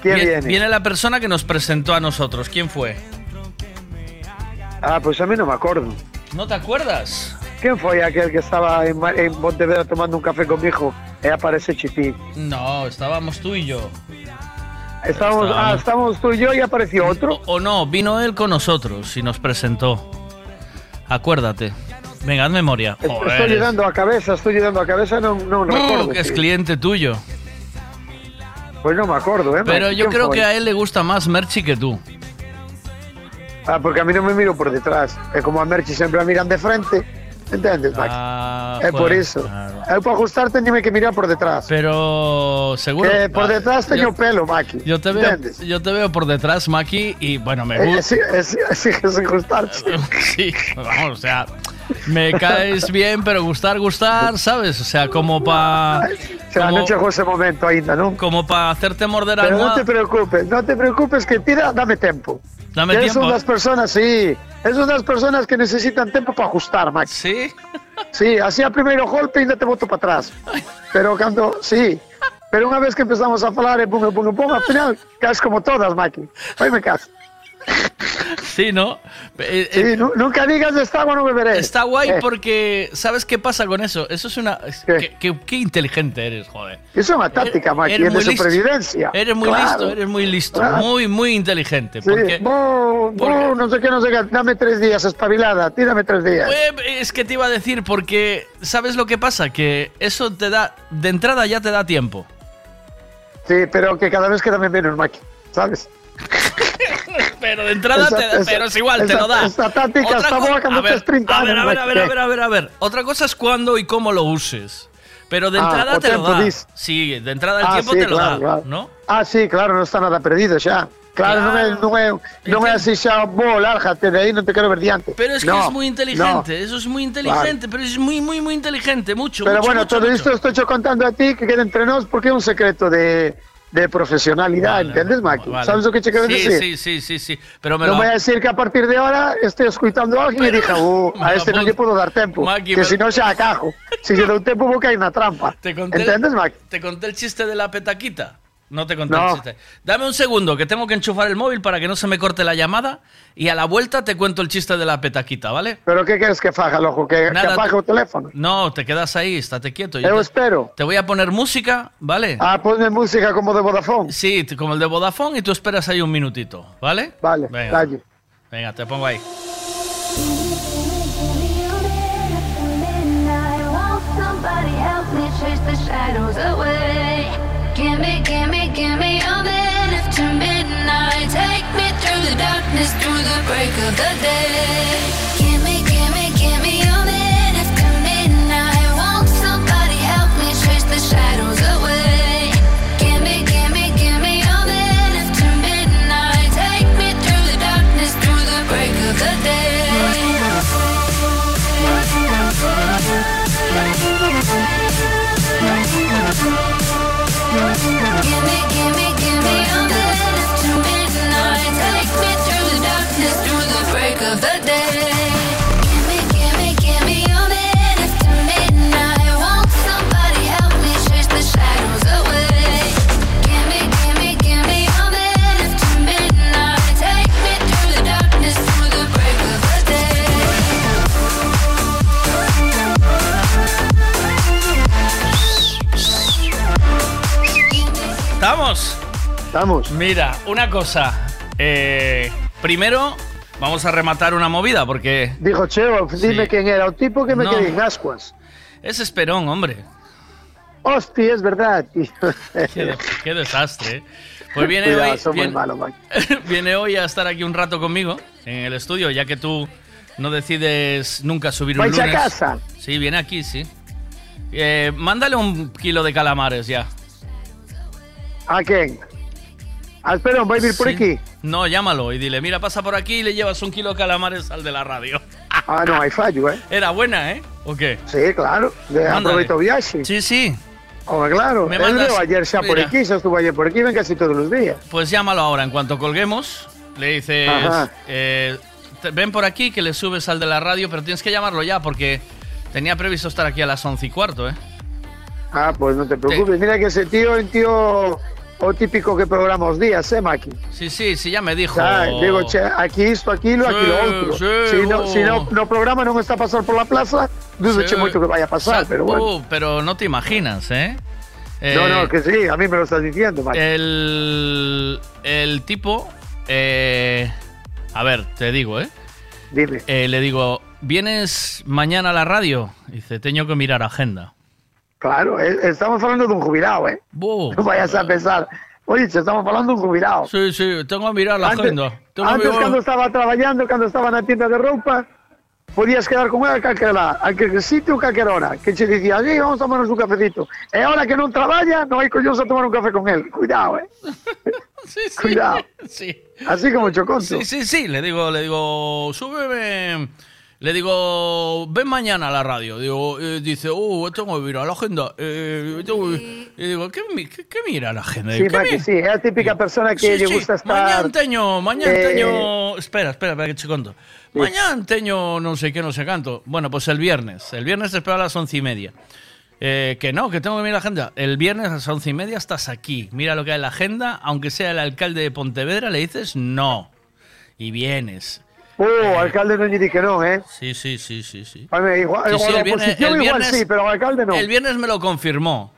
¿Quién Vie- viene? Viene la persona que nos presentó a nosotros. ¿Quién fue? Ah, pues a mí no me acuerdo. ¿No te acuerdas? ¿Quién fue aquel que estaba en, en Pontevedra tomando un café con mi hijo? Eh, aparece. No, estábamos tú y yo. Estábamos, ah, Estábamos- tú y yo y apareció otro. O no, vino él con nosotros y nos presentó. Acuérdate. Venga, haz memoria. Estoy ayudando a cabeza, estoy ayudando a cabeza, no, no Uh, recuerdo. que es cliente tuyo. Pues no me acuerdo, ¿eh? Pero yo ¿Quién creo fue? que a él le gusta más Merchi que tú. Ah, porque a mí no me miro por detrás. Es como a Merchi siempre miran de frente. ¿Entiendes, Mike? Ah, es por joder, eso. Eh, para ajustarte ni que mirar por detrás. Pero seguro. Que por Ah, detrás tengo yo- pelo, Maki. Yo te, veo, ¿Entiendes? yo te veo por detrás, Maki, y bueno, me Eh, gusta. sí, es, [LAUGHS] sí, es ajustarse. [LAUGHS] Sí, vamos, o sea, me caes bien, pero gustar, gustar, ¿sabes? O sea, como para. O sea, no llegó ese momento ainda, ¿no? Como para hacerte morder Pero no te preocupes, no te preocupes que tira, dame tiempo. Dame Que tiempo. Son las personas, sí. Es unas personas que necesitan tiempo para ajustar, Max. Sí. Sí, así a primero golpe y no te boto para atrás. Pero cuando, sí. Pero una vez que empezamos a hablar, y pum, pum, pum, al final caes como todas, Maki. Hoy me caso. Sí, ¿no? Eh, Sí, eh, nu- nunca digas agua no beberé. Está guay Eh, porque, ¿sabes qué pasa con eso? Eso es una... Qué, qué- qué inteligente eres, joder. Eso es una táctica, es de supervivencia. Eres muy Claro. listo, eres muy listo. Claro. Muy, muy inteligente. Sí, Porque, no sé qué, no sé qué. Dame tres días, espabilada. Tírame tres días. Es que te iba a decir, porque, ¿sabes lo que pasa? Que eso te da... De entrada ya te da tiempo. Sí, pero que cada vez queda menos, Maki. ¿Sabes? [LAUGHS] Pero de entrada Esa- te esa- pero es igual, te esa- lo da. esa táctica está a ver, tienes 30 a ver, a ver, a ver, a ver, a ver, a ver. Otra cosa es cuándo y cómo lo uses. Pero de Ah, entrada o te lo da. Sí, de entrada el Ah, tiempo sí, te lo claro, da, claro. ¿no? Ah, sí, claro, no está nada perdido ya. Claro, no me, no me, no me así ya, bo, lárgate de ahí, no te quiero ver diante. Pero es que No, es muy inteligente, eso es muy inteligente, pero es muy, muy, muy inteligente, mucho, Pero mucho, bueno, mucho, todo mucho. esto estoy yo contando a ti que quede entre nos porque es un secreto de, de profesionalidad, ¿entiendes, Maki? Vale. ¿Sabes lo que te quiero sí, decir? Sí, sí, sí, sí. Pero me no lo... voy a decir que a partir de ahora estoy escuchando a alguien y dije, uh, me [LAUGHS] a este no le puedo dar tiempo, Maki, que me- si no se acajo. Si yo doy tiempo, caer en una trampa. [LAUGHS] Te conté, ¿Entiendes, Maki? ¿Te conté el chiste de la petaquita? No te conté No. el chiste. Dame un segundo, que tengo que enchufar el móvil para que no se me corte la llamada y a la vuelta te cuento el chiste de la petaquita, ¿vale? ¿Pero qué quieres que faja, loco? ¿Que, que Nada, apague te- el teléfono? No, te quedas ahí, estate quieto. Yo te, espero. te voy a poner música, ¿vale? Ah, ponme música como de Vodafone. Sí, como el de Vodafone y tú esperas ahí un minutito, ¿vale? Vale, Venga, calle. venga te pongo ahí. Gimme, gimme, gimme all that after midnight. Take me through the darkness, through the break of the day. ¿Estamos? Estamos. Mira, una cosa. eh, primero, vamos a rematar una movida porque Dijo, Cheo, dime Sí. quién era. Un tipo que me No. quedé en ascuas. es Esperón, hombre. Hostia, es verdad, tío. Qué, de- qué desastre. ¿eh? Pues viene Cuidado, hoy, viene- Mike. [LAUGHS] viene hoy a estar aquí un rato conmigo en el estudio, ya que tú no decides nunca subir un ¿Vais a lunes. casa? Sí, viene aquí, sí. Eh, mándale un kilo de calamares ya. ¿A quién? Ah, espera, ¿va a vivir por Sí. aquí? No, llámalo y dile, mira, pasa por aquí y le llevas un kilo de calamares al de la radio. [LAUGHS] Ah, no, hay fallo, ¿eh? Era buena, ¿eh? ¿O qué? Sí, claro. De aproveito viaje. Sí, sí. Hombre, claro. Me Él mandas- veo ayer ya por mira. aquí, ya estuvo ayer por aquí, ven casi todos los días. Pues llámalo ahora, en cuanto colguemos, le dices, eh, ven por aquí que le subes al de la radio, pero tienes que llamarlo ya porque tenía previsto estar aquí a las once y cuarto, ¿eh? Ah, pues no te preocupes. Mira que ese tío es un tío o típico que programa os días, ¿eh, Maki? Sí, sí, sí, ya me dijo. Ah, digo, che, aquí aquilo, aquí lo Sí, outro. sí, si, no, oh. si no, no programa non está a pasar por la plaza, dudo Sí. moito que vaya a pasar, Sa- pero bueno. Uh, pero no te imaginas, ¿eh? no, Eh, no, que sí, a mí me lo estás diciendo, Maki. El, el tipo, eh, a ver, te digo, ¿eh? Dime. Eh, le digo, ¿vienes mañana a la radio? Dice, tengo que mirar agenda. Claro, eh, estamos hablando de un jubilado, ¿eh? Bo. No vayas a pensar. Oye, estamos hablando de un jubilado. Sí, sí, tengo que mirar la Antes- agenda. Tengo Antes, mirar- cuando estaba trabajando, cuando estaba en la tienda de ropa, podías quedar con él a cualquier, a cualquier sitio, a cualquier hora. Que se decía, sí, vamos a tomarnos un cafecito. Y ahora que no trabaja, no hay coños a tomar un café con él. Cuidado, ¿eh? [LAUGHS] Cuidado. Sí. Así como Choconto. Sí, sí, sí, le digo, le digo, súbeme. Le digo, ven mañana a la radio. Digo, eh, dice, oh, tengo que mirar la agenda. Eh, tengo que-". y digo, ¿qué, mi- qué- qué mira la agenda? Sí, ¿Qué sí, es la típica persona que Sí, le sí, gusta estar... Mañana teño, mañana eh, teño... Espera, espera, espera que te conto. Mañana teño no sé qué, no sé canto. Bueno, pues el viernes. El viernes te espero a las once y media. Eh, que no, que tengo que mirar la agenda. El viernes a las once y media estás aquí. Mira lo que hay en la agenda. Aunque sea el alcalde de Pontevedra, le dices no. Y vienes. Oh, alcalde no dice que no, ¿eh? Sí, sí, sí, sí, sí. A igual, Sí, el viernes- igual sí, pero alcalde no. El viernes me lo confirmó.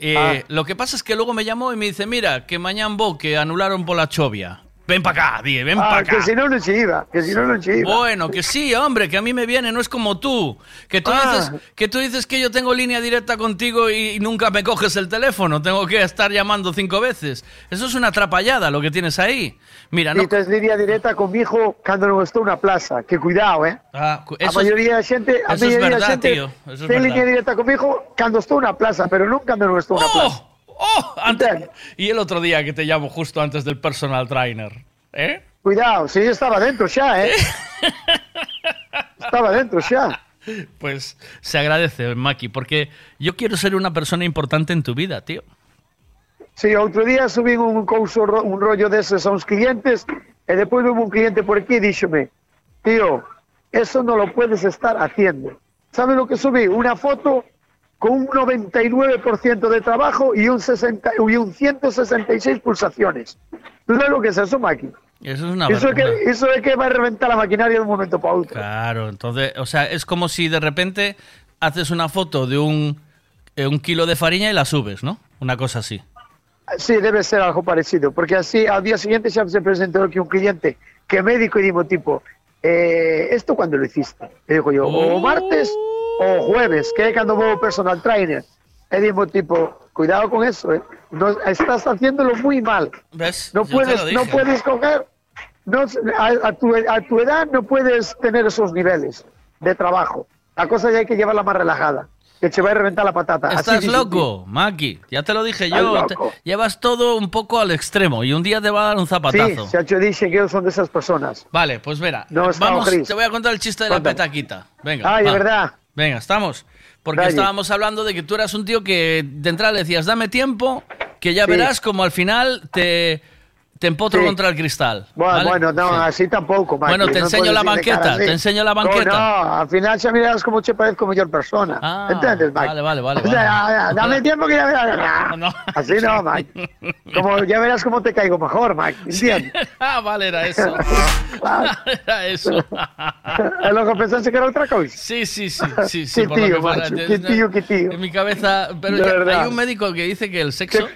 Eh, Ah. Lo que pasa es que luego me llamó y me dice, mira, que mañana que anularon por la chovia. Ven para acá, dije, ven Ah, para acá. que si no, no se iba. Que si no, no se iba. Bueno, que sí, hombre, que a mí me viene, no es como tú. Que tú, Ah. dices, que tú dices que yo tengo línea directa contigo y, y nunca me coges el teléfono. Tengo que estar llamando cinco veces. Eso es una atrapallada lo que tienes ahí. Mira, no. Y entonces línea directa con mi hijo cuando no está una plaza. Que cuidado, ¿eh? Ah, a eso es- mayoría de gente, a eso es mayoría de verdad, gente tío, eso es verdad. línea directa con mi hijo cuando está una plaza, pero nunca cuando no está una plaza. ¡Oh! Antes- y el otro día que te llamo justo antes del personal trainer. ¿Eh? Cuidado, sí, estaba dentro ya, ¿eh? [LAUGHS] estaba dentro ya. Pues se agradece, Maki, porque yo quiero ser una persona importante en tu vida, tío. Sí, otro día subí un couso, un rollo de esos a unos clientes y después hubo un cliente por aquí y díxome, tío, eso no lo puedes estar haciendo. ¿Sabes lo que subí? Una foto con un 99% de trabajo y un, 60, y un 166 pulsaciones. ¿Tú sabes lo que es eso, Maki? Eso es una Eso es, que, eso es que va a reventar la maquinaria de un momento para otro. Claro, entonces, o sea, es como si de repente haces una foto de un, eh, un kilo de farina y la subes, ¿no? Una cosa así. Sí, debe ser algo parecido, porque así al día siguiente ya se presentó aquí un cliente que médico y digo tipo, eh, ¿esto cuándo lo hiciste? Y digo yo, o martes o jueves, que es cuando voy personal trainer. Y digo tipo, cuidado con eso, ¿eh? No, estás haciéndolo muy mal. ¿Ves? No Yo te puedes, no puedes coger, no, a, a tu, a tu edad no puedes tener esos niveles de trabajo. La cosa ya hay que llevarla más relajada, que se va a reventar la patata. Así Estás dice, loco, Maki. Ya te lo dije yo. te- llevas todo un poco al extremo y un día te va a dar un Sí, zapatazo. se ha hecho dice que ellos son de esas personas. Vale, pues verá. No, Vamos, te voy a contar el chiste de la Cuéntame. petaquita. Venga. Ay, de verdad. Venga, estamos. Porque Dale. estábamos hablando de que tú eras un tío que de entrada le decías, dame tiempo, que ya Sí. verás como al final te, te empotro Sí. contra el cristal. Bueno, ¿vale? bueno, no, Sí. así tampoco, Maki, Bueno, te no enseño la banqueta, te enseño la No, banqueta. No, al final ya miras como te parezco mejor persona. Ah, ¿Entiendes, Mike? vale, vale, vale, O sea, vale. dame tiempo que ya verás. [LAUGHS] [LAUGHS] Así no, [LAUGHS] Mike. Como ya verás cómo te caigo mejor, Mike. ¿Entiendes? ah, vale, era eso. era eso. Es lo que pensaste que era otra cosa. Sí, sí, sí, sí, sí. Qué tío, que macho, qué tío, qué tío. En mi cabeza, pero ya- hay un médico que dice que el sexo...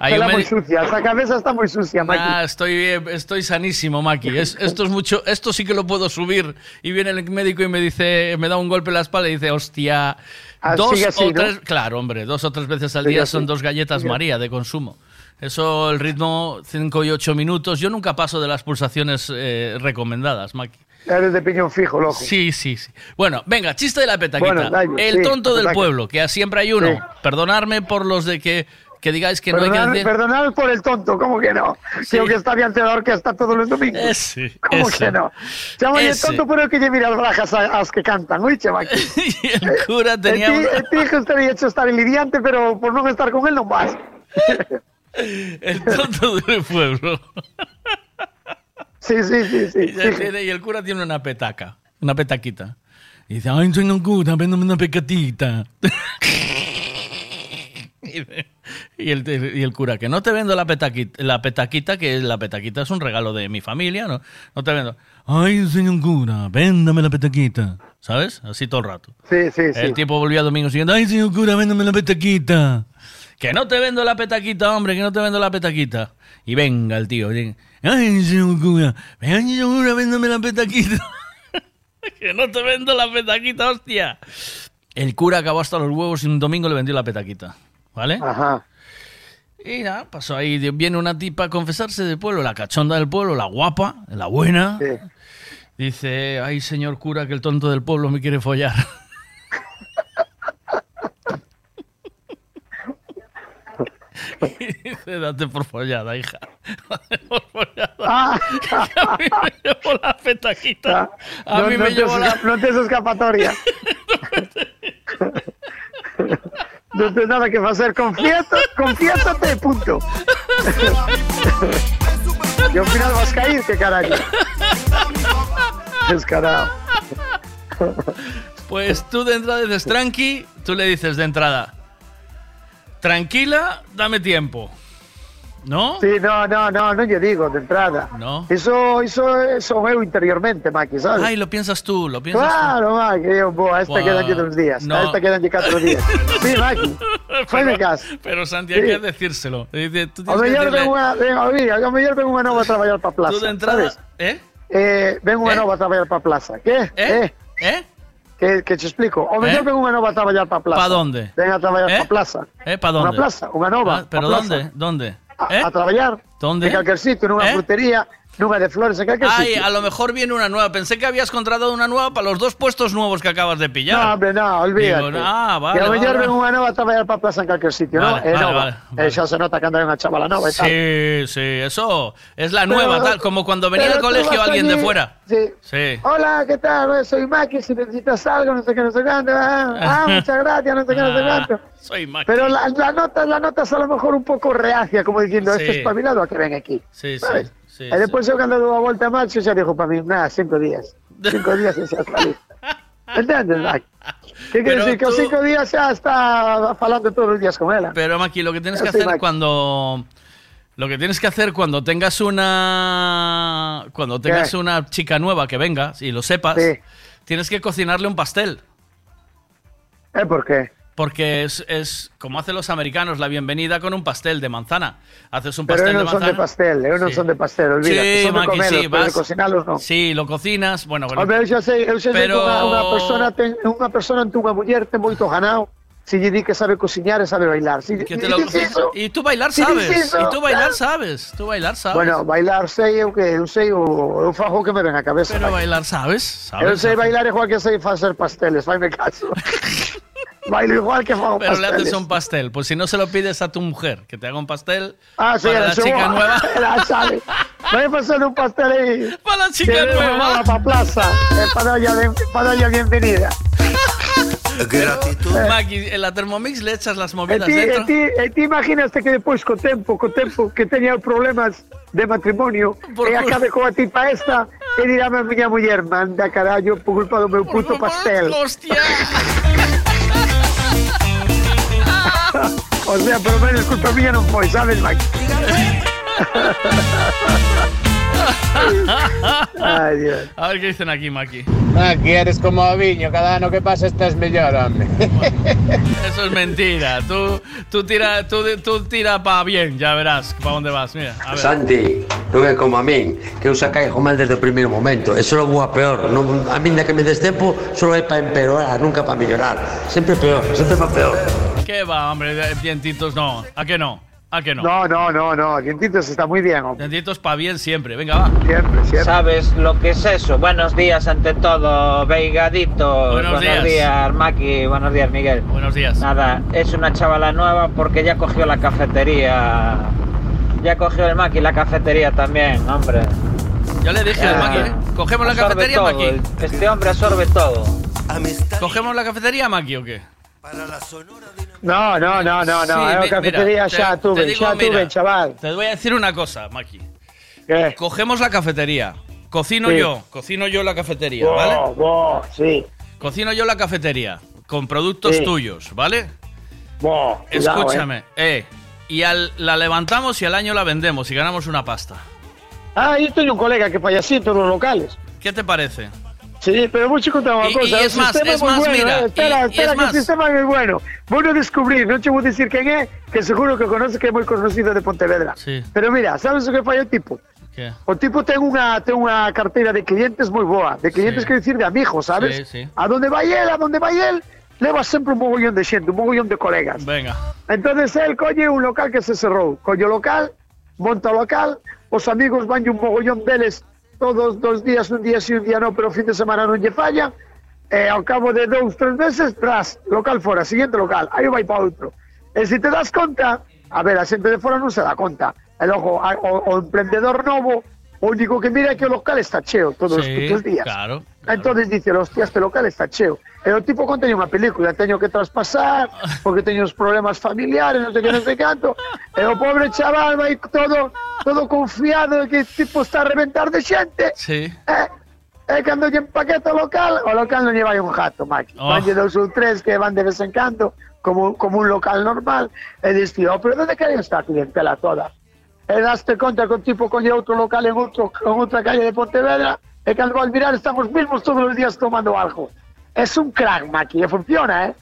hay Está un muy médi- sucia, esa cabeza está muy sucia, Mike. Ah, estoy, bien, estoy sanísimo, Maki. Es- esto es mucho, esto sí que lo puedo subir. Y viene el médico y me dice, me da un golpe en la espalda y dice, hostia, Ah, dos sigue o tres, claro, hombre, dos o tres veces al Sigue día son dos galletas. María de consumo. Eso, el ritmo 5 y 8 minutos. Yo nunca paso de las pulsaciones eh, recomendadas, Maki. Eres de piñón fijo, loco. Sí, sí, sí. Bueno, venga, chiste de la petaquita. Bueno, el sí, tonto del pueblo, que siempre hay uno. Sí. Perdonadme por los de que, que digáis que no hay que Perdonad, decir. perdonad por el tonto, ¿cómo que no? Sí. Creo que está bien la orquesta todos los domingos. Ese, ¿Cómo ese. que no? Llámale Ese. tonto por el que lleve las brajas a, los que cantan, Maki. [LAUGHS] y el cura tenía El, el hijo estaría hecho estar lidiante, pero por no estar con él no más. [LAUGHS] El tonto del pueblo. Sí, sí, sí, sí. Y, tiene- y el cura tiene una petaca, una petaquita. Y dice, ay, soy un cura, véndame una pecatita. [LAUGHS] y, de- y el, y el cura, que no te vendo la petaquita, la petaquita, que la petaquita es un regalo de mi familia, ¿no? No te vendo. Ay, señor cura, véndame la petaquita. ¿Sabes? Así todo el rato. Sí, sí, sí. El tipo volvió a domingo siguiente, ay, señor cura, véndame la petaquita. Que no te vendo la petaquita, hombre, que no te vendo la petaquita. Y venga el tío, ay, señor cura, venga, señor cura, véndame la petaquita. [LAUGHS] que no te vendo la petaquita, hostia. El cura acabó hasta los huevos y un domingo le vendió la petaquita. ¿Vale? Ajá. Y nada, pasó ahí. Viene una tipa a confesarse del pueblo, la cachonda del pueblo, la guapa, la buena. Dice, ay, señor cura, que el tonto del pueblo me quiere follar. [LAUGHS] Y dice, date por follada, hija. [LAUGHS] Date por follada. Ah. [LAUGHS] A mí me llevó la petaquita. A no, mí no me te llevó la... no te es escapatoria. No tienes nada que hacer. Confiesa, [LAUGHS] confiésate, punto. y al final vas a caer, que carajo. Descarado. Pues tú de entrada dices tranqui, tú le dices de entrada, tranquila, dame tiempo. ¿No? Sí, no, no, no, no yo digo de entrada. No. Eso, eso, eso eu interiormente, Maki, ¿sabes? Ay, lo piensas tú, lo piensas Claro, Maki, yo, bo, a esta Buah, quedan de uns días, no. a esta quedan de cuatro días. [LAUGHS] Sí, Maki, tú. fai caso. Pero Santi, hay Sí. que decírselo. Tú O tienes que mellor decirle- ven unha, ven, oiga, o mellor ven unha nova a traballar para plaza, Tú de entrada, sabes? ¿eh? Eh, ven unha nova a traballar para plaza. Que? Eh? Eh? Que, que te explico. O mellor Eh? ven unha nova a traballar para plaza. ¿Pa dónde? Ven a traballar ¿Eh? para plaza. ¿Eh? ¿Para dónde? Unha plaza, unha nova. Ah, ¿Pero pa dónde? ¿Eh? a traballar. ¿Dónde? En calquer sitio, nunha ¿Eh? frutería, nunha de flores, en calquer Ay, a lo mejor viene una nueva. Pensé que habías contratado una nueva para los dos puestos nuevos que acabas de pillar. No, hombre, no, olvídate. Digo, ah, vale. que mellor vale. unha nova a traballar para plaza en calquer sitio, Vale, ¿no? Eh, vale, nova. vale, Eh, xa se nota que anda unha chavala nova e tal. Sí, sí, eso es la Pero- nueva, tal, como cuando venía al colegio alguien de allí- fuera. Sí. Sí. Hola, ¿qué tal? Eh, Soy Maki, si necesitas algo, no sé qué, no sé cuánto. Ah, ah, [LAUGHS] muchas gracias, no sé qué, no sé cuánto. Soy Maki. Pero la, la nota, la notas a lo mejor un poco reacia, como diciendo, Sí. este espabilado a que ven aquí. Sí, sí, ¿sabes? sí, y después yo cuando doy a vuelta a Max, ya dijo para mí, nada, cinco días. [LAUGHS] Cinco días y ya está listo. ¿Qué quiere Pero decir? Que cinco días ya está hablando todos los días con él. Pero Maki, lo que tienes que hacer Maki. cuando lo que tienes que hacer cuando tengas una cuando tengas ¿Qué? una chica nueva que venga y lo sepas, Sí. tienes que cocinarle un pastel. ¿Eh? ¿Por qué? Porque es, es como hacen los americanos la bienvenida con un pastel de manzana. Haces un Pero pastel ellos de no son manzana. de pastel, ellos no Sí. son de pastel, olvídate. Sí, son de Maki, comerlos, sí, pero de vas- cocinarlos no. Sí, lo cocinas, bueno, bueno. Xa sei, eu xa sei Pero- que unha, unha persona ten, unha persona ante unha muller ten moito ganado se lle di que sabe cociñar e sabe bailar. Si, que si te lo- y tú bailar si sabes, y tú bailar sabes, tú bailar sabes. Bueno, bailar sei eu que eu sei o, eu fajo o que me ven a cabeza. pero bailar sabes, sabes. eu sei bailar igual que sei facer pasteles, faime caso. [LAUGHS] Bailo igual que fago Pero le haces un pastel. Pues si no se lo pides a tu mujer, que te haga un pastel Ah, sí, para la chica nueva. [LAUGHS] La sabe. Vai a pasar un pastel aí. Para la chica nueva. Para plaza, eh, para ben- para darlle a bienvenida. Maki, en la Thermomix le echas las movidas ti, dentro. ti, e ti imaginaste que depois co tempo, co tempo que teña problemas de matrimonio Por e acabe coa tipa esta e dirá a miña muller manda carallo por culpa do meu puto pastel. ¡Hostia! O sea, pelo menos culpa mía non foi, sabes, Mike? Ay, Dios. A ver qué dicen aquí, Maki. Aquí eres como a viño, cada ano que pasa estás mellor, home. Eso es mentira. Tú, tú tira, tú, tú tira para bien, ya verás para dónde vas. Mira, a ver. Santi, non é como a min, que eu sacai mal desde o primeiro momento, e só vou a peor. Non, a min da que me des tempo, só é para empeorar, nunca para mellorar. Sempre peor, sempre para peor. ¿Qué va, hombre? de- Dientitos, no. ¿A qué no? ¿A qué no? No, no, no, no, Dientitos está muy bien, hombre. Dientitos para bien siempre. Venga, va. Siempre, siempre. ¿Sabes lo que es eso? Buenos días ante todo, Veigadito. Buenos días. Maki. Buenos días, Miguel. Buenos días. Nada, es una chavala nueva porque ya cogió la cafetería. Ya cogió el Maki la cafetería también, hombre. Ya le dije al Maki, ¿eh? Cogemos la cafetería, todo, Maki. Este hombre absorbe todo. ¿Cogemos la cafetería, Maki, o qué? No, no, no, no, no, Sí, mi- cafetería mira, te- tuve, te digo, xa tuve, mira, chaval. Te voy a decir una cosa, Maki. ¿Qué? Cogemos la cafetería. Cocino Sí. yo, cocino yo la cafetería, Wow, ¿vale? wow, sí. Cocino yo la cafetería con productos Sí. tuyos, ¿vale? Wow, cuidado, Escúchame, eh. Y al, la levantamos y al año la vendemos y ganamos una pasta. Ah, yo tengo un colega que falla así en los locales. ¿Qué te parece? Sí, pero voy a contar una Y- cosa. y es el más, es más, bueno, mira, eh. Espera, y- y espera, es que más. el sistema es muy bueno. Bueno descubrir, no te voy a decir quién es, que seguro que conoces que es muy conocido de Pontevedra. Sí. Pero mira, ¿sabes lo que falla el tipo? Que? O tipo ten unha ten unha carteira de clientes moi boa, de clientes Sí. quero dicir de amigos, sabes? Sí, sí. A donde vai el, a donde vai el, leva sempre un mogollón de xente, un mogollón de colegas. Venga. Entonces el colle un local que se cerrou, colle o local, monta o local, os amigos van un mogollón deles todos dos días, un día sí, un día no, pero fin de semana non lle fallan, e ao cabo de dous, tres meses, tras, local fora, siguiente local, aí vai para outro. E se te das conta, a ver, a xente de fora non se dá conta, e logo a- o, o emprendedor novo, o único que mira que o local está cheo todos os Sí, putos días. claro. Entonces dice, hostia, este local está cheo. E o tipo conta unha película, teño que traspasar, porque teño os problemas familiares, non sei que, non sei canto. E o pobre chaval vai todo todo confiado de que o tipo está a reventar de xente. Sí. E, e cando lle empaqueta o local, o local non lle vai un jato, Maki. Oh. Vanlle dous ou tres que van de vez en cando, como, como un local normal, e dis, tío, pero onde queren esta clientela toda? Daste conta que o tipo colle outro local en, outro, en outra calle de Pontevedra, e cando al mirar estamos mismos todos os días tomando algo. Es un crack, Maki, e funciona, eh?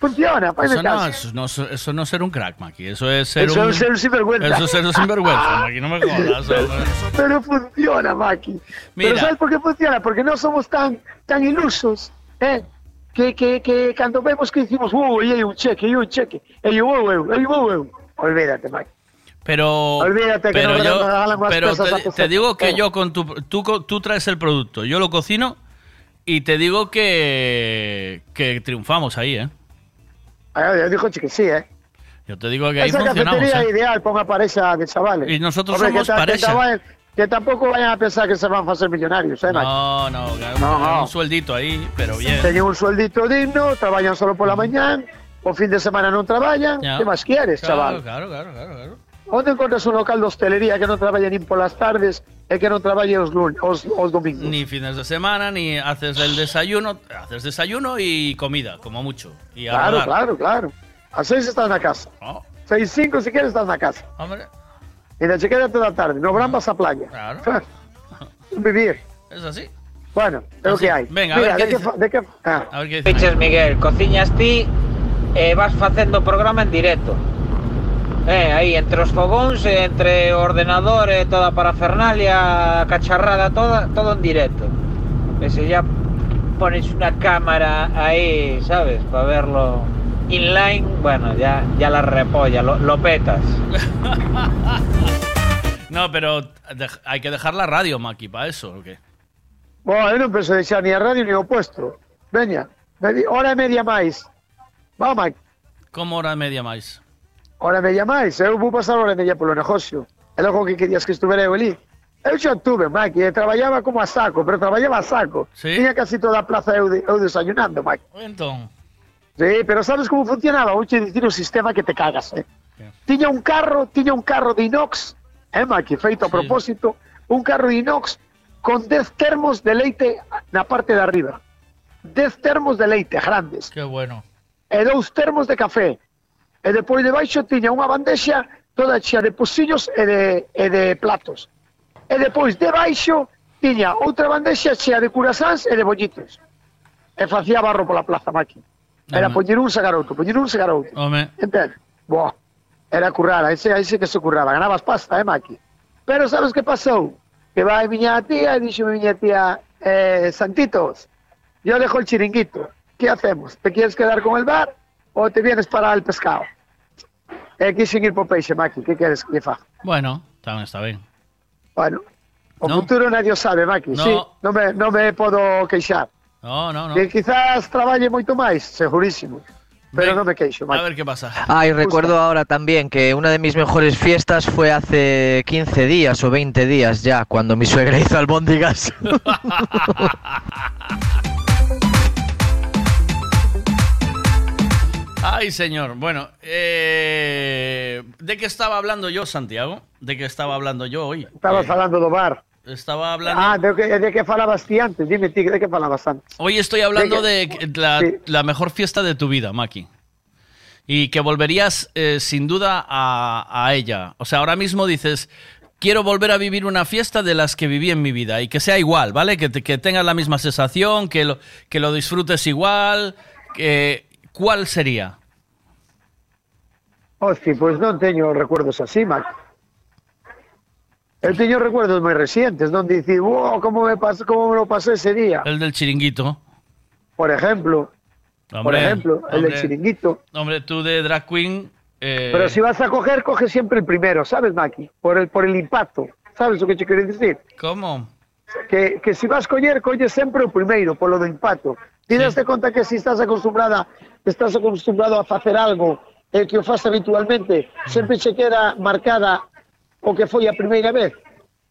Funciona, fai Eso no, eso, no, eso no es ser un crack, Maki. Eso es ser Eso un... es ser un sinvergüenza. Eso es ser un sinvergüenza, Maki. No me [LAUGHS] jodas. hombre. Pero funciona, Maki. Mira. Pero ¿sabes por qué funciona? Porque no somos tan, tan ilusos, ¿eh? Que, que, que cuando vemos que decimos, wow, ahí hay un cheque, hay un cheque, hay un wow, hay un wow, olvídate, Maki. Pero, Olvídate que pero no yo, regalan más pero te, te digo que yo con tu, tú, tú traes el producto, yo lo cocino y te digo que, que triunfamos ahí, ¿eh? Ah, yo digo que sí, ¿eh? Yo te digo que ahí Esa funcionamos, cafetería ¿eh? ideal una pareja de chavales. Y nosotros Hombre, somos que que pareja. ta- Que, tampoco vayan a pensar que se van a hacer millonarios, ¿eh? No, no, claro, No, no. un sueldito ahí, pero bien. Teñen un sueldito digno, trabajan solo por la mañana, o fin de semana no trabajan. Ya. ¿Qué más quieres, Claro, chaval? Claro, claro, claro, claro. Onde encontras un local de hostelería que non traballe nin polas tardes e que non traballe os, lun os, os domingos? Ni fines de semana, ni haces el desayuno, haces desayuno y comida, como mucho. Y a Claro, rodar. claro, claro. A seis estás na casa. Oh. Seis, cinco, si quieres, estás na casa. Hombre, E da chequera toda a tarde. No verán vas á playa. claro, [LAUGHS] Vivir. es así. Bueno, é o Así. que hai. Venga, a Mira, ver qué de que, dice. de que, ah. A ver qué dice. Piches Miguel, cociñas ti e vas facendo programa en directo. Eh, aí, entre os fogóns, entre o ordenador e toda a parafernalia, a cacharrada toda, todo en directo. E se ya pones una cámara ahí, ¿sabes? Para verlo inline, bueno, ya, ya la repolla, lo, lo petas. [LAUGHS] No, pero hay que dejar la radio, Maki, para eso, ¿o qué? Bueno, eu non penso deixar ni a radio ni o puesto. Veña, hora e media máis. Vamos, Mike. ¿Cómo hora y media más? Hora e media máis, eu vou pasar hora e media polo negocio. E logo que querías que estuvera eu ali. Eu xa tuve, Mike, e traballaba como a saco, pero traballaba a saco. Sí? Tiña casi toda a plaza eu, de, eu desayunando, Mike. Entonces, Sí, pero sabes como funcionaba? Vou che dicir o sistema que te cagas, eh. Tiña un carro, tiña un carro de inox, eh, Mike, feito a propósito, un carro de inox con 10 termos de leite na parte de arriba. 10 termos de leite grandes. qué bueno. e dous termos de café. e depois debaixo tiña unha bandexa toda chea de pocillos e de, e de platos. E depois debaixo tiña outra bandexa chea de curasáns e de bollitos. E facía barro pola plaza, maqui. Era Home. poñer un sacar outro, poñer un sacar outro. Home. Entende? Boa. Era currar, aí se, aí que se curraba. Ganabas pasta, eh, maqui. Pero sabes que pasou? Que vai miña tía e dixo miña tía eh, Santitos, yo dejo el chiringuito. Que hacemos? Te quieres quedar con el bar? O te vienes para el pescado? E quixen ir por peixe, Maki, que queres que faga? bueno, también está bien. Bueno, o No. futuro nadie sabe, Maki, No. sí, non me, non me podo queixar. No, no, no. Que quizás traballe moito máis, segurísimo, pero non me queixo, A Maki. ver qué pasa. Ah, y recuerdo ahora también que una de mis mejores fiestas fue hace 15 días o 20 días ya, cuando mi suegra [LAUGHS] hizo albóndigas. [LAUGHS] Ay, señor. Bueno, eh, ¿de qué estaba hablando yo, Santiago? ¿De qué estaba hablando yo hoy? Estabas Eh, falando do bar. Estaba hablando... Ah, de que, de que falabas antes, dime de que falabas antes. Hoy estoy hablando de de que- la, la mejor fiesta de tu vida, Maki. Y que volverías eh, sin duda a, a ella. O sea, ahora mismo dices, quiero volver a vivir una fiesta de las que viví en mi vida y que sea igual, ¿vale? Que, que tengas la misma sensación, que lo, que lo disfrutes igual. Que, ¿Cuál sería? Hostia, pois non teño recuerdos así, Mac. Eu teño recuerdos moi recientes donde dicir, wow, como me, pasó, como me lo pasé ese día. El del chiringuito. Por ejemplo, por Hombre, ejemplo, el del chiringuito. Hombre, tú de drag queen. eh, Pero si vas a coger, coge siempre el primero, ¿sabes, Maki? Por el, por el impacto. ¿Sabes lo que te quiero decir? ¿Cómo? Que, que si vas a coger, coge siempre el primero, por lo do impacto. Ti daste conta que si estás acostumbrada, estás acostumbrado a hacer algo eh, que o faz habitualmente, sempre se queda marcada o que foi a primeira vez.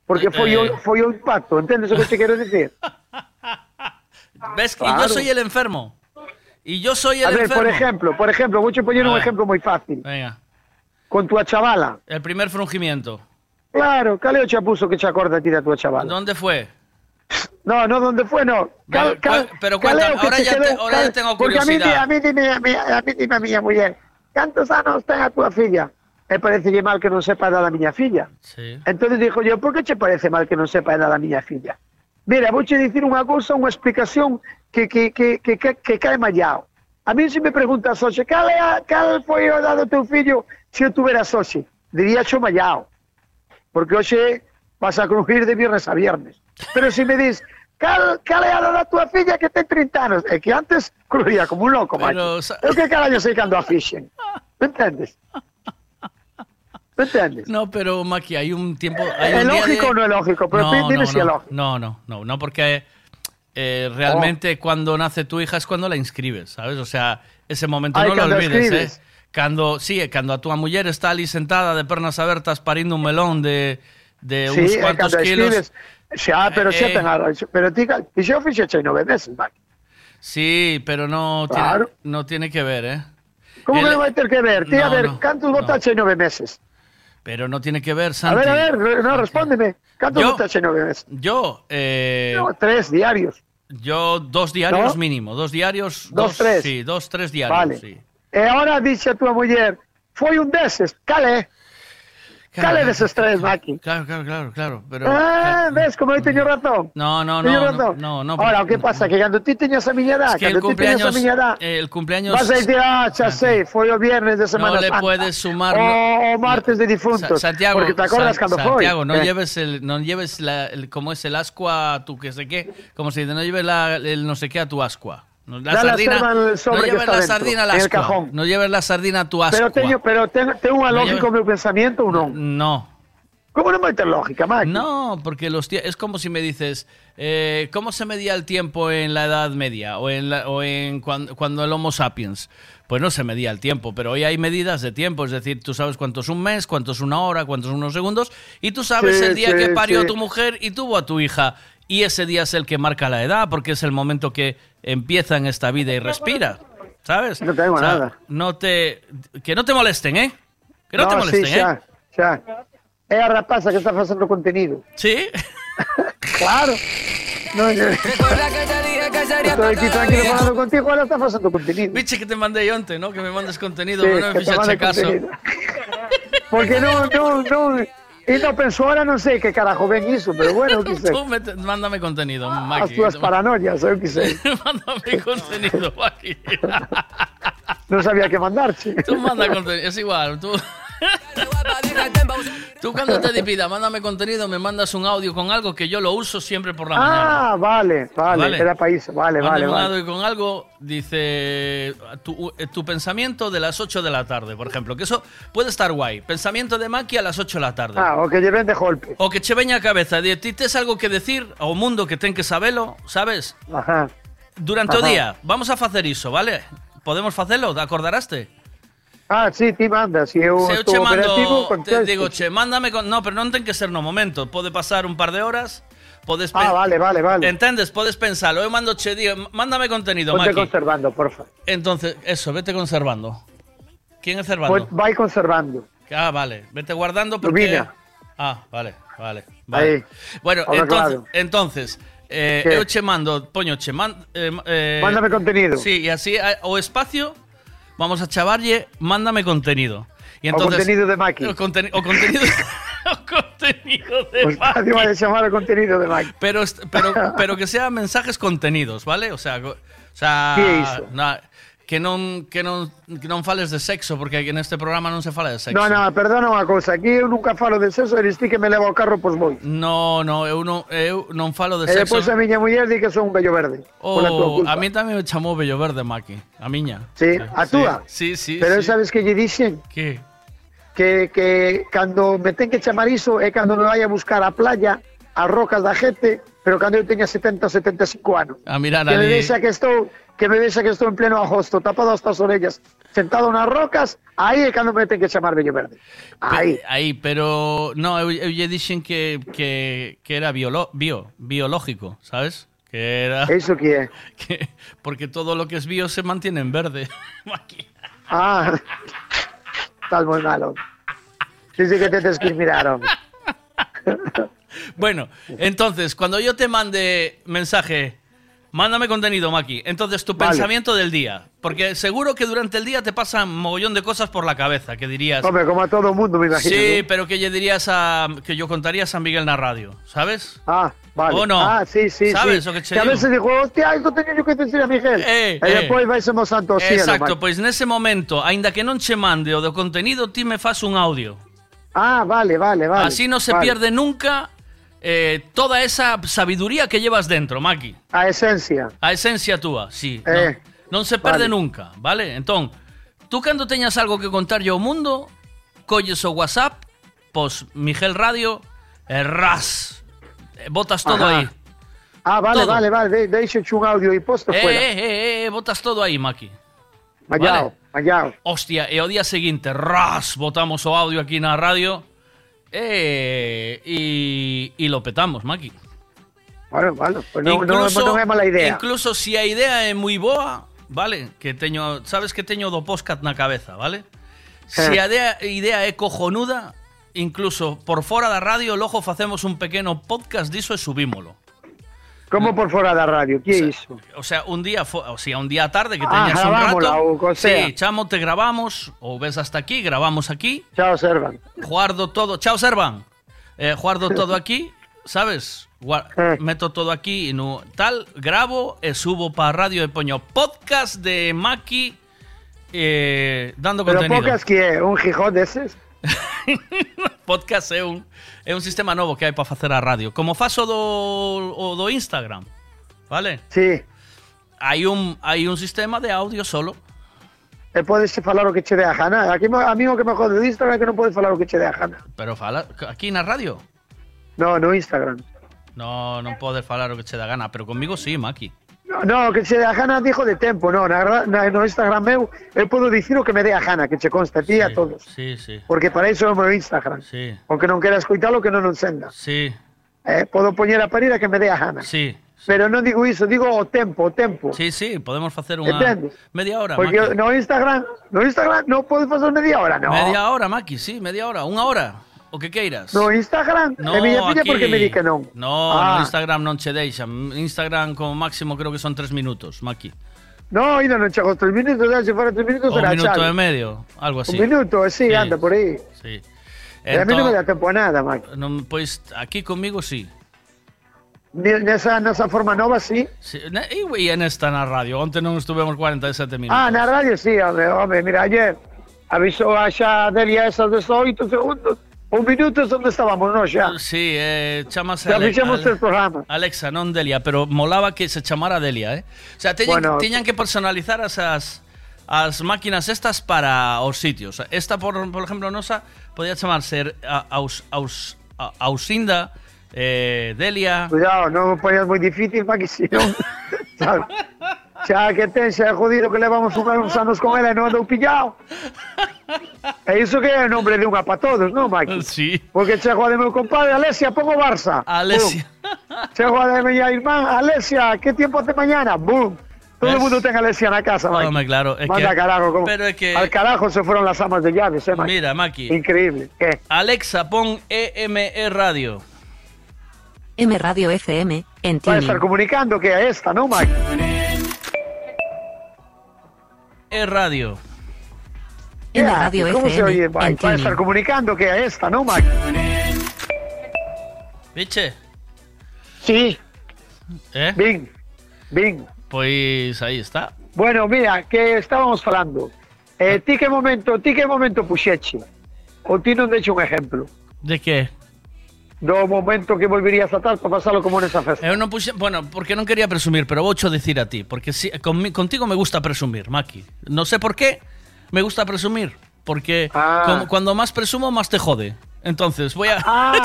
Porque foi, o, Eh. foi o impacto, entendes o que te quero decir? [LAUGHS] ¿Ves? Y Claro. yo soy el enfermo. Y yo soy el A ver, enfermo. por ejemplo, por ejemplo, voy a poner A un ejemplo muy fácil. Venga. Con tu chavala. El primer frungimiento. Claro, cal é o chapuzo que te acorda a ti da tua chavala? ¿Dónde fue? No, no, ¿dónde fue? No. Cal, No, cal, pero cuéntame, ahora te ya te- ahora ya tengo Porque a mí, curiosidad. a mí, dime, a mí, a mí dime a miña muller, cantos anos ten a tua filla? E parecelle mal que non sepa a edad da miña filla. Sí. Entonces dijo yo, por que che parece mal que non sepa a edad da miña filla? Mira, vouche dicir unha cousa, unha explicación que, que, que, que, que, que cae mallao. A mí se me preguntas, Oxe, cal, a, cal foi o edad do teu fillo se eu tuveras Oxe? Diría xo mallao. Porque hoxe vas a crujir de viernes a viernes. Pero se me dis, cal, cal é a edad da tua filla que ten 30 anos? É que antes crujía como un loco, sa- Eu que carallo sei cando a fixen. Me entendes? Me entendes? No, pero Maki, hay un tiempo. Hay ¿Es un lógico de- o no es lógico? Pero no, dime no, si no, es lógico. No, no, no, no, porque eh, realmente cuando nace tu hija es cuando la inscribes, ¿sabes? O sea, ese momento Ay, no lo olvides, escribes. ¿eh? Cando, sí, cando a tu mujer está ali sentada de pernas abiertas parindo un melón de, de Sí, uns é cuantos kilos. escribes, xa, pero xa Eh, ten a pero ti, ti xa o fixeche nove meses. Sí, pero no, Claro. tiene, no tiene que ver, ¿eh? Como El- que non vai ter que ver? Ti, a No, ver, no, cantos botache nove meses? Pero no tiene que ver, A Santi. ver, a ver, no, respóndeme. Yo- botache nove meses? Yo, eh, No, tres diarios. yo dos diarios ¿No? mínimo, dos diarios. Dos, tres. Sí, dos, tres diarios, Vale. sí. E ahora dixe a tua muller, foi un deses, cale? Cale deses tres, Maki? Claro, claro, claro, claro. Pero, Ah, ves, como eu teño razón. no, no, no, razón. no, no, no. Ahora, o que pasa? Que cando ti teñas a miña edad, Es que el cando ti teñas a miña edad, el cumpleaños. vas a decir, ah, xa sei, foi o viernes de Semana no le Santa. puedes sumar. O, o martes de difuntos. Sa- Santiago, porque te acordas San- cando foi. Santiago, no Eh. lleves el, no lleves la, el, como es el ascua, tu que sé qué, como dice, no lleves la, el no sé qué a tu ascua. No, La la sardina, en sobre no lleves la dentro, sardina al en el ascua. cajón. No lleves la sardina a tu ascua. Pero teño, pero ten, ten unha No lógica o meu pensamento ou non? No. Como non vai ter lógica, Maki? No, porque los es como si me dices, eh, ¿cómo se medía el tiempo en la Edad Media o en, la- o en cuan- cuando el Homo sapiens? Pues no se medía el tiempo, pero hoy hay medidas de tiempo, es decir, tú sabes cuánto es un mes, cuánto es una hora, cuántos son unos segundos, y tú sabes Sí, el día sí, que parió sí. tu mujer y tuvo a tu hija, y ese día es el que marca la edad, porque es el momento que empieza en esta vida y respira, ¿sabes? No tengo nada. No te, que no te molesten, ¿eh? Que no, te sí, molesten, xa, ¿eh? xa. É a rapaza que está facendo contenido. Sí. [LAUGHS] Claro. No, yo... Estoy aquí tranquilo falando contigo, ela está facendo contenido. Biche que te mandé yo antes, ¿no? Que me mandes contenido, Sí, pero no me te mande caso. [LAUGHS] Porque non, non, non... E non penso ahora, non sei que carajo ven iso, pero bueno, [LAUGHS] que sei. Tú mete- mándame contenido, As Maki. túas paranoias, eu que sei. mándame contenido, Maki. [LAUGHS] Non sabía que mandarche. Tú manda contenido, es igual. Tú, [LAUGHS] tú cuando te pida, mándame contenido, me mandas un audio con algo que yo lo uso siempre por la mañana. Ah, vale, vale, Vale. era iso, vale, vale, Mándame un vale. audio con algo, dice tu, eh, tu pensamiento de las 8 de la tarde, por ejemplo. Que eso puede estar guay. Pensamiento de Maki a las 8 de la tarde. Ah, o que lle ven de golpe. O que che veña a cabeza de ti tes algo que decir ao mundo que ten que sabelo, sabes? Ajá. Durante o Ajá. día, vamos a facer iso, vale? Podemos facelo, te acordaraste? Ah, sí, ti eu Se eu estou che mando, te digo, che, mándame con... No, pero non ten que ser no momento, pode pasar un par de horas, podes... Ah, vale, vale, vale. Entendes, podes pensalo, eu mando che, digo, mándame contenido, Maki. conservando, porfa. Entonces, eso, vete conservando. ¿Quién es Pues Cervando? vai conservando. Ah, vale, vete guardando porque... Rubina. Ah, vale, vale. vale. Aí. Bueno, Ahora entonces, claro. entonces eh, eu che mando, poño che, man, eh, eh, Mándame contenido. Sí, y así eh, o espacio vamos a chavarlle, mándame contenido. Y O contenido de Maki. O, conteni- o contenido [LAUGHS] o contenido de Pues nadie va a llamar el contenido de Maki. pero, pero, pero que sean mensajes contenidos, ¿vale? O sea, o sea [LAUGHS] ¿Qué hizo? na- que non que non que non fales de sexo, porque aquí neste programa non se fala de sexo. No, no, perdona unha cousa, aquí eu nunca falo de sexo, eres ti que me leva ao carro, pois vou. No, no, eu non eu non falo de E sexo. depois a miña muller di que son un bello verde. pola tua Oh, culpa. a mí tamén me chamou Bello Verde, Maki. A miña. Sí, a túa. Sí, sí, Pero sí. sabes que lle dixen? Que? Que, que cando me ten que chamar iso é cando me vai a buscar a playa, as rocas da gente, pero cando eu teña 70 ou 75 anos. A mirar que me ali. vexa que estou que me vexa que estou en pleno agosto, tapado hasta as orellas, sentado nas rocas, aí é cando me ten que chamar bello verde. Aí. Aí, pero no, eu, eu lle dixen que, que, que era biolo, bio, biológico, ¿sabes? Que era [LAUGHS] Eso que é? [LAUGHS] que porque todo lo que es bio se mantiene en verde. [LAUGHS] Ah, estás moi malo. Dice que te discriminaron. Bueno, entonces, cuando yo te mande mensaje, mándame contenido, Maki. Entonces, tu Vale. pensamiento del día. Porque seguro que durante el día te pasan mogollón de cosas por la cabeza, que dirías... Hombre, como a todo mundo, me imagino. Sí, ¿no? pero que lle dirías a... que yo contaría a San Miguel na radio, ¿sabes? Ah, vale. ¿O no? Ah, sí, sí, ¿Sabes sí. o que che a digo? veces dijo, hostia, isto teño yo que decir a Miguel. Eh, e eh. despois vai ser santo cielo. Exacto, Mike. pois nese momento, aínda que non che mande o do contenido, ti me fas un audio. Ah, vale, vale, vale. Así no se vale. pierde nunca eh, toda esa sabiduría que llevas dentro, Maki. A esencia. A esencia túa, sí. Eh, non, non se perde vale. nunca, vale? Entón, tú cando teñas algo que contar ao mundo, colles o WhatsApp, pos Miguel Radio, e ras, eh, botas todo Ajá. aí. Ah, vale, Todo. vale, vale. De, deixo un audio e posto Eh, fuera. eh, eh, eh, botas todo aí, Maki. Mallao, mallao. Hostia, e o día seguinte, ras, botamos o audio aquí na radio e, e, e lo petamos, Maki. Bueno, bueno, pues non, non é mala idea. Incluso si a idea é moi boa, vale? Que teño, sabes que teño do podcast na cabeza, vale? [LAUGHS] Si Eh. a idea, idea é cojonuda, incluso por fora da radio, logo facemos un pequeno podcast diso e subímolo. Como por fora da radio, que é iso? O sea, un día, o sea, un día tarde que Ah, teñas un grabámola, rato. co sea. Sí, chamo, te grabamos, ou ves hasta aquí, grabamos aquí. Chao, Servan. Guardo todo. Chao, Servan. Eh, guardo todo aquí, ¿sabes? Gua- Eh. Meto todo aquí no tal, grabo e subo para radio e poño podcast de Maki eh, dando Pero contenido. pocas que é un Gijón deses. [LAUGHS] Podcast é un é un sistema novo que hai para facer a radio. Como faso do o do Instagram, vale? Sí. Hai un hai un sistema de audio solo. E podes falar o que che dé a gana. Aquí, a mí o que me jode de Instagram é que non podes falar o que che dé a gana. Pero fala aquí na radio. No, no Instagram. No, non podes falar o que che dá gana, pero conmigo sí, Maki. No, que dé a gana dijo de tempo, no, na, na, no Instagram meu eu podo dicir o que me dé a gana, que che consta a ti a todos. Sí, sí. Porque para iso é o meu Instagram. Sí. Aunque non quera escoitalo, que non o encenda. Sí, Eh, podo poñer a parir a que me dé a gana. sí. Pero non digo iso, digo o tempo, o tempo. Sí, sí, podemos facer unha Entendes? media hora, Porque Maki. no Instagram, no Instagram non podes facer media hora, no. Media hora, Maki, sí, media hora, unha hora, o que queiras. No Instagram, No, e miña aquí. porque me di que non. No, Ah. no Instagram non che deixan. Instagram como máximo creo que son tres minutos, Maki. No, ainda non chego tres minutos, se fora tres minutos Un será minuto chave. e medio, algo así. Un minuto, sí, Sí. anda por aí. Sí. E a mí non me dá Entón, tempo a nada, Mike. non, pois aquí conmigo sí. Nesa, nesa forma nova, sí. sí. E e en esta na radio, onte non estuvemos 47 minutos. Ah, na radio sí, hombre, hombre, mira, ayer avisou a xa Delia esas 18 segundos. Un minuto es donde estábamos, no, xa. Sí, eh, Ale- fixemos Ale- tres programas. Alexa, non Delia, pero molaba que se chamara Delia, eh? O sea, teñan, Bueno. teñan que personalizar esas as máquinas estas para os sitios. Esta, por, por exemplo, nosa podía chamarse a- aus, aus, a- Ausinda, eh, Delia... Cuidado, non me poñas moi difícil, para que si non... [LAUGHS] Xa que ten, xa é jodido que levamos un- uns anos con ela e non andou pillado. E iso que é o nombre de unha para todos, non, Maki? Sí. Porque chego a de meu compadre, Alesia, pongo Barça. Alesia. Bum. Chego a de miña irmán, Alesia, que tempo hace mañana? Bum. Todo el mundo ten Alesia na casa, Maki. Home, claro, é que- Manda carajo, como... pero é que- Al carajo se fueron las amas de llaves, eh, Maki. Mira, Maki. Increíble. ¿Qué? Alexa, pon EME Radio. M Radio FM, en Va a Tuning. estar comunicando que a esta, ¿no, Maki? E Radio. M ¿Qué Radio? ¿Cómo se FM, oye, en Mike? Va a estar comunicando que a esta, ¿no, Maki? Viche? Sí. Eh? Bin, bin. Pois aí está. Bueno, mira, que estábamos falando. Eh, ti que momento, ti que momento puxeche? O ti non deixo un exemplo De que? Do momento que volverías a tal para pasalo como nesa festa. Eu non puxe, bueno, porque non quería presumir, pero voucho decir a ti, porque si, conmi- contigo me gusta presumir, Maki. No sé por qué, me gusta presumir, porque Ah. como- cuando más presumo, más te jode. Entonces, voy a... Ah,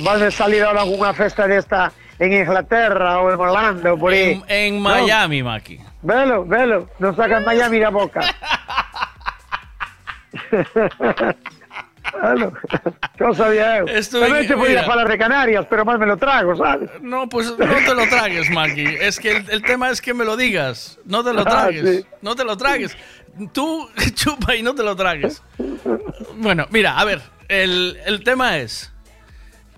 vas a salir ahora a alguna festa desta en Inglaterra o en Holanda o por aí. En, en No. Miami, Maki. Velo, velo, non sacan Miami da boca. [LAUGHS] velo, que o sabía eu. Estuve- Tamén te podía mira. falar de Canarias, pero mal me lo trago, sabes? No, pues no te lo tragues, Maki. Es que el, el tema es que me lo digas. No te lo Ah, tragues. sí. No te lo tragues. Tú [LAUGHS] chupa y no te lo tragues. Bueno, mira, a ver, el, el tema es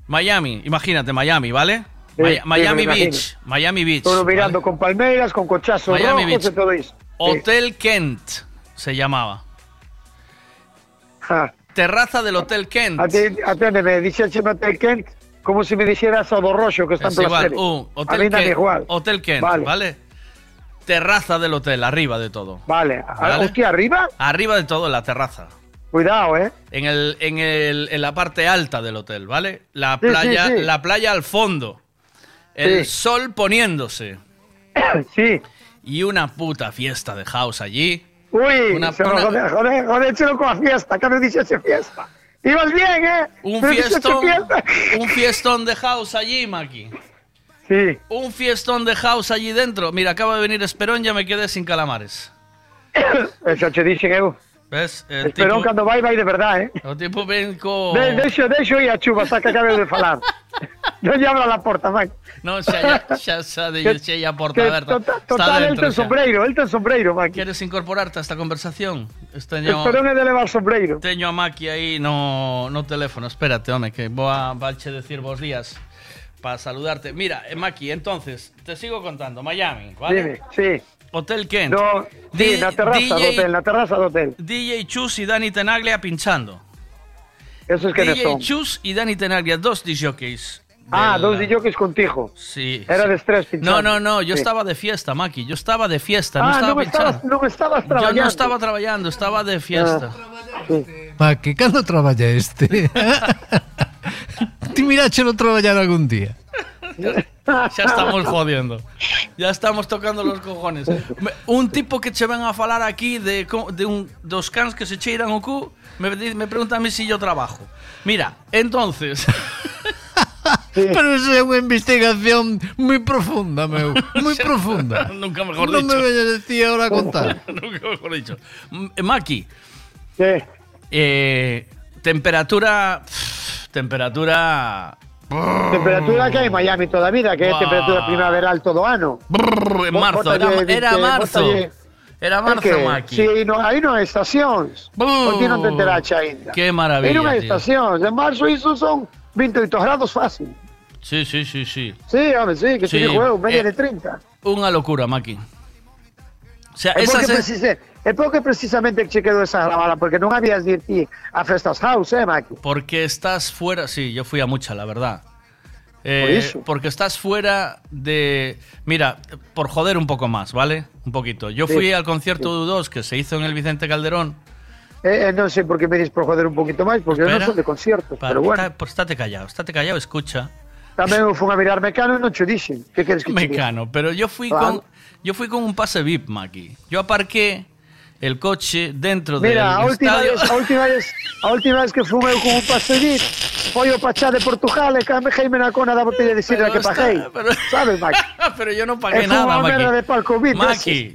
Miami, imagínate, Miami, ¿vale? Sí, Mi- sí, Miami Beach. Miami Beach. Todo mirando con palmeiras, con cochazos Miami rojos Beach. todo iso. Hotel Kent se llamaba. Ja. Terraza del Hotel Kent. Aténdeme, dixeche Hotel Kent como se me dixeras o do roxo que está en Es toda igual, a Hotel mí dame Kent, igual. Hotel Kent, Vale. ¿vale? Terraza del hotel, arriba de todo. Vale. ¿Vale? Hostia, arriba? Arriba de todo, la terraza. Cuidado, ¿eh? En, el, en, el, en la parte alta del hotel, ¿vale? La Sí, playa, sí. la playa al fondo. El sol poniéndose. [COUGHS] sí. Y una puta fiesta de house allí. Uy, Una- se me una- joder, joder, joder, chelo con la fiesta, que no dixeche fiesta. Ibas bien, ¿eh? Un fiestón, fiesta. un fiestón de house allí, Maki. Sí. Un fiestón de house allí dentro. Mira, acaba de venir Esperón, ya me quedé sin calamares. [COUGHS] Eso che dixen eu. ¿Ves? El Esperón tipo, cando vai, vai de verdad, eh? el tipo ven co... De, deixo, deixo ir a chuva, hasta que acabe de falar. non lle abra la porta, Mike. No, xa, ya, xa, xa, de, xa, ya porta Que aberta. total, Está total el dentro ten xa. sombreiro, el ten sombreiro, Mike. ¿Quieres incorporarte a esta conversación? Teño, Esperón é de levar sombreiro. teño a Maki aí no, no teléfono. Espérate, home, que voy a vache decir vos días para saludarte. Mira, eh, Maki, entonces, te sigo contando. Miami, ¿vale? Dime, sí. Hotel Kent. No, sí, Di- na terraza DJ hotel, na terraza do hotel. DJ Chus y Dani Tenaglia pinchando. Esos que DJ son. Chus y Dani Tenaglia, dos DJs. Ah, del- dos DJs contigo. Sí. Era sí. de estrés pinchando. No, no, no, yo Sí. estaba de fiesta, Maki. Yo estaba de fiesta, no Ah, estaba non estabas, pinchando. non estabas Yo traballando. no estaba trabajando, estaba de fiesta. Ma que cando traballa este? [LAUGHS] Ti miráchelo traballar algún día. [LAUGHS] Ya estamos jodiendo. Ya estamos tocando los cojones. Un tipo que che ven a falar aquí de, de un, dos cans que se cheiran o cu, me, pregunta a mí si yo trabajo. Mira, entonces... [LAUGHS] Pero eso é unha investigación moi profunda, meu. Moi [LAUGHS] profunda. Nunca mejor non dicho. me veña decir ahora a contar. Nunca mejor dicho. M- Maki. Sí. Eh, temperatura... pff, Temperatura... Temperatura que hai en Miami toda vida, que Buah. temperatura primaveral todo o ano. Brrr, en marzo, era, marzo. Era marzo, Maki. Si, no, aí non hai estacións. O ti non te enterache aínda. Qué maravilla, non hai tío. estacións. En marzo iso son 28 grados fácil. Sí, sí, sí, sí. Sí, home, sí, que Sí, digo eu, media eh, de 30. Unha locura, Maki. O sea, É porque, se- precise, é porque precisamente che quedou esa grabada, porque non habías de ir a festas house, eh, Maki? Porque estás fuera, sí, yo fui a mucha, la verdad. Eh, Por eso. Porque estás fuera de... Mira, por joder un poco más, ¿vale? Un poquito. Yo Sí, fui al concierto de U2 que se hizo en el Vicente Calderón. Eh, eh, non sei por que me dis por joder un poquito máis, porque eu non Espera. son de conciertos, Para- pero bueno. está- pues estate callado, estate callado, escucha. Tamén eu fun a mirar Mecano e non che dixen. Que queres que? Mecano, pero yo fui Claro. con yo fui con un pase VIP, Maki. Yo aparqué el coche dentro Mira, a del última, estadio. vez, a, última vez, a última vez que fun eu con un pasevit foi o Pachá de Portugal e camejeime na cona da botella de sidra Pero que paguei. Sabes, Maki? [LAUGHS] pero yo no pagué E nada, merda de palco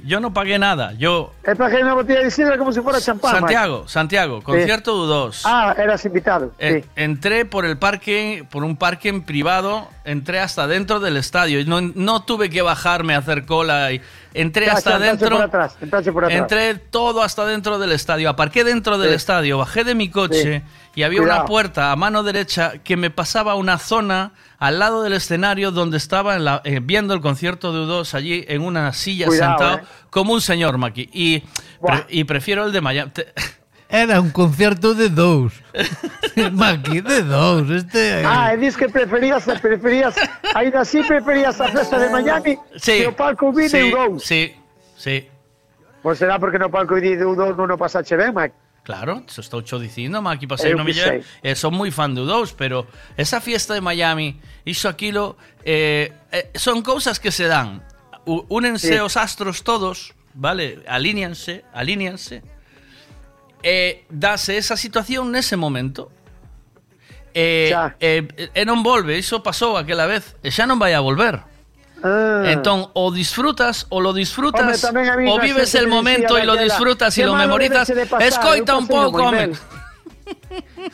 yo no pagué nada. Yo E paguei unha botella de sidra como se fora champán. Santiago, Santiago, concierto U2. Ah, eras invitado. Eh, sí. Entré por el parque, por un parque en privado, entré hasta dentro del estadio. No, no tuve que bajarme a hacer cola. Y entré hasta ya, entraste dentro. por atrás, entraste por atrás. Entré todo hasta dentro del estadio. Aparqué dentro del Sí. estadio, bajé de mi coche y había Cuidado. una puerta a mano derecha que me pasaba a una zona al lado del escenario donde estaba en la- eh, viendo el concierto de U2 allí en una silla Cuidado, sentado eh. como un señor, Maki. Y, pre- y prefiero el de Miami. [LAUGHS] era un concierto de dous. [LAUGHS] Maqui, de dous. Este... Ah, e dis que preferías, preferías, ainda así preferías a festa de Miami sí, que o palco vino sí, dous. Sí, sí. Pois será porque no palco vide dous non o pasache ben, Maqui. Claro, eso estou cho dicindo, Maqui, pasei no millón. Eh, son moi fan de dous, pero esa fiesta de Miami, iso aquilo, eh, eh, son cousas que se dan. Únense sí. os astros todos, vale? Alíñanse, alíñanse eh, dase esa situación nese momento. Eh, e, eh, e non volve, iso pasou aquela vez, e xa non vai a volver. Ah. Entón, o disfrutas, o lo disfrutas, Home, o vives el momento e lo disfrutas e lo memorizas. Pasar, Escoita un pouco, home.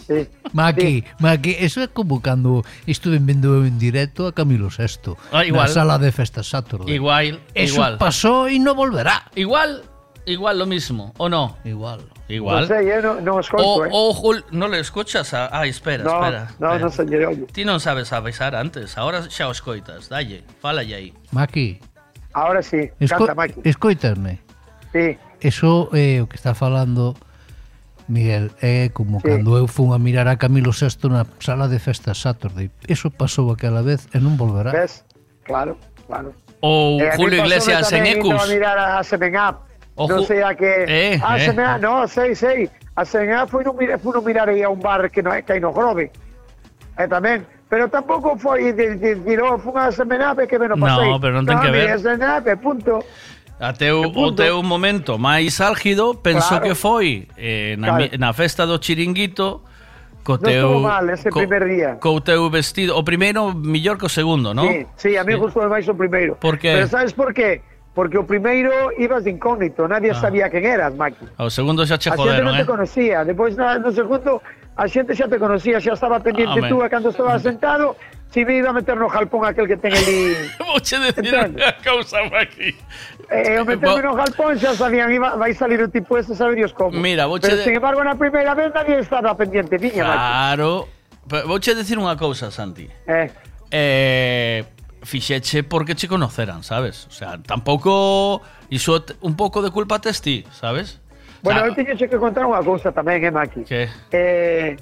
Sí. Maki, sí. Eso é como cando estuve vendo en directo a Camilo VI ah, igual. na sala de festas Saturday. Igual, eso igual. pasó e non volverá. Igual, igual lo mismo, ¿o no? Igual. Igual. Non sei, eu non, non escoito, O, eh. o Jul- no le escuchas? A, ah, espera, No, espera. no, espera. non señor, oye. Ti non sabes avisar antes, ahora xa o escoitas. Dalle, falalle aí. Maki, Ahora sí, esco canta Maki. escoitasme. Sí. Eso é o que está falando Miguel, é como Sí. cando eu fun a mirar a Camilo VI na sala de festas Saturday. Eso pasou aquela vez e non volverá. Ves? Claro, claro. Ou Eh, Julio Iglesias en Ecus. a mirar a Semen Up. O non Ju- sei a que... Eh, ah, eh. Semen Up, no, sei, sei. A Semen Up foi no, fui no mirar aí a un bar que, no, que hai no Grove. E tamén. Pero tampouco foi de, de, de, de fun a Semen Up e que me no No, pero non ten que ver. mira, Semen Up e punto. A teu, o teu momento máis álgido penso Claro. que foi eh, na, Claro. na festa do chiringuito co Non teu estuvo mal ese co, primer día. co teu vestido, o primeiro mellor que o segundo, non? Sí, sí, a mí gustou máis o primeiro. Por qué? Pero sabes por qué? Porque o primeiro ibas de incógnito, nadie Ah. sabía quen eras, Maki. O segundo xa che a xente joderon, non eh? te conocía. Depois na, no segundo, a xente xa te conocía, xa estaba pendiente Home. tú e cando estaba sentado, si me iba a meter no jalpón aquel que ten ali. [LAUGHS] Vouche decir Entende? [LAUGHS] unha cousa aquí. Eh, o meterme no jalpón xa sabían, iba, vai salir o tipo este, saberíos como. Mira, vouche Pero, de- sin embargo, na primeira vez nadie estaba pendiente Maki. Claro. Pero Vouche decir unha cousa, Santi. Eh, Eh, fixeche porque che conoceran, sabes? O sea, tampouco iso un pouco de culpa tes ti, sabes? bueno, O eu teño que contar unha cousa tamén, eh, Maki. Que? Eh,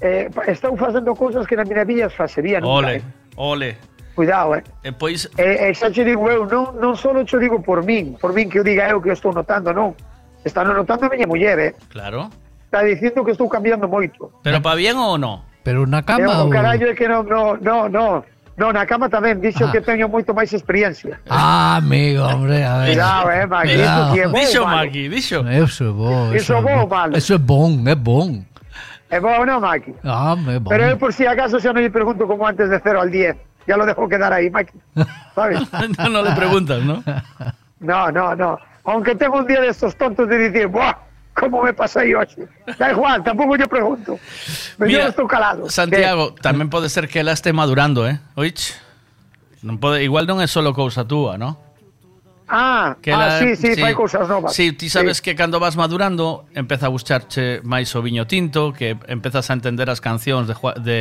eh, estou facendo cousas que na miña vida as facería nunca, Ole, eh. ole. Cuidado, eh. E pois E, e xa che digo eu, non, non só cho digo por min, por min que eu diga eu que eu estou notando, non. Está notando a miña muller, eh. Claro. Está dicindo que estou cambiando moito. Pero pa bien ou no? Pero na Eu, cama o ou... carallo é que non, non, non, non. Non, na cama tamén, dixo Ah. que teño moito máis experiencia. Ah, amigo, hombre, a ver. Cuidado, eh, Maki, Cuidado. iso que é bo, Dixo. Maki, dixo. Eso é bo. Iso é bo ou malo? Eso é bon, é bon. É bo, non, Maki? Ah, é bon. Pero eu por si acaso xa non lle pregunto como antes de 0 al 10. Ya lo dejo quedar aí, Maki. ¿Sabes? [LAUGHS] no, no le preguntas, ¿no? No, no, no. Aunque tengo un día de estos tontos de decir, ¡buah! como me pasei hoxe. Da igual, tampouco lle pregunto. Me Mira, estou calado. Santiago, que... tamén pode ser que ela este madurando, eh? Oich? Non pode, igual non é solo cousa túa, non? Ah, que ela, ah, sí, sí, sí, fai cousas novas. Sí, ti sabes sí. que cando vas madurando empeza a gustarche máis o viño tinto, que empezas a entender as cancións de, de,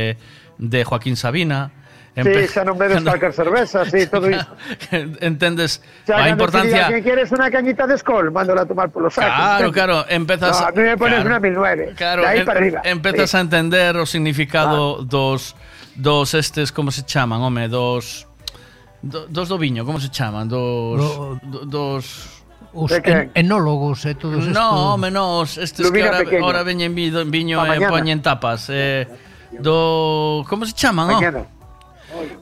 de Joaquín Sabina, Empe... Sí, xa non bebes calcar cerveza, sí, todo iso. [LAUGHS] Entendes xa, a importancia... Que quieres unha cañita de escol, mándola a tomar polos sacos. Claro, entende? claro, empezas... No, a mí me pones claro, una 1009, claro, de ahí en, para arriba. Empezas sí. a entender o significado ah. dos, dos estes, como se chaman, home, dos... Do, dos do viño, como se chaman? Dos... Do... do dos os en, enólogos e eh, todos estes. No, home, no, os estes Lumina que ahora, ahora veñen viño, viño e eh, poñen tapas. Eh, do como se chaman, oh?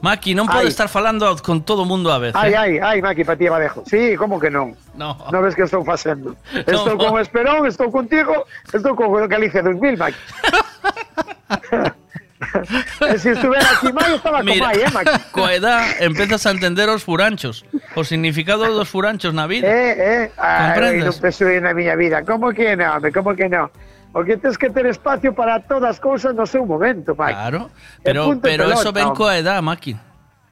Maki, non pode Ai. estar falando con todo mundo a vez. Ay, eh? ay, ay, Maki, para ti abajo. Sí, como que non? No. No ves que estou facendo. Estou [LAUGHS] No. con Esperón, estou contigo, estou con Galicia 2000, Maki. [LAUGHS] e se estuvera aquí Mai, estaba con Mira, Mai, eh, Maki? [LAUGHS] coa edad empezas a entender os furanchos, o significado dos furanchos na vida. Eh, eh, ai, non penso na miña vida. Como que non, como que non? Porque tens que ter espacio para todas as cousas no seu momento, Maki. Claro, E pero e pero eso ven coa edad, Maki.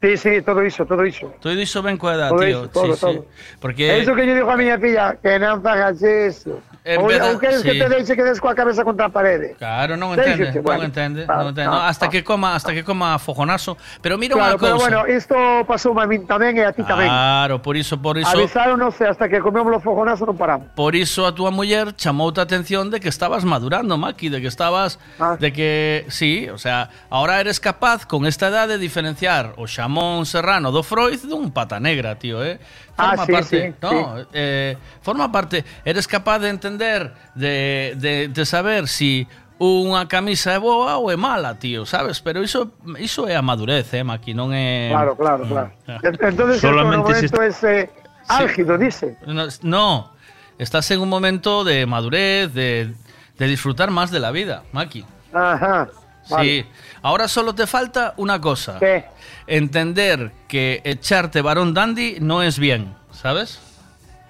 Sí, sí, todo iso, todo iso. Todo iso ven coa edad, Todo tío. iso, todo, sí, todo. sí. Porque É iso que yo digo a miña filla, que non fagas iso. Empeza- ou queres que sí. te deixe que des coa cabeza contra a parede. Claro, non entende, bueno. non entende, Ah, non entende. ah, hasta ah. que coma, hasta que coma fogonazo, pero mira unha Claro, pero cousa. bueno, isto pasou a min tamén e a ti tamén. Claro, por iso, por iso, Avisaronos e hasta que comemos los fogonazos non paramos. por iso a túa muller chamou a atención de que estabas madurando, Maki, de que estabas Ah. de que sí, o sea, ahora eres capaz con esta edad de diferenciar o xamón serrano do Freud dun pata negra, tío, eh? Ah, forma sí, parte, sí, no, eh, forma parte, eres capaz de entender, de, de, de saber si unha camisa é boa ou é mala, tío, sabes? Pero iso iso é a madurez, eh, Maki, non é Claro, claro, claro. Ah. Entonces Solamente el si momento es eh, álgido, dice. No, no, estás en un momento de madurez, de, de disfrutar más de la vida, Maki. Ajá. Sí, ahora solo te falta una cosa. ¿Qué? Entender que echarte varón dandy no es bien, ¿sabes?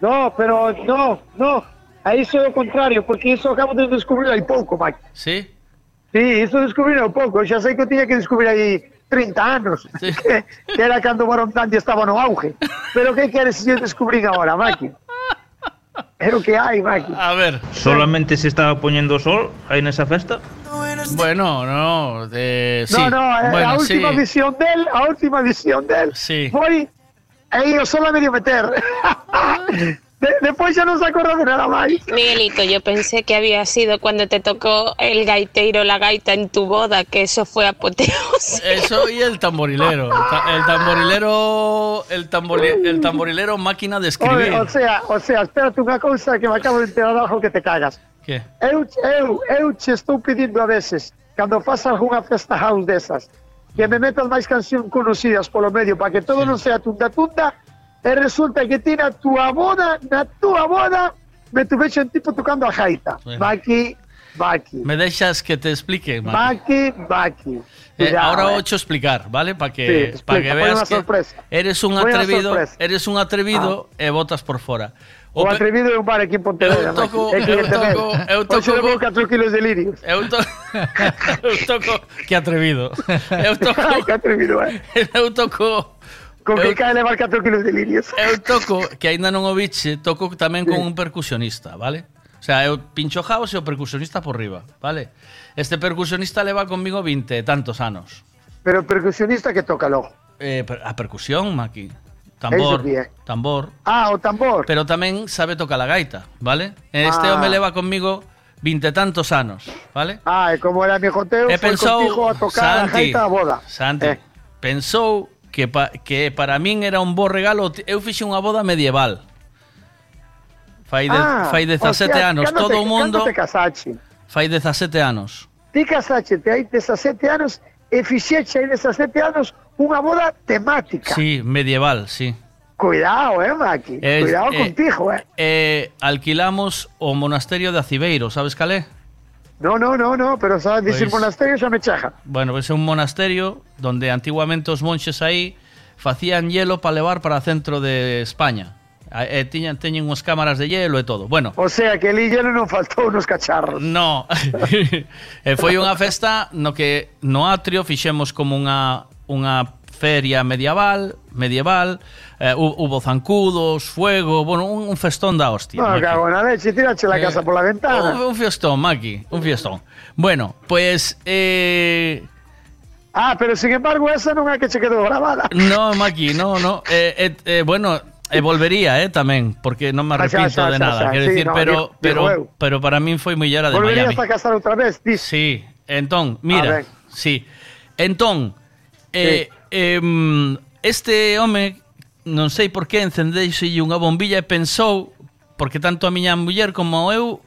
No, pero no, no. Ahí soy lo contrario, porque eso acabo de descubrir ahí poco, Mike. Sí? Sí, eso descubrí há pouco. Xa sei que tiña que descubrir aí 30 anos, que, que era cando o Barón Dandy estaba no auge. [LAUGHS] Pero que queres que eu descubrín agora, Maki? É o que hai, Maki. A ver. ¿Solamente se estaba poniendo sol ahí en esa festa? Bueno, no, de, sí. No, no, eh, bueno, a última sí. visión del, a última visión del. Sí. Foi aí eu solo a medio meter. [LAUGHS] de, despois xa non se acorda de nada máis. Miguelito, yo pensé que había sido cuando te tocó el gaiteiro, la gaita en tu boda, que eso fue apoteosis. Eso y el tamborilero. El, ta- el tamborilero. El, tambori- el tamborilero máquina de escribir. Oye, o sea, o sea, espérate unha cousa que me acabo de enterar algo que te cagas. ¿Qué? Eu, eu, eu che estou pedindo a veces, cando faz algunha festa house desas, que me metas máis cancións conocidas polo medio para que todo non sea tunda tunda, E resulta que tiene a túa boda, na túa boda, me tuvexe un tipo tocando a jaita. Bueno. Baki, Baki. Me dejas que te explique, Baki, Baki. Eh, ahora eh. ocho explicar, ¿vale? Para que, sí, explica, para que veas que eres un, atrevido, eres un atrevido ah. e botas por fora. O, o atrevido é un bar aquí en Pontevedra. Eu toco, é que eu toco, eu toco, eu toco, eu 4 kilos de lirios. [LAUGHS] [LAUGHS] Eu toco, [LAUGHS] eu toco, que atrevido. Eh. Eu toco, que atrevido, eh? Eu toco Con que eu, cae levar 4 kilos de lirios. eu toco que aínda non o biche, toco tamén con un percusionista, vale? O sea, eu pincho house e o percusionista por riba, vale? Este percusionista leva conmigo 20 e tantos anos. Pero o percusionista que toca logo. Eh, a percusión, Maki. Tambor, sí, eh. tambor. Ah, o tambor. Pero tamén sabe tocar la gaita, vale? Este Ah. home leva conmigo 20 e tantos anos, vale? Ah, e como era mi joteo, foi pensou, contigo a tocar a Santi, gaita a boda. Santi, Eh. pensou que, pa, que para min era un bo regalo. Eu fixe unha boda medieval. Fai, de, ah, fai 17 o sea, anos. Todo te, o mundo... Te casache? Fai 17 anos. Ti casache, te hai 17 anos e fixeche hai 17 anos unha boda temática. Sí, medieval, sí. Cuidado, eh, Maki. Eh, Cuidado eh, contigo, eh. eh. Alquilamos o monasterio de Acibeiro, sabes cal é? No, no, no, no, pero sabes dicir pois, monasterio xa me chaja. Bueno, pois é un monasterio donde antiguamente os monxes aí facían hielo para levar para o centro de España. E eh, tiñan, teñen unhas cámaras de hielo e todo. Bueno. O sea, que el hielo non faltou nos cacharros. No. [LAUGHS] e foi unha festa no que no atrio fixemos como unha unha feria medieval, medieval, eh, hu- hubo zancudos, fuego, bueno, un, un festón da hostia. No, cago na leche, tirache la Eh, casa por la ventana. Un, un fiestón, Maki, un fiestón. Bueno, pues eh, Ah, pero sin embargo esa non é que che quedou grabada. No, Maki, no, no. Eh, eh, eh, bueno, eh, volvería, eh, tamén, porque non me xa, xa, de nada. Quero sí, decir, no, pero, digo- pero, digo pero para min foi de Volverías Miami. a casar outra vez, dis. Sí, entón, mira, sí. Entón, eh, em, este home, non sei por que encendeixelle unha bombilla e pensou, porque tanto a miña muller como eu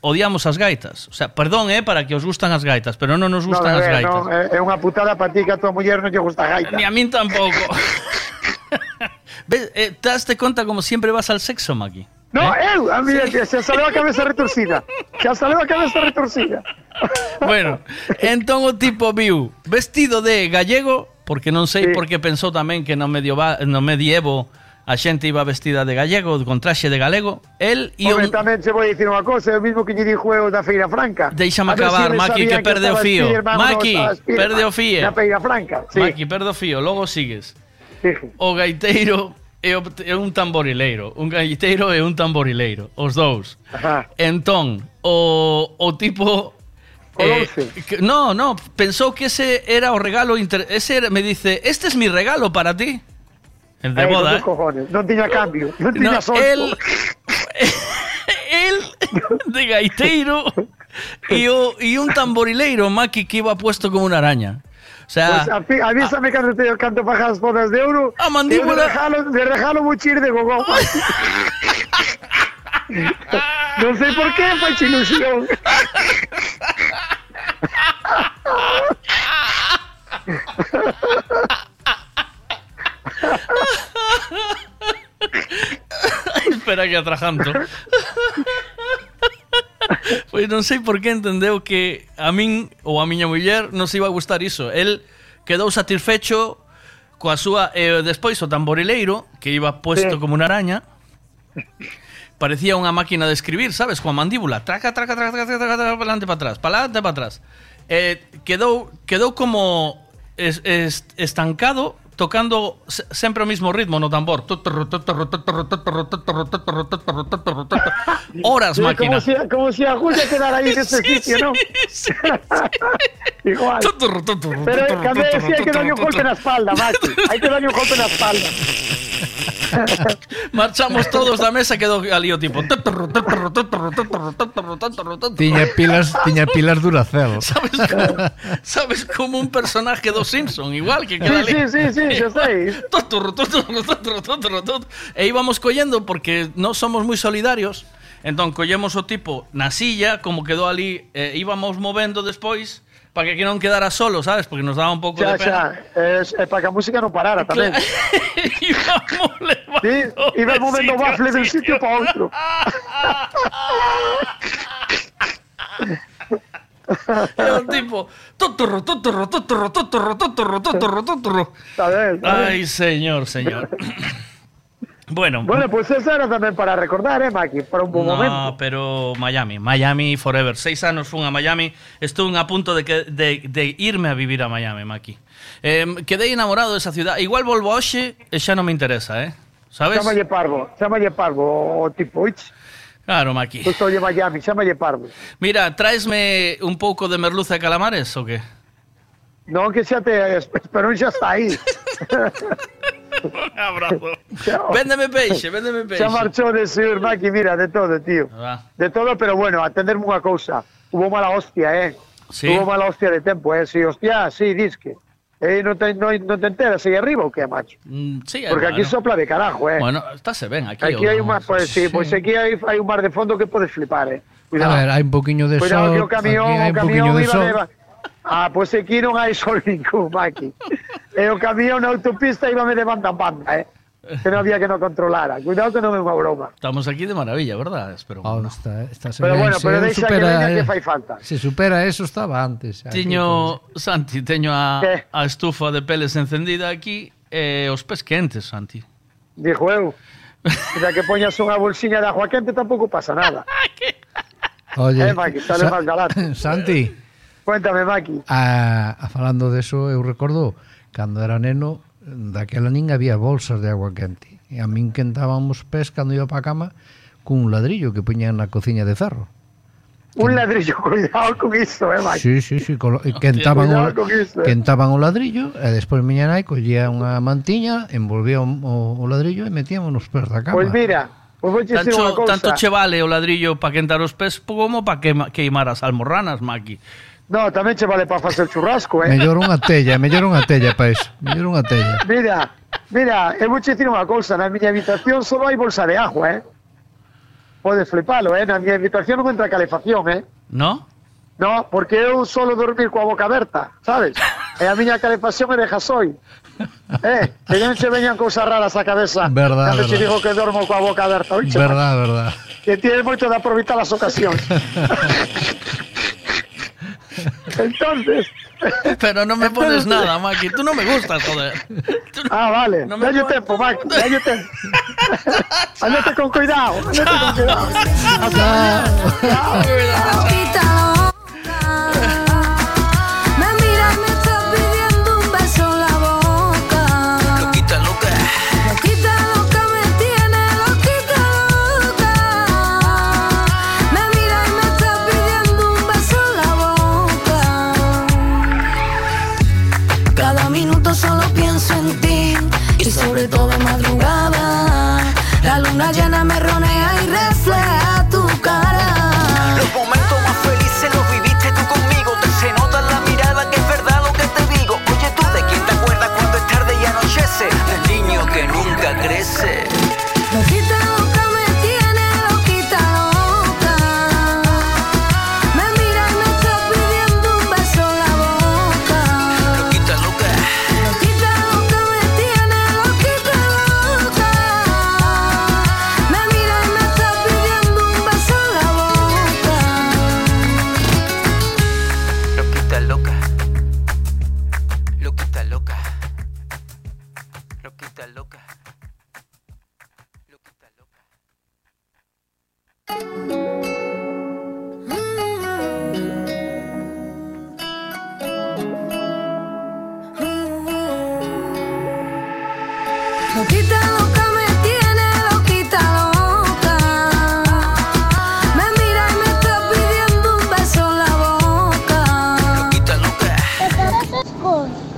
odiamos as gaitas. O sea, perdón, eh, para que os gustan as gaitas, pero non nos gustan no, as gaitas. No, é unha putada para ti que a tua muller non lle gusta a gaita. Ni a min tampouco. [LAUGHS] Ves, eh, te daste conta como sempre vas al sexo, Maki? No, ¿Eh? eu, a mí, sí. xa saleu a cabeza retorcida. Xa saleu a cabeza retorcida. bueno, entón o tipo viu vestido de gallego porque non sei por que pensou tamén que no, medieval, no medievo a xente iba vestida de gallego, con traxe de galego. El e Hombre, un... tamén che vou dicir unha cosa, é o mismo que lle dixo eu da Feira Franca. Deixame A ver acabar, eles Maki, que perde o fío. Non Maki, perde o fío. Na Feira Franca, sí. Maki, perdo fío, logo sigues. O gaiteiro e, o, un tamborileiro. Un gaiteiro e un tamborileiro. Os dous. Ajá. Entón, o, o tipo... eh, que- no, no, pensou que ese era o regalo inter- ese era- me dice, este es mi regalo para ti. El de Ai, boda, ¿eh? cojones, non tiña cambio, No, tiña solto. él- [LAUGHS] él [LAUGHS] de gaiteiro e, o, e un tamborileiro Maki que iba puesto como unha araña. O sea, Pues a avísame cando te canto para as bodas de ouro. A mandíbula. De regalo, de regalo vou chir de gogó. [LAUGHS] non sei por qué, fai ilusión. [LAUGHS] espera que atrajanto. Pois non sei por que entendeu que a min ou a miña muller non se iba a gustar iso. El quedou satisfecho coa súa e despois o tamborileiro que iba puesto Sí. como unha araña parecía unha máquina de escribir, sabes, coa mandíbula, traca, traca, traca, traca, traca, traca, para adelante, para atrás, para adelante, para atrás. Eh, quedou quedou como es, es- estancado tocando sempre o mismo ritmo no tambor. Horas, Sí, máquina. Como si, como si a Julia quedara ahí en ese sitio, ¿no? Igual. Pero cando decía hay que darle un golpe na espalda, Maki. Hay que darle un golpe na espalda. Marchamos todos da mesa quedou ali o tipo. tiña pilas, tiña pilas Duracell. Sabes como, sabes como un personaje do Simpson, igual que queda ali. Sí, sí, sí, sí, sei. e íbamos collendo porque non somos moi solidarios. Entón collemos o tipo na silla, como quedou ali, eh, íbamos movendo despois para que aquí non quedara solo, sabes? Porque nos daba un pouco Xa, de pena. xa, es, é para que [LAUGHS] a música non parara tamén. Sí, iba movendo o bafle de un sitio para outro. [LAUGHS] Era un tipo. Totorro, totorro, totorro, totorro, totorro, totorro, totorro. Ay, señor, señor. [LAUGHS] Bueno, Bueno, pues eso era tamén para recordar, eh, Maki, para un bom no, momento. pero Miami, Miami forever. Seis anos fun a Miami, estuve a punto de, que, de, de irme a vivir a Miami, Maki. Eh, quedei enamorado desa ciudad. Igual volvo hoxe e xa non me interesa, eh? Sabes? Chámalle Parvo, chámalle Parvo, o tipo, ich, Claro, Maki. pues oye Miami, chámalle Parvo. Mira, traesme un pouco de merluza e calamares ou que? Non que xa te, Esperón xa está aí. [LAUGHS] Un abrazo. Véndeme peixe, véndeme peixe. Xa marchou de sur, Maki, mira, de todo, tío. De todo, pero bueno, atenderme unha cousa. Hubo mala hostia, eh. Sí. Hubo mala hostia de tempo, eh. Si, hostia, sí, disque. Eh, non te, non, non te enteras aí arriba ou que, macho? Mm, sí, Porque aquí bueno. sopla de carajo, eh. Bueno, estáse ben aquí. Aquí ou hai un mar, pues sí, pues aquí hai, hai un mar de fondo que podes flipar, eh. A ver, hai un poquinho de Cuidado sol. que o camión, aquí o camión iba de... Ah, pois pues aquí non hai sol [LAUGHS] ningún, Maki. E o camión na autopista íbame de banda a banda, eh? que non había que no controlara. Cuidado que non é unha broma. Estamos aquí de maravilla, verdad? Espero. bueno, oh, está, está pero bueno, pero deixa supera, que, eh. que fai falta. Se supera eso estaba antes. Tiño, aquí, Santi, teño a, ¿Qué? a estufa de peles encendida aquí e eh, os pés quentes, Santi. Dixo eu. Xa que poñas unha bolsiña de agua quente tampouco pasa nada. [LAUGHS] Oye, eh, Mike, sale Sa Santi, Cuéntame, Maki. A, a falando deso, eu recordo, cando era neno, daquela nin había bolsas de agua quente. E a min quentábamos pés cando iba para a cama cun ladrillo que poñían na cociña de ferro. Un ladrillo, cuidado con iso, eh, Mike. Sí, sí, sí, colo... quentaban, o, eh. quentaban o ladrillo e despois miña nai collía unha mantiña, envolvía o, o, ladrillo e metíamos nos pés da cama. Pois pues mira, pois pues vou tanto, unha cousa. Tanto che vale o ladrillo para quentar os pés como para queimar as almorranas, Maki. No, tamén che vale para facer churrasco, eh. Mellor unha tella, mellor unha tella para iso. Mellor unha tella. Mira, mira, eu vou che dicir unha cousa, na miña habitación só hai bolsa de agua, eh. Podes flipalo, eh, na miña habitación non entra calefacción, eh. No? No, porque eu solo dormir coa boca aberta, sabes? E a miña calefacción é de jasoi. Eh, que non se veñan cousas raras á cabeza. Verdad, Cando verdad. digo que dormo coa boca aberta, oiche, Verdad, verdad. que tienes moito de aproveitar as ocasións. [LAUGHS] Entonces, [LAUGHS] Pero no me pones nada, [LAUGHS] Maki. Tú no me gustas, joder. Ah, vale. No me tempo, Maki. Dalle tempo. Andate con cuidado. Andate con cuidado. Me Music.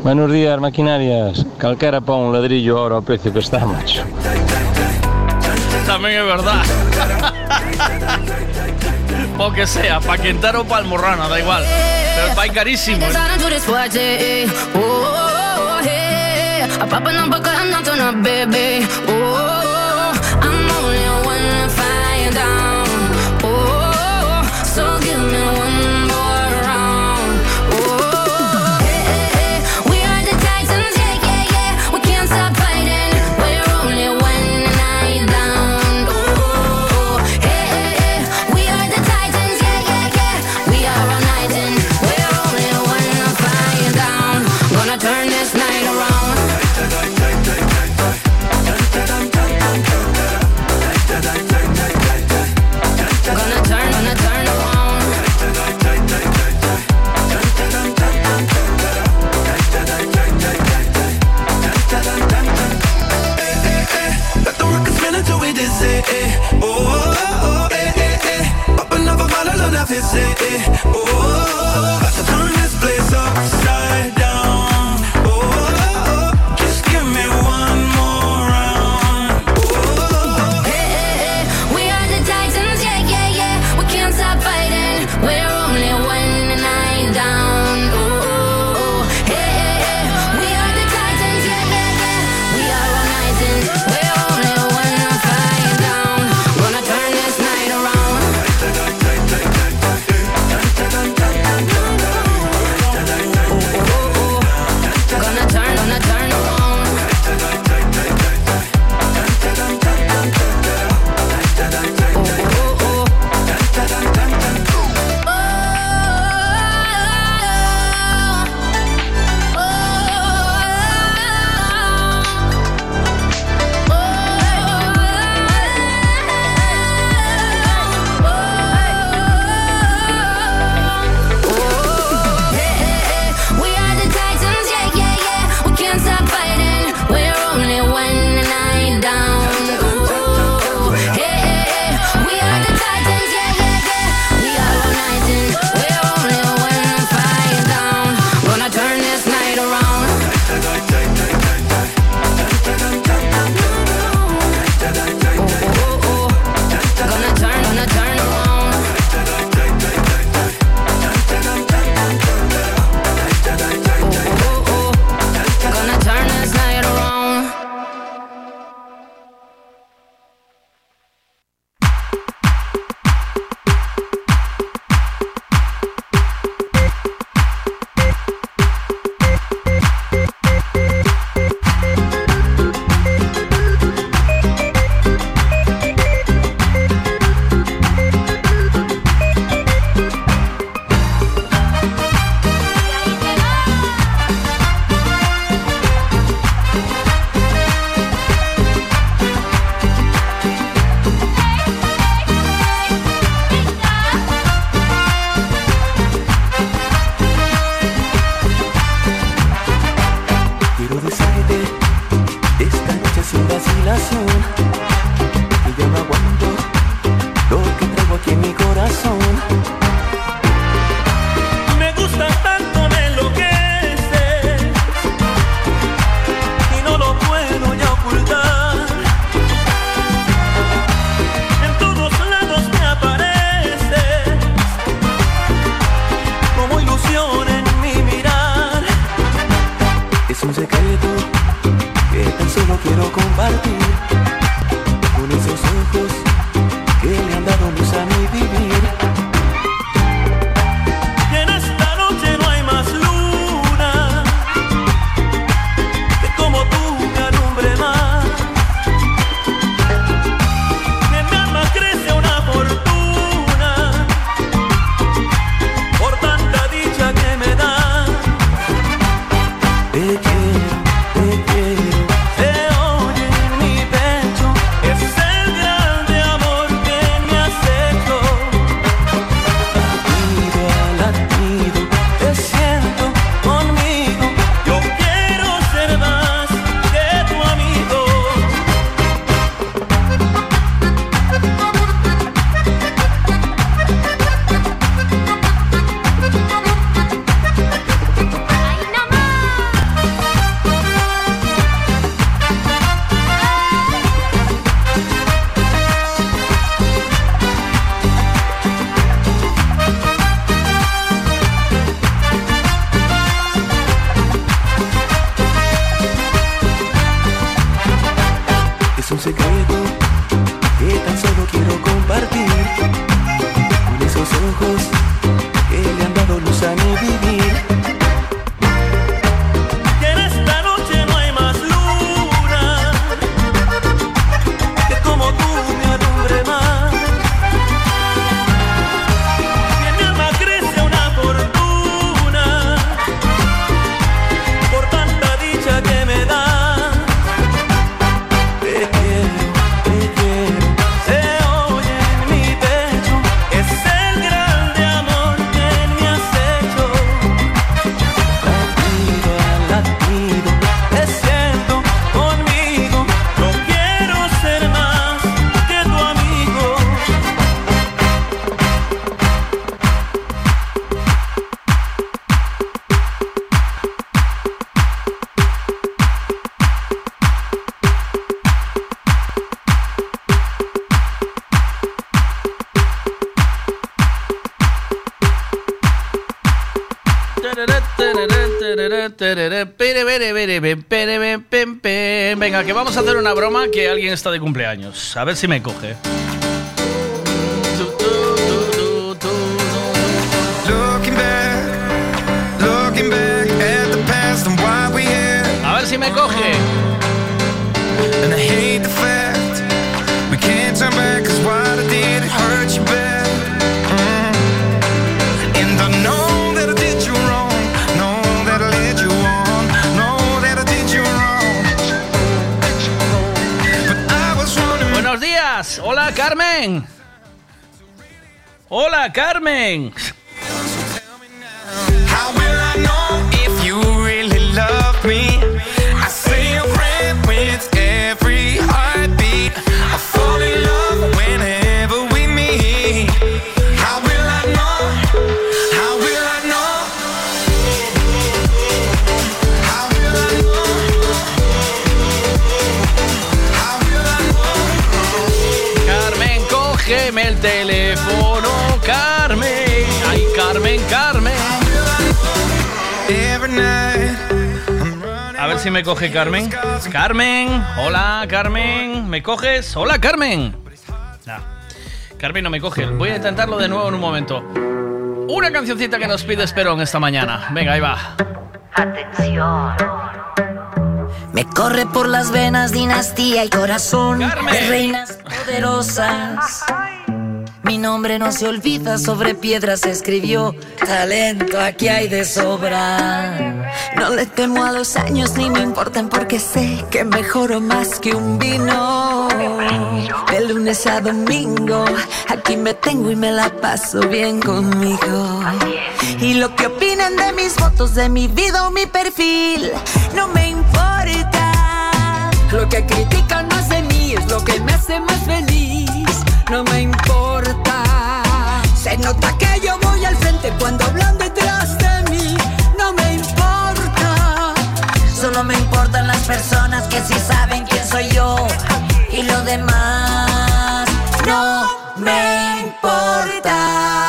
Buenos días, maquinarias. Calquera para un ladrillo ahora al precio que está, macho. También es verdad. [LAUGHS] o que sea, pa' Quintero o pa' Almorrana, da igual. Pero el país carísimo. Eh. is it, it oh. Venga, que vamos a hacer una broma que alguien está de cumpleaños. A ver si me coge. A ver si me coge. Hola, Carmen. Teléfono. Carmen. Ay, Carmen, Carmen. Every night. A ver si me coge Carmen. Carmen, hola Carmen, ¿me coges? Hola Carmen. Nah. Carmen no me coge. Voy a intentarlo de nuevo en un momento. Una cancioncita que nos pide Esperón esta mañana. Venga, ahí va. Atención. Me corre por las venas dinastía y corazón de reinas poderosas. Mi nombre no se olvida, sobre piedras se escribió. Talento aquí hay de sobra. No le temo a los años ni me importan porque sé que mejoro más que un vino. De lunes a domingo, aquí me tengo y me la paso bien conmigo. Y lo que opinen de mis fotos, de mi vida o mi perfil, no me importa. Lo que critican más de mí es lo que me hace más feliz. No me importa. Se nota que yo voy al frente cuando hablan detrás de mí. No me importa. Solo me importan las personas que sí saben quién soy yo. Y lo demás no me importa.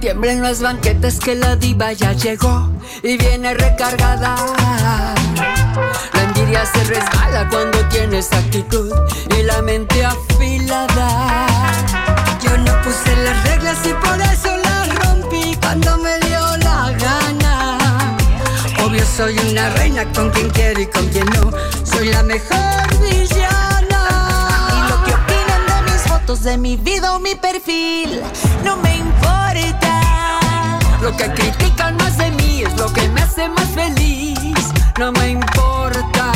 Tiemblen las banquetas que la diva ya llegó y viene recargada. La envidia se resbala cuando tienes actitud y la mente afilada. Yo no puse las reglas y por eso las rompí cuando me dio la gana. Obvio soy una reina con quien quiero y con quien no. Soy la mejor villana. Fotos, de mi vida o mi perfil, no me importa. Lo que critican más de mí es lo que me hace más feliz. No me importa.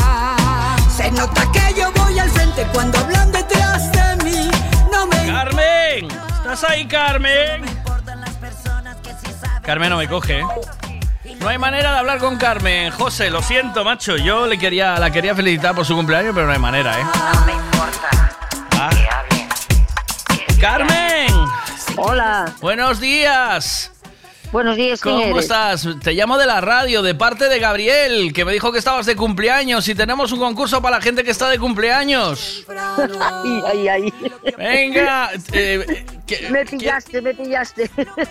Se nota que yo voy al frente cuando hablan detrás de mí. No me Carmen, ¿estás ahí, Carmen? Carmen no me coge. ¿eh? No hay manera de hablar con Carmen. José, lo siento, macho. Yo le quería, la quería felicitar por su cumpleaños, pero no hay manera, ¿eh? No me importa. Ah. Carmen. Hola. Buenos días. Buenos días, ¿quién ¿Cómo eres? estás? Te llamo de la radio, de parte de Gabriel, que me dijo que estabas de cumpleaños y tenemos un concurso para la gente que está de cumpleaños. [LAUGHS] ay, ay, ay. Venga, eh, ¿qué- me pillaste, me pillaste.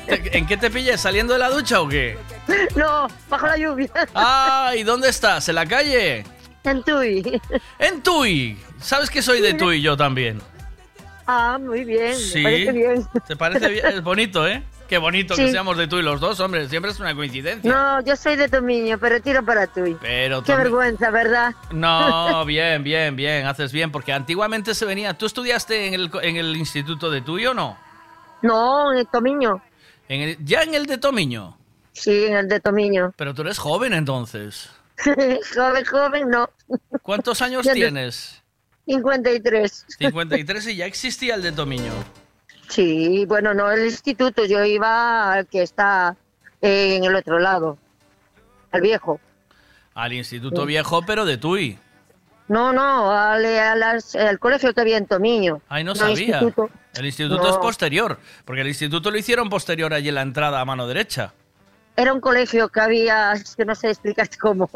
te- ¿en qué te pilles? ¿Saliendo de la ducha o qué? no, bajo la lluvia. Ah, ¿y dónde estás? ¿En la calle? En Tui. En Tui. ¿Sabes que soy de Tui yo también? Ah, muy bien, Sí. me parece bien. ¿Te parece bien? Es bonito, ¿eh? Qué bonito que seamos de Tui los dos, hombre. Siempre es una coincidencia. No, yo soy de Tomiño, pero tiro para Tui. Pero Qué vergüenza, ¿verdad? No, [LAUGHS] bien, bien, bien, haces bien, porque antiguamente se venía. ¿Tú estudiaste en el, en el instituto de Tui o no? No, en el Tomiño. En el- ya en el de Tomiño. Sí, en el de Tomiño. Pero tú eres joven entonces. [LAUGHS] joven, joven, no. ¿Cuántos años [LAUGHS] tienes? 53. 53 y ya existía el de Tomiño. Sí, bueno, no el instituto, yo iba al que está en el otro lado, al viejo. Al instituto Sí. viejo, pero de Tui. No, no, al, a las- al colegio que había en Tomiño. Ay, no al sabía. instituto. El instituto No. es posterior, porque el instituto lo hicieron posterior allí en la entrada a mano derecha. Era un colegio que había, es que no sé explicarte [LAUGHS] cómo,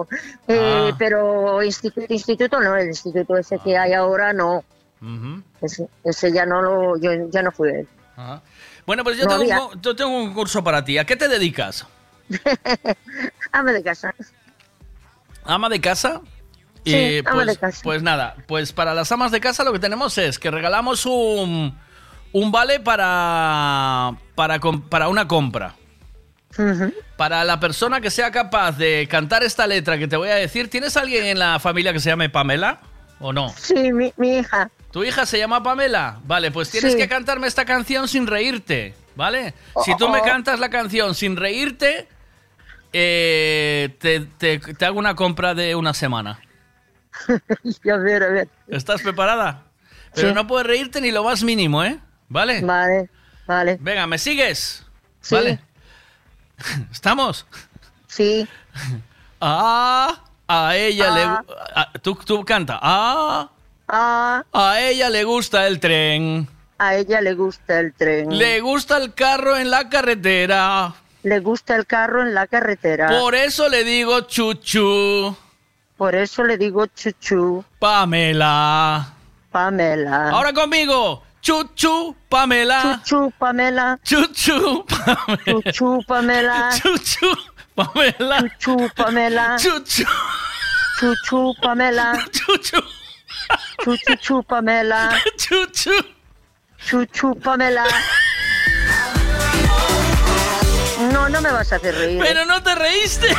eh, Ah. pero instituto, instituto no, el instituto ese que hay ahora no, ese, ese ya no lo, yo ya no fui. Ajá. Bueno, pues yo No tengo, yo tengo un curso para ti. ¿A qué te dedicas? [LAUGHS] Ama de casa. ¿Ama de casa? Sí, Eh, ama pues, de casa. Pues nada, pues para las amas de casa lo que tenemos es que regalamos un, un vale para, para, com- para una compra. Para la persona que sea capaz de cantar esta letra que te voy a decir, ¿tienes alguien en la familia que se llame Pamela o no? Sí, mi, mi hija. ¿Tu hija se llama Pamela? Vale, pues tienes Sí. que cantarme esta canción sin reírte, ¿vale? Si tú me Oh. cantas la canción sin reírte, eh, te, te- te hago una compra de una semana. [LAUGHS] a ver, a ver. ¿Estás preparada? Pero Sí. no puedes reírte ni lo más mínimo, ¿eh? ¿Vale? Vale, vale. Venga, ¿me sigues? Sí. ¿Vale? [LAUGHS] ¿Estamos? Sí. [LAUGHS] Ah, a ella le... Ah. gu- a- tú, tú canta. Ah, Ah, a ella le gusta el tren. a ella le gusta el tren. Le gusta el carro en la carretera. Le gusta el carro en la carretera. Por eso le digo chuchu. Por eso le digo chuchu. Pamela. Pamela. Ahora conmigo. Chuchu, Pamela. Chuchu, Pamela. Chuchu, Pamela. Chuchu, Pamela. Chuchu, Pamela. Chuchu, Pamela. Chuchu. Chuchu, Pamela. Chuchu. Chuchu, Pamela. Chuchu. Chuchu, Pamela. No, no me vas a hacer reír. Pero no te reíste. No,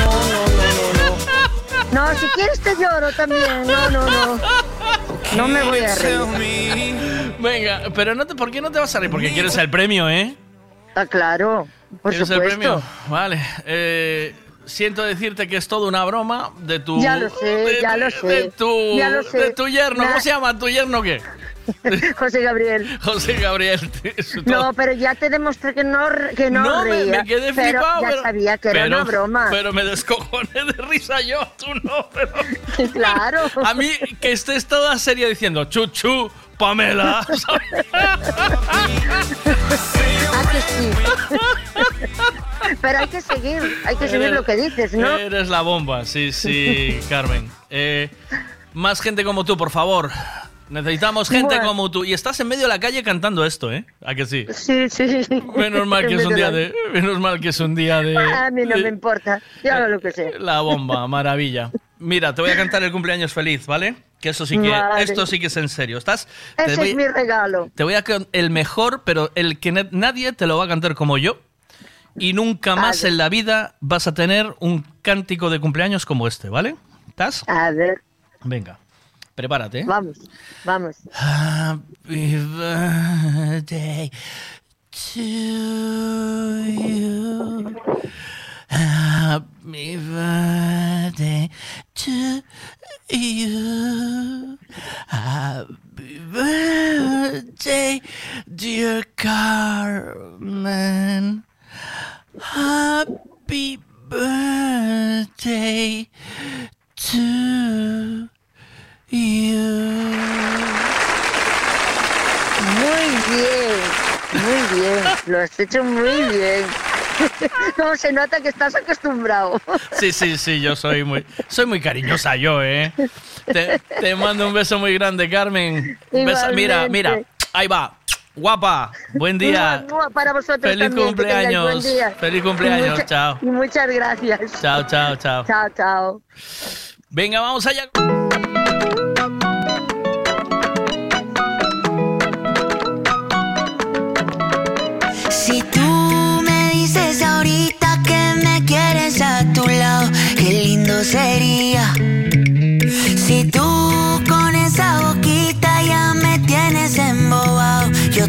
no, no, no, no. No, si quieres te lloro también. No, no, no. No me voy a reír. Venga, pero no te, ¿por qué no te vas a reír? Porque quieres el premio, ¿eh? Ah, claro. Por ¿Quieres el supuesto. premio? Vale. eh, siento decirte que es todo una broma de tu... Ya lo sé, de- ya lo de sé. tu, Ya lo sé. de tu yerno. ¿Cómo se llama tu yerno qué? [LAUGHS] José Gabriel. José Gabriel. [LAUGHS] No, pero ya te demostré que no, que no, reía. me quedé pero flipado. Ya pero- sabía que era una broma. Pero me descojoné de risa yo, tú no. Pero... [LAUGHS] Claro. A mí que estés toda seria diciendo chuchu, Pamela. Ah, que sí. pero hay que seguir, hay que seguir lo que dices, ¿no? Eres la bomba, sí, sí, Carmen. Eh, más gente como tú, por favor. Necesitamos gente Bueno. como tú. Y estás en medio de la calle cantando esto, ¿eh? ¿A que sí? Sí, sí, sí. Menos mal [LAUGHS] que es un día de. Menos mal que es un día de. A mí no de- me importa, yo hago lo que sé. [LAUGHS] La bomba, maravilla. Mira, te voy a cantar el cumpleaños feliz, ¿vale? Que eso sí que. Vale. Esto sí que es en serio. Estás. Ese voy, es mi regalo. te voy a can- el mejor, pero el que na- nadie te lo va a cantar como yo. Y nunca más Vale. en la vida vas a tener un cántico de cumpleaños como este, ¿vale? ¿Estás? A ver, Venga, prepárate. ¿eh? vamos, vamos. Happy birthday to you. Happy birthday to you. Happy birthday, dear Carmen. Happy birthday to you. Muy bien, muy bien, lo has hecho muy bien. [LAUGHS] No, se nota que estás acostumbrado. Sí, sí, sí, yo soy muy, soy muy cariñosa yo, ¿eh? Te, te mando un beso muy grande, Carmen. Mira, mira, ahí va. Guapa, buen día. Para vosotros Feliz también, cumpleaños. buen día. Feliz cumpleaños, Y mucha- chao. Y muchas gracias. Chao, chao, chao. Chao, chao. Venga, vamos allá.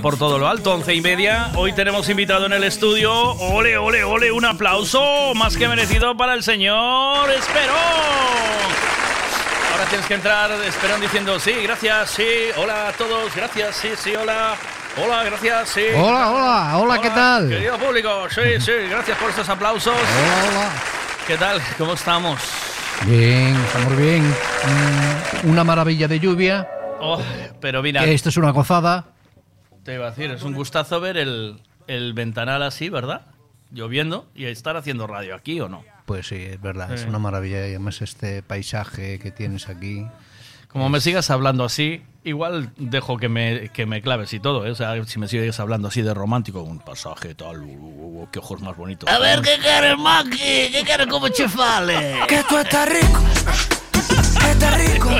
Por todo lo alto, once y media. Hoy tenemos invitado en el estudio. Ole, ole, ole, un aplauso más que merecido para el señor Esperón. Ahora tienes que entrar, Esperón, diciendo sí, gracias, sí, hola a todos, gracias, sí, sí, hola. Hola, gracias, sí. Hola, hola, hola, ¿qué tal? Querido público, sí, sí, gracias por estos aplausos. Hola, hola. ¿Qué tal? ¿Cómo estamos? Bien, estamos bien. Mm, Una maravilla de lluvia. Oh, pero mira, Esto es una gozada. Te iba a decir, es un gustazo ver el, el ventanal así, ¿verdad? Lloviendo y estar haciendo radio aquí o no. Pues sí, es verdad, es Sí. una maravilla. Y además este paisaje que tienes aquí. Como me sigas hablando así, igual dejo que me, que me claves y todo, ¿eh? O sea, si me sigues hablando así de romántico, un pasaje tal, uh, uh, uh, qué ojos más bonitos. A ver, ¿qué quieres, Maki? ¿Qué quieres como chefale? Que tú estás rico. Que estás rico.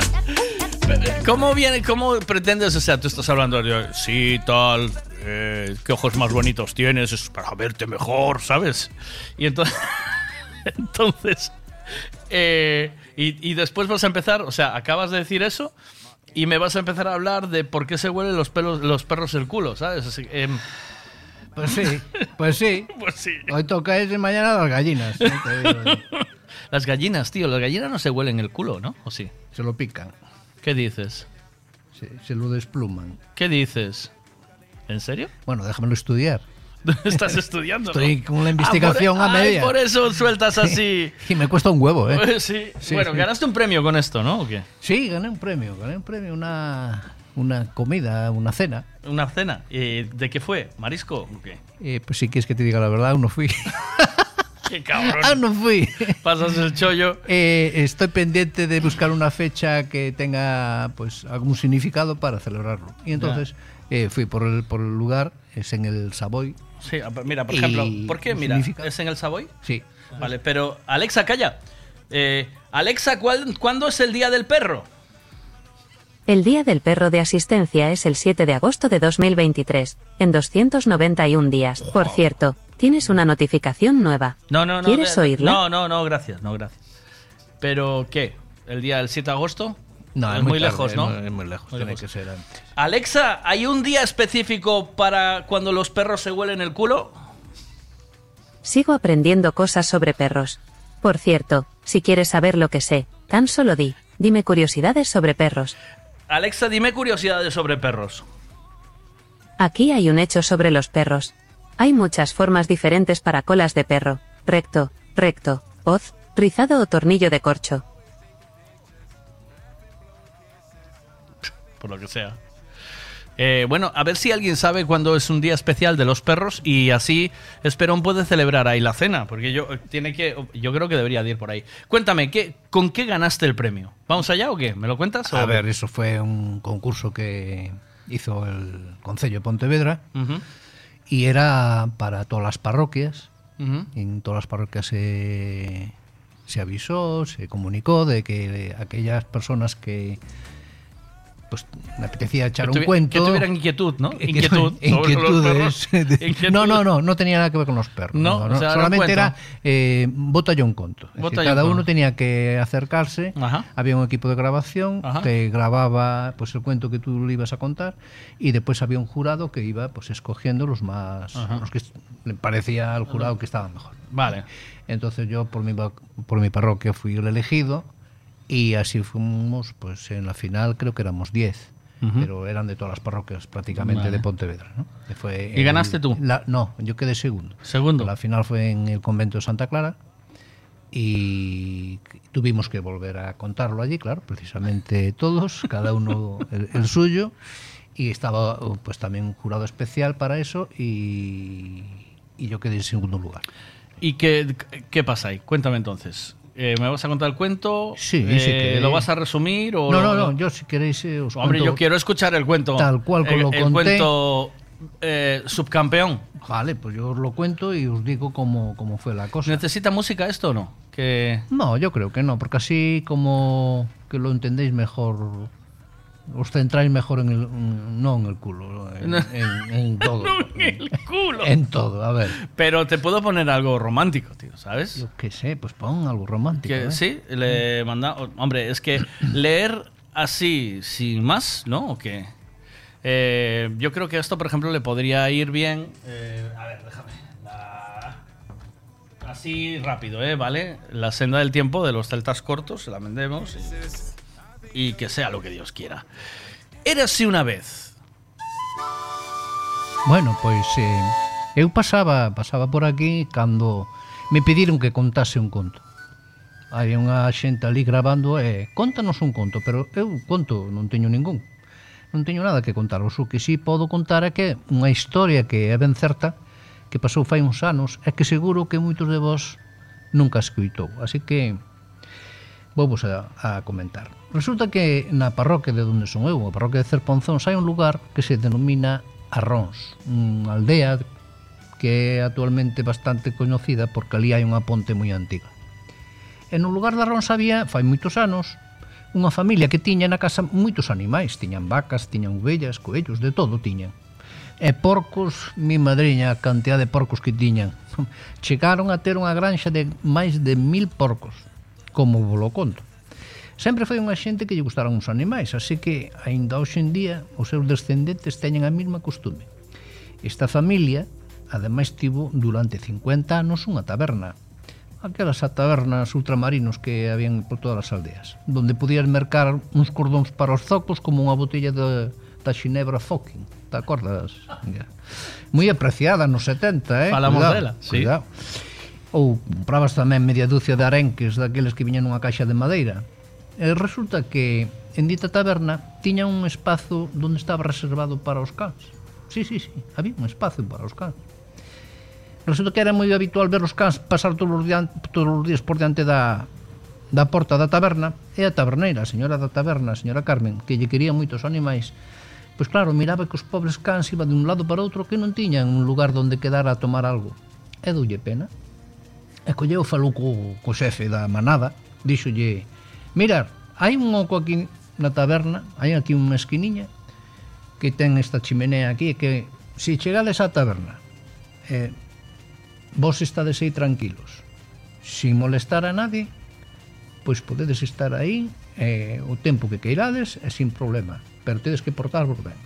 ¿Cómo viene, cómo pretendes, o sea, tú estás hablando de, sí, tal, eh, qué ojos más bonitos tienes, es para verte mejor, ¿sabes? Y entonces, [LAUGHS] entonces, eh, y, y después vas a empezar, o sea, acabas de decir eso y me vas a empezar a hablar de por qué se huelen los, pelos, los perros el culo, ¿sabes? Así, em, Pues sí, pues sí. [LAUGHS] Pues sí. Hoy toca ese, mañana las gallinas. yo. [LAUGHS] las gallinas, tío, las gallinas no se huelen el culo, ¿no? ¿O sí? Se lo pican. ¿Qué dices? Se, se lo despluman. ¿Qué dices? ¿En serio? [LAUGHS] Bueno, déjamelo estudiar. [LAUGHS] Estás estudiando. Estoy ¿no? con la investigación Ah, por- a ay, media. por eso sueltas así. [LAUGHS] Y me cuesta un huevo, ¿eh? Sí. Sí, bueno, sí. ganaste un premio con esto, ¿no? ¿O qué? Sí, gané un premio, gané un premio, una, una comida, una cena. Una cena. ¿Y ¿De qué fue? ¿Marisco o qué? Eh, pues si quieres que te diga la verdad, aún no fui. ¡Qué cabrón! ah, no fui. Pasas el chollo. Eh, estoy pendiente de buscar una fecha que tenga pues algún significado para celebrarlo. Y entonces eh, fui por el, por el lugar, es en el Savoy. Sí, a- mira, por ejemplo, ¿por qué? Mira, significa- ¿es en el Savoy? Sí. Vale, pero Alexa, calla. Eh, Alexa, ¿cuál- ¿cuándo es el día del perro? El Día del Perro de Asistencia es el 7 de agosto de 2023, en 291 días. Por cierto, tienes una notificación nueva. No, no, no. ¿Quieres de- oírla? No, no, no, gracias, no, gracias. ¿Pero qué? ¿El día del 7 de agosto? No, es muy, tarde, lejos, ¿no? Es muy lejos, Muy tiene lejos. que ser antes. Alexa, ¿hay un día específico para cuando los perros se huelen el culo? Sigo aprendiendo cosas sobre perros. Por cierto, si quieres saber lo que sé, tan solo di, dime curiosidades sobre perros. Alexa, dime curiosidades sobre perros. Aquí hay un hecho sobre los perros. Hay muchas formas diferentes para colas de perro. Recto, recto, hoz, rizado o tornillo de corcho. por lo que sea. Eh, bueno, a ver si alguien sabe cuándo es un día especial de los perros y así Esperón puede celebrar ahí la cena, porque yo eh, tiene que, yo creo que debería de ir por ahí. Cuéntame, ¿qué, ¿con qué ganaste el premio? ¿Vamos allá o qué? ¿Me lo cuentas? o- A ver, eso fue un concurso que hizo el Concello de Pontevedra Ujú, y era para todas las parroquias. En todas las parroquias se, se avisó, se comunicó de que aquellas personas que pues me apetecía echar Que un cuento. que tuvieran inquietud, ¿no? Que- Inquietud inquietudes. [LAUGHS] No, no, no, no tenía nada que ver con los perros. No, No, o no, sea, solamente era eh, bótalle un conto. Decir, cada uno tenía que acercarse. Ajá. Había un equipo de grabación Ajá. que grababa pues el cuento que tú le ibas a contar y después había un jurado que iba pues escogiendo los más Ajá. los que le parecía al jurado que estaban mejor. Vale. Entonces yo por mi por mi parroquia fui el elegido y así fuimos pues en la final creo que éramos 10. Ujú. Pero eran de todas las parroquias prácticamente Vale. de Pontevedra. ¿no? Fue ¿Y el- ganaste tú? la- no, yo quedé segundo. Segundo. La final fue en el convento de Santa Clara y tuvimos que volver a contarlo allí, claro, precisamente todos, cada uno [LAUGHS] el, el suyo. Y estaba pues también un jurado especial para eso y, y yo quedé en segundo lugar. ¿Y qué, qué pasa ahí? Cuéntame entonces. Eh, ¿Me vas a contar el cuento? Sí, Eh, que- ¿Lo vas a resumir? O No, no, no, yo si queréis eh, os Hombre, cuento yo quiero escuchar el cuento. Tal cual como lo el conté. cuento eh, subcampeón. Vale, pues yo os lo cuento y os digo cómo, cómo fue la cosa. ¿Necesita música esto o no? Que... No, yo creo que no, porque así como que lo entendéis mejor, os centráis mejor en el, no en el culo, en, No. en- en [LAUGHS] todo. el culo. En todo, a ver. Pero te puedo poner algo romántico, tío, ¿sabes? Yo qué sé, pues pon algo romántico. Que ¿eh? sí, le manda. Hombre, es que leer así, sin más, ¿no? ¿O qué? Eh, yo creo que esto, por ejemplo, le podría ir bien. eh, a ver, déjame. La- Así rápido, ¿eh? ¿Vale? La senda del tiempo de los celtas cortos, se la vendemos. Y, y que sea lo que Dios quiera. Érase una vez. Bueno, pois eh, eu pasaba pasaba por aquí cando me pediron que contase un conto. Hai unha xente ali grabando e eh, contanos un conto, pero eu conto non teño ningún. Non teño nada que contaros. O que si sí podo contar é que unha historia que é ben certa, que pasou fai uns anos, é que seguro que moitos de vos nunca escuitou. Así que vou vos a, a comentar. Resulta que na parroquia de onde son eu, a parroquia de Cerponzón, hai un lugar que se denomina Arróns, unha aldea que é actualmente bastante coñecida porque ali hai unha ponte moi antiga. E no lugar de Arróns había, fai moitos anos, unha familia que tiña na casa moitos animais, tiñan vacas, tiñan ovellas, coellos, de todo tiñan. E porcos, mi madriña, a cantidad de porcos que tiñan. [LAUGHS] Chegaron a ter unha granxa de máis de mil porcos, como vos lo conto. Sempre foi unha xente que lle gustaron os animais, así que, aínda hoxe en día, os seus descendentes teñen a mesma costume. Esta familia, ademais, tivo durante 50 anos unha taberna, aquelas a tabernas ultramarinos que habían por todas as aldeas, donde podías mercar uns cordóns para os zocos como unha botella de, da Xinebra Focking, te acordas? Moi apreciada nos 70, eh? Falamos cuidado, dela, sí. Cuidado. Ou comprabas tamén media dúcia de arenques daqueles que viñan nunha caixa de madeira. E resulta que en dita taberna tiña un espazo donde estaba reservado para os cans. Sí, sí, sí, había un espazo para os cans. Resulta que era moi habitual ver os cans pasar todos os, días, todos os días por diante da, da porta da taberna e a taberneira, a señora da taberna, a señora Carmen, que lle quería moitos animais, pois claro, miraba que os pobres cans iban de un lado para outro que non tiñan un lugar onde quedar a tomar algo. E doulle pena. E colleu falou co, co xefe da manada, díxolle, mirar, hai un oco aquí na taberna, hai aquí unha esquiniña que ten esta chimenea aquí que se chegades á taberna eh, vos estades aí tranquilos. Sin molestar a nadie pois podedes estar aí eh, o tempo que queirades e sin problema pero tedes que portarvos ben.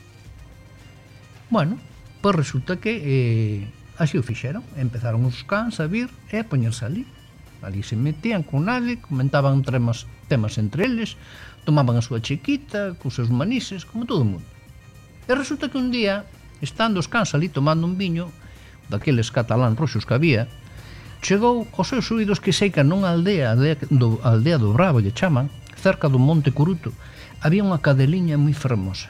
Bueno, pois resulta que eh, así o fixeron. Empezaron os cans a vir e a poñerse ali ali se metían con nadie, comentaban temas, temas entre eles, tomaban a súa chiquita, cos seus manises, como todo o mundo. E resulta que un día, estando os cans ali tomando un viño, daqueles catalán roxos que había, chegou aos seus oídos que seica nunha aldea, aldea do, aldea do Bravo lle chaman, cerca do Monte Curuto, había unha cadeliña moi fermosa.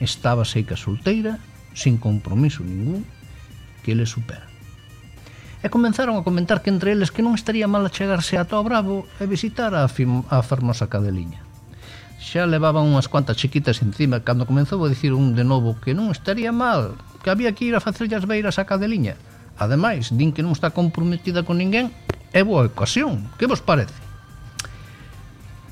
Estaba seica solteira, sin compromiso ningún, que le supera e comenzaron a comentar que entre eles que non estaría mal achegarse a Tó Bravo e visitar a, fim, a fermosa cadeliña. Xa levaban unhas cuantas chiquitas encima cando comezou a dicir un de novo que non estaría mal, que había que ir a facerlle as beiras a cadeliña. Ademais, din que non está comprometida con ninguén é boa ocasión. Que vos parece?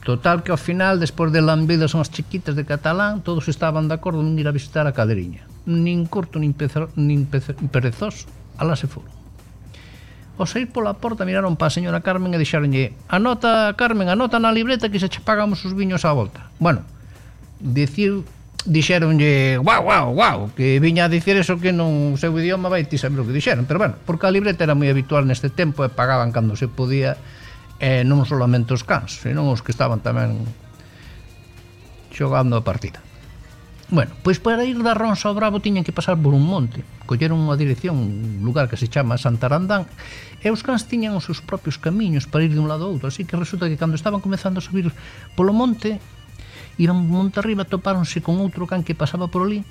Total que ao final, despois de lambidas unhas chiquitas de catalán, todos estaban de acordo en ir a visitar a caderiña. Nin corto, nin, pezo, nin, pezo, perezoso, alá se foron. Ao sair pola porta miraron para a señora Carmen e dixaronlle Anota, Carmen, anota na libreta que se che pagamos os viños á volta. Bueno, dicir dixeronlle guau, guau, guau, que viña a dicir eso que non seu idioma vai ti saber o que dixeron. Pero bueno, porque a libreta era moi habitual neste tempo e pagaban cando se podía e non solamente os cans, senón os que estaban tamén xogando a partida. Bueno, pois para ir da Ronsa ao Bravo tiñan que pasar por un monte. Colleron unha dirección, un lugar que se chama Santarandán, e os cans tiñan os seus propios camiños para ir de un lado ao outro, así que resulta que cando estaban comezando a subir polo monte, iban monte arriba, topáronse con outro can que pasaba por ali,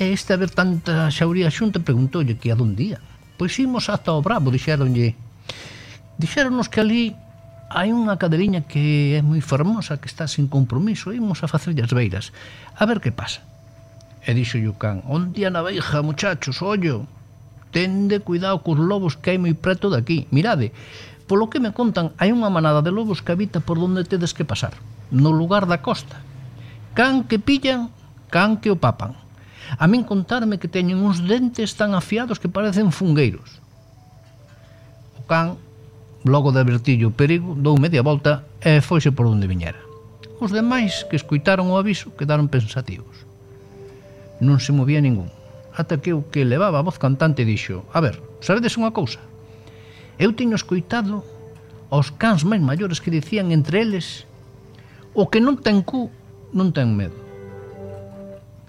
e este a ver tanta xauría xunta preguntoulle que a donde ia. Pois imos ata o Bravo, dixeronlle. Dixéronos que ali hai unha cadeliña que é moi fermosa, que está sin compromiso, imos a facerlle as beiras. A ver que pasa. E dixo o can, onde a naveja, muchachos, ollo, tende cuidado cos lobos que hai moi preto daqui. Mirade, polo que me contan, hai unha manada de lobos que habita por donde tedes que pasar, no lugar da costa. Can que pillan, can que o papan. A min contarme que teñen uns dentes tan afiados que parecen fungueiros. O can, logo de advertillo o perigo, dou media volta e foise por onde viñera. Os demais que escuitaron o aviso quedaron pensativos. Non se movía ningún. Ata que o que levaba a voz cantante dixo A ver, sabedes unha cousa? Eu teño escoitado aos cans máis maiores que dicían entre eles O que non ten cu, non ten medo.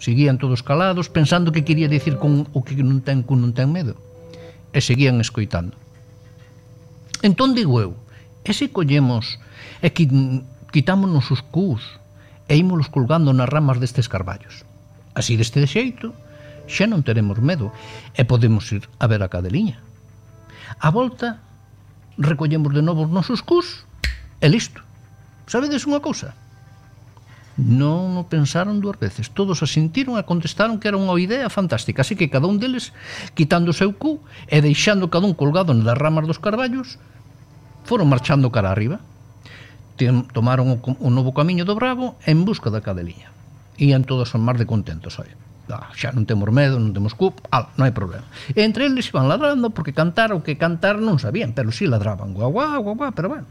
Seguían todos calados pensando que quería dicir con o que non ten cu, non ten medo. E seguían escoitando. Entón digo eu, e se collemos e quitámonos os cus e ímolos colgando nas ramas destes carballos. Así deste xeito, xa non teremos medo e podemos ir a ver a cadeliña. A volta, recollemos de novo os nosos cus e listo. Sabedes unha cousa? Non o pensaron dúas veces. Todos asintiron e contestaron que era unha idea fantástica. Así que cada un deles, quitando o seu cu e deixando cada un colgado nas ramas dos carballos, foron marchando cara arriba. Tomaron o novo camiño do Bravo en busca da cadeliña ían todos son mar de contentos oi. Ah, xa non temos medo, non temos cup, al, non hai problema. E entre eles iban ladrando porque cantar o que cantar non sabían, pero si sí ladraban, guau, guau, guau, guau, pero bueno.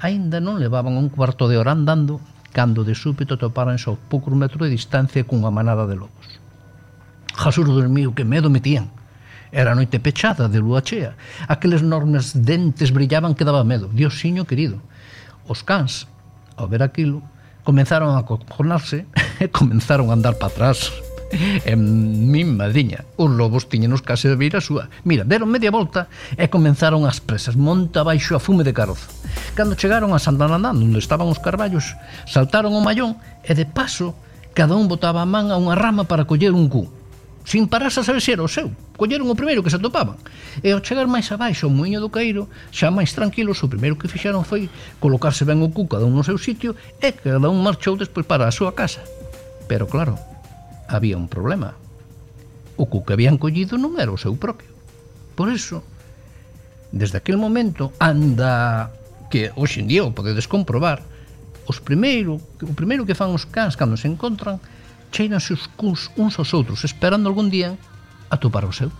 Ainda non levaban un cuarto de hora andando cando de súpeto toparanse a poucos metros de distancia cunha manada de lobos. Jasur dormiu, que medo metían. Era noite pechada de lúa chea. Aqueles enormes dentes brillaban que daba medo. Dios siño querido. Os cans, ao ver aquilo, comenzaron a cojonarse e [LAUGHS] comenzaron a andar para atrás. En min madiña, os lobos tiñenos case de beira súa. Mira, deron media volta e comenzaron as presas, monta baixo a fume de carozo. Cando chegaron a Sandanandán, onde estaban os carballos, saltaron o mallón e de paso cada un botaba a man a unha rama para coller un cu sin pararse a saber se era o seu. Colleron o primeiro que se atopaban. E ao chegar máis abaixo ao moinho do Cairo, xa máis tranquilos, o primeiro que fixeron foi colocarse ben o cu cada un no seu sitio e cada un marchou despois para a súa casa. Pero claro, había un problema. O cu que habían collido non era o seu propio. Por eso, desde aquel momento, anda que hoxe en día o podedes comprobar, os primeiro, o primeiro que fan os cans cando se encontran cheiranse os cuns uns aos outros esperando algún día atopar o seu.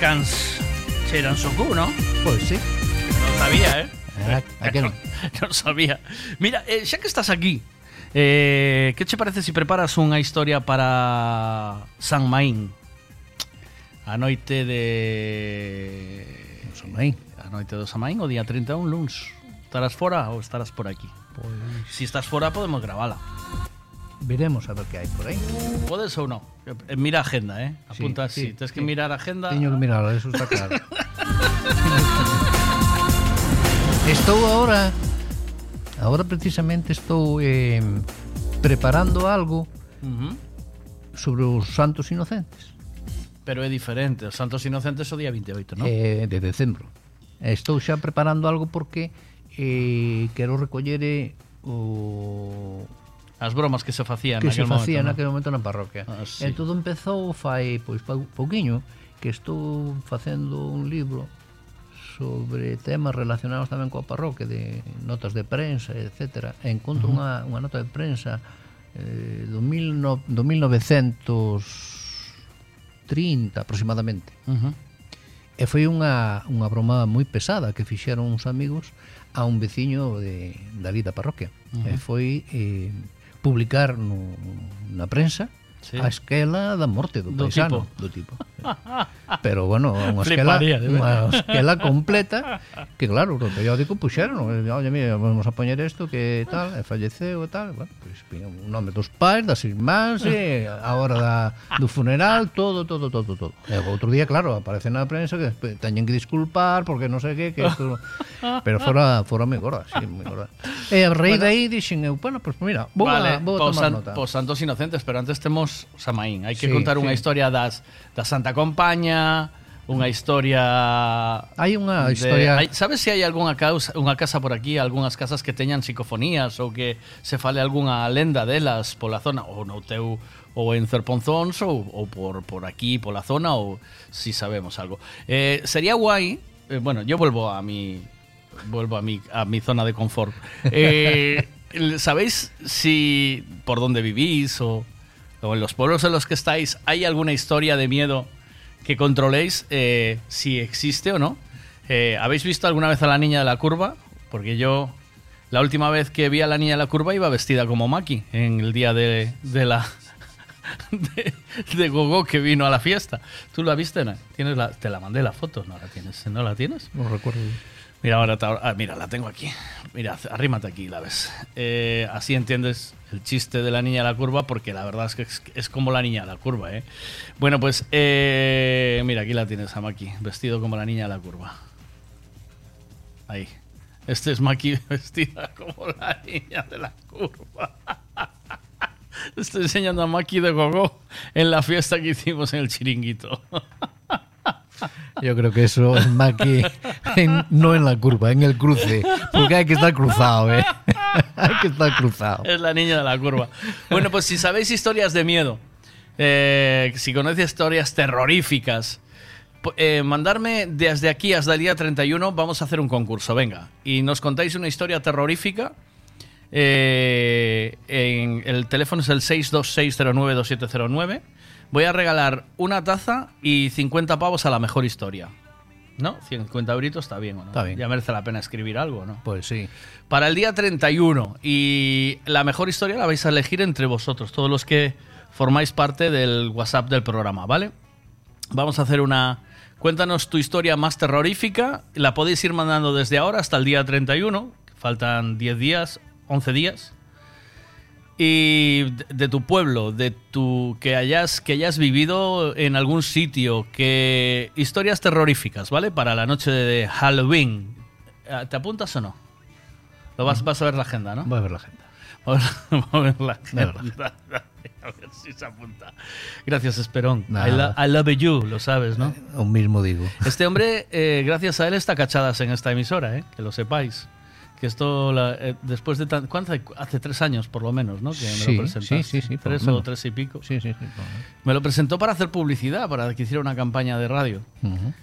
descans xeran Sokú, no? Pois sí. Non sabía, eh? Ah, a que non? [LAUGHS] non sabía. Mira, eh, xa que estás aquí, eh, que che parece se si preparas unha historia para San Maín? A noite de... San Maín. A noite do San Maín, o día 31, luns. Estarás fora ou estarás por aquí? Pois... Si estás fora, podemos gravala veremos a ver que hai por aí. Podes ou non? Eh, mira a agenda, eh? Apunta sí, así. Sí, Tens que sí. mirar a agenda. Teño que mirar, eso está claro. [LAUGHS] estou agora agora precisamente estou eh, preparando algo uh -huh. sobre os santos inocentes. Pero é diferente, os santos inocentes o día 28, non? Eh, de decembro. Estou xa preparando algo porque eh, quero recoller eh, o As bromas que se facían que naquel se facían momento, naquele momento na parroquia. Ah, sí. E todo empezou fai pois pouquiño que estou facendo un libro sobre temas relacionados tamén coa parroquia de notas de prensa, etc. E encontro uh -huh. unha, unha nota de prensa eh, do, mil no, do 1930 aproximadamente. Uh -huh. E foi unha, unha broma moi pesada que fixeron uns amigos a un veciño de, dali da parroquia. Uh -huh. E foi... Eh, publicar no, na prensa sí. a esquela da morte do, do paisano, tipo. do tipo. [LAUGHS] Pero bueno, unha esquela, unha esquela completa que claro, no periódico puxeron, oye, mira, vamos a poñer isto que tal, e falleceu e tal, bueno, pues, o nome dos pais, das irmáns, e a hora da, do funeral, todo, todo, todo, todo. E outro día, claro, aparece na prensa que teñen que disculpar porque non sei que, que esto... Pero fora, fora moi gorda, sí, moi gorda. E a rei bueno, aí dixen, eu, bueno, pues mira, vou, vale, a, vou a tomar nota. Pois santos inocentes, pero antes temos Samaín. Hai que sí, contar sí. unha historia das, da Santa Compaña, unha historia Hai unha de- historia hai- sabes se hai algunha causa, casa por aquí, algunhas casas que teñan psicofonías ou que se fale algunha lenda delas pola zona ou no teu ou en Cerponzóns ou, ou por, por aquí, pola zona ou si sabemos algo. Eh, sería guai, eh, bueno, yo vuelvo a mi vuelvo a mi a mi zona de confort. [LAUGHS] Eh, ¿Sabéis si por dónde vivís o, o en los pueblos en los que estáis hay alguna historia de miedo que controléis eh, si existe o no? Eh, ¿Habéis visto alguna vez a la niña de la curva? Porque yo la última vez que vi a la niña de la curva iba vestida como Maki en el día de, de la [LAUGHS] de, de Gogo que vino a la fiesta. ¿Tú la viste? No? ¿Tienes la, te la mandé la foto, ¿no la tienes? ¿No la tienes? non recuerdo Mira, ahora, ah, mira, la tengo aquí. Mira, arrímate aquí, la ves. Eh, así entiendes el chiste de la niña de la curva, porque la verdad es que es, es como la niña de la curva, ¿eh? Bueno, pues, eh, mira, aquí la tienes a Maki, vestido como la niña de la curva. Ahí. Este es Maki [LAUGHS] vestida como la niña de la curva. [LAUGHS] Estoy enseñando a Maki de Gogo en la fiesta que hicimos en el chiringuito. [LAUGHS] Yo creo que eso es que en- no en la curva, en el cruce, porque hay que estar cruzado, ¿eh? [LAUGHS] hay que estar cruzado. Es la niña de la curva. Bueno, pues si sabéis historias de miedo, eh, si conocéis historias terroríficas, eh, mandarme desde aquí hasta el día 31, vamos a hacer un concurso, venga. Y nos contáis una historia terrorífica. eh, en el teléfono es el 626092709. Voy a regalar una taza y 50 pavos a la mejor historia. ¿No? 50 euritos está bien, ¿o no? Está bien. Ya merece la pena escribir algo, ¿no? Pues sí. Para el día 31. Y la mejor historia la vais a elegir entre vosotros, todos los que formáis parte del WhatsApp del programa, ¿vale? Vamos a hacer una... Cuéntanos tu historia más terrorífica. La podéis ir mandando desde ahora hasta el día 31. que Faltan 10 días, 11 días. Y de, tu pueblo, de tu que hayas que hayas vivido en algún sitio, que historias terroríficas, ¿vale? Para la noche de Halloween. Eh, ¿Te apuntas o no? Lo vas, vas a ver la agenda, ¿no? Voy a ver la agenda. [LAUGHS] Vamos a ver la Voy a ver la agenda. [LAUGHS] A ver si se apunta. Gracias, Esperón. I, lo- I love you, lo sabes, ¿no? Lo mismo digo. Este hombre, eh, gracias a él, está cachadas en esta emisora, ¿eh? que lo sepáis. Que esto, la- eh, después de tan, ¿cuánto? hace? Hace tres años, por lo menos, ¿no? Que me Sí, lo presentaste. sí, sí, sí, Tres o tres y pico. Sí, sí, sí. Me lo presentó para hacer publicidad, para que hiciera una campaña de radio.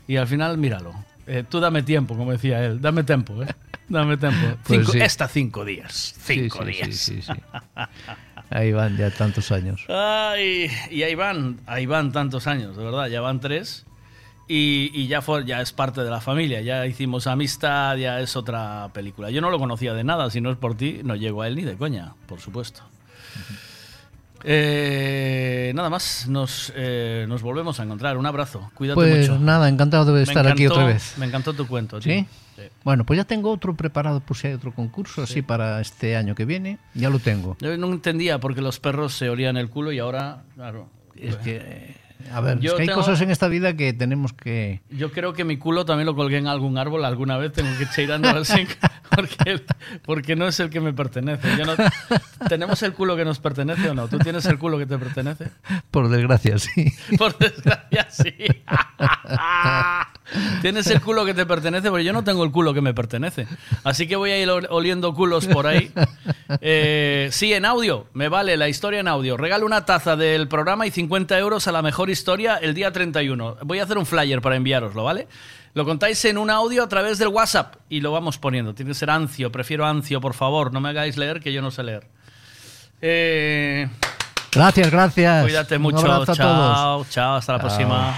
Y al final, míralo. Eh, tú dame tiempo, como decía él. Dame tiempo, ¿eh? Dame tiempo. [LAUGHS] Pues Cinco, sí. Esta cinco días. Cinco Sí, días. sí, sí, sí. Ahí van ya tantos años. Ay, y ahí van, ahí van tantos años, de verdad, ya van tres. Y, y ya, fue, ya es parte de la familia, ya hicimos amistad, ya es otra película. Yo no lo conocía de nada, si no es por ti, no llego a él ni de coña, por supuesto. Eh, nada más, nos, eh, nos volvemos a encontrar. Un abrazo. Cuídate Pues mucho. nada, encantado de estar aquí encantó- otra vez. Me encantó tu cuento. tío. ¿Sí? Bueno, pues ya tengo otro preparado por si hay otro concurso así para este año que viene. Ya lo tengo. Yo no entendía por qué los perros se olían el culo y ahora, claro. Es que, A ver, Yo es que hay tengo- cosas en esta vida que tenemos que... Yo creo que mi culo también lo colgué en algún árbol alguna vez. Tengo que ir cheirando a ver si- porque, porque no es el que me pertenece. Yo no- ¿Tenemos el culo que nos pertenece o no? ¿Tú tienes el culo que te pertenece? Por desgracia, sí. [LAUGHS] Por desgracia, sí. [LAUGHS] Tienes el culo que te pertenece, pero yo no tengo el culo que me pertenece. Así que voy a ir ol- oliendo culos por ahí. Eh, sí, en audio, me vale la historia en audio. Regalo una taza del programa y 50 euros a la mejor historia el día 31. Voy a hacer un flyer para enviároslo, ¿vale? Lo contáis en un audio a través del WhatsApp y lo vamos poniendo. Tiene que ser ancio, prefiero ancio, por favor. No me hagáis leer que yo no sé leer. Eh, Gracias, gracias. Cuídate Un mucho. a Chao, todos. chao. Hasta la Chao. próxima.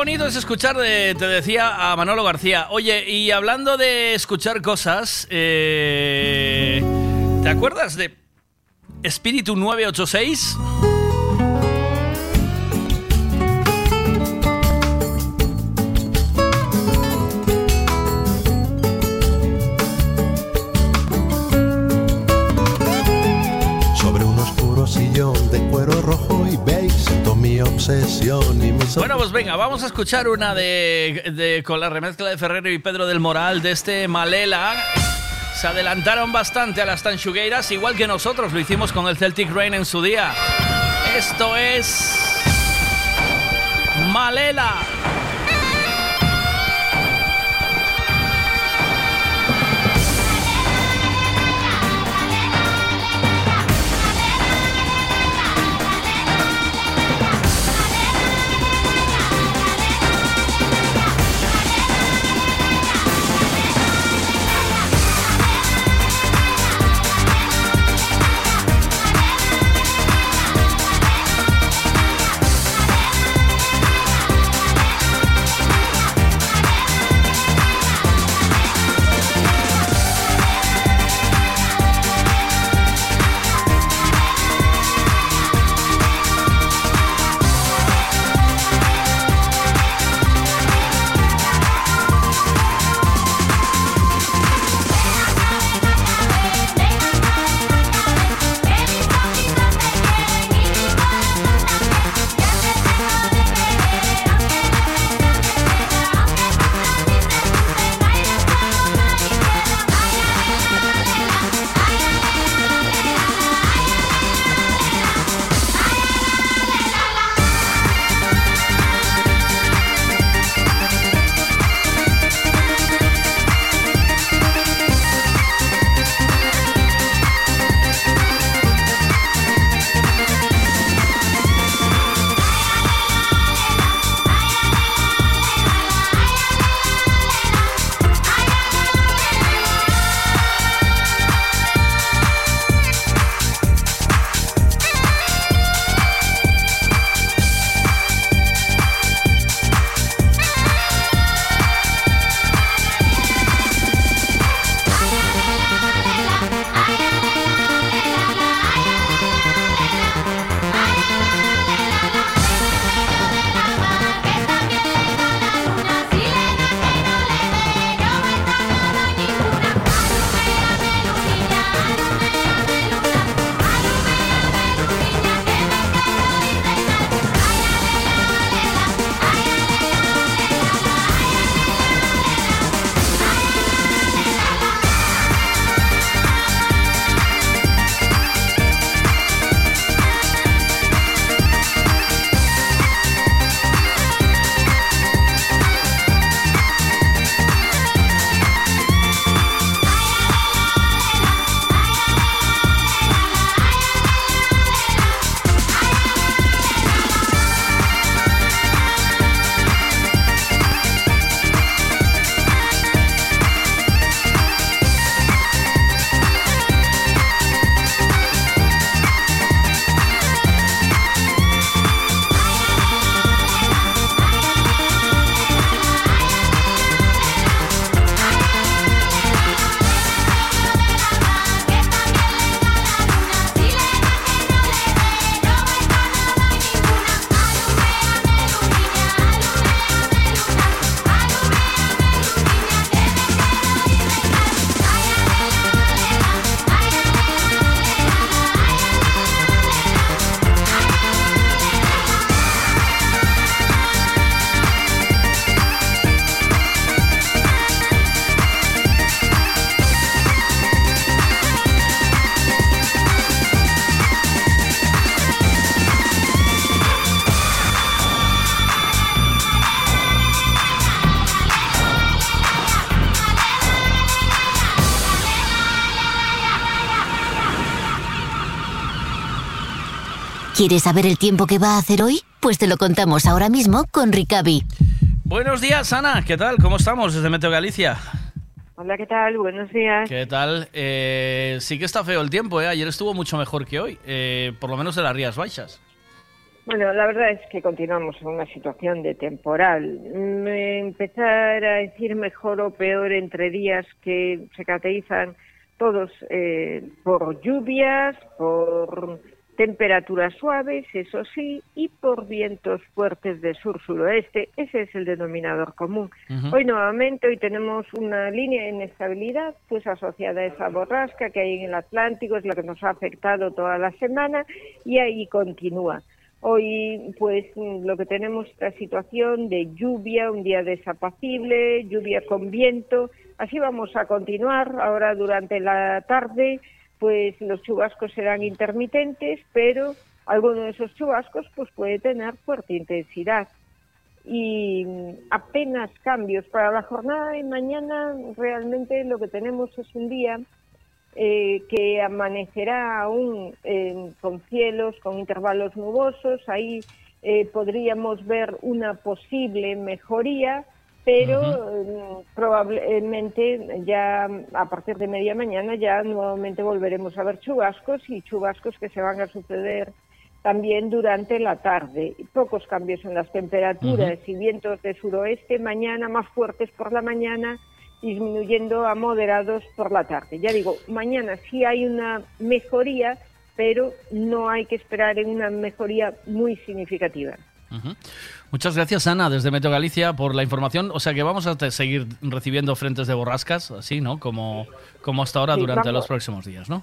Bonito es escuchar, te decía a Manolo García. Oye, y hablando de escuchar cosas, eh, ¿te acuerdas de Espíritu 986. Pues venga, vamos a escuchar una de, de- con la remezcla de Ferrero y Pedro del Moral de este Malela. Se adelantaron bastante a las Tanchugueiras, igual que nosotros lo hicimos con el Celtic Rain en su día. Esto es Malela. ¿Quieres saber el tiempo que va a hacer hoy? Pues te lo contamos ahora mismo con Ricavi. Buenos días, Ana. ¿Qué tal? ¿Cómo estamos desde Meteo Galicia? Hola, ¿qué tal? Buenos días. ¿Qué tal? Eh, sí que está feo el tiempo, ¿eh? Ayer estuvo mucho mejor que hoy, eh, por lo menos en las Rías Baixas. Bueno, la verdad es que continuamos en una situación de temporal. Mm, Empezar a decir mejor o peor entre días que se caracterizan todos eh, por lluvias, por temperaturas suaves, eso sí, y por vientos fuertes de sur-suroeste. Ese es el denominador común. Hoy nuevamente, hoy tenemos una línea de inestabilidad pues asociada a esa borrasca que hay en el Atlántico, es la que nos ha afectado toda la semana y ahí continúa. Hoy, pues, lo que tenemos es la situación de lluvia, un día desapacible, lluvia con viento. Así vamos a continuar. Ahora, durante la tarde, pues los chubascos serán intermitentes, pero alguno de esos chubascos, pues, puede tener fuerte intensidad. Y mm, apenas cambios. Para la jornada de mañana, realmente lo que tenemos es un día eh, que amanecerá aún con cielos, con intervalos nubosos. Ahí eh, podríamos ver una posible mejoría, pero eh, probablemente ya a partir de media mañana ya nuevamente volveremos a ver chubascos y chubascos que se van a suceder también durante la tarde. Pocos cambios en las temperaturas y vientos de suroeste mañana más fuertes por la mañana disminuyendo a moderados por la tarde. Ya digo, mañana sí hay una mejoría, pero no hay que esperar en una mejoría muy significativa. Muchas gracias, Ana, desde Meteo Galicia, por la información. O sea que vamos a seguir recibiendo frentes de borrascas, así, ¿no? Como, como hasta ahora Sí, durante vamos. los próximos días, ¿no?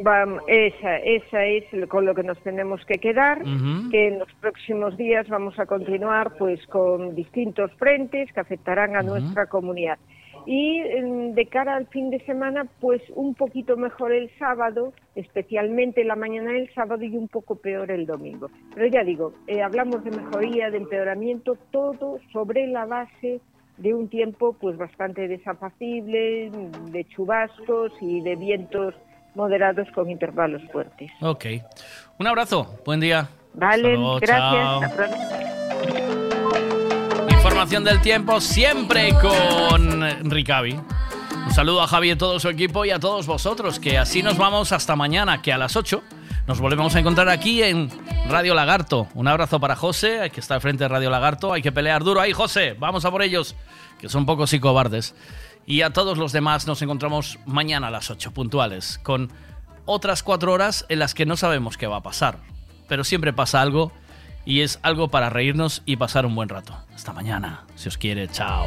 Vam- esa, esa es con lo que nos tenemos que quedar, que en los próximos días vamos a continuar pues con distintos frentes que afectarán a nuestra comunidad. Y mm, de cara al fin de semana, pues un poquito mejor el sábado, especialmente la mañana del sábado y un poco peor el domingo. Pero ya digo, eh, hablamos de mejoría, de empeoramiento, todo sobre la base de un tiempo pues bastante desapacible, de chubascos y de vientos moderados con intervalos fuertes. Ok. Un abrazo. Buen día. Vale, gracias. chao. hasta pronto. Información del tiempo siempre con Ricavi. Un saludo a Javi y a todo su equipo y a todos vosotros, que así nos vamos hasta mañana, que a las 8 nos volvemos a encontrar aquí en Radio Lagarto. Un abrazo para José, que está al frente de Radio Lagarto. Hay que pelear duro ahí, José. Vamos a por ellos, que son pocos y cobardes. Y a todos los demás nos encontramos mañana a las 8 puntuales, con otras cuatro horas en las que no sabemos qué va a pasar. Pero siempre pasa algo y es algo para reírnos y pasar un buen rato. Hasta mañana, si os quiere, chao.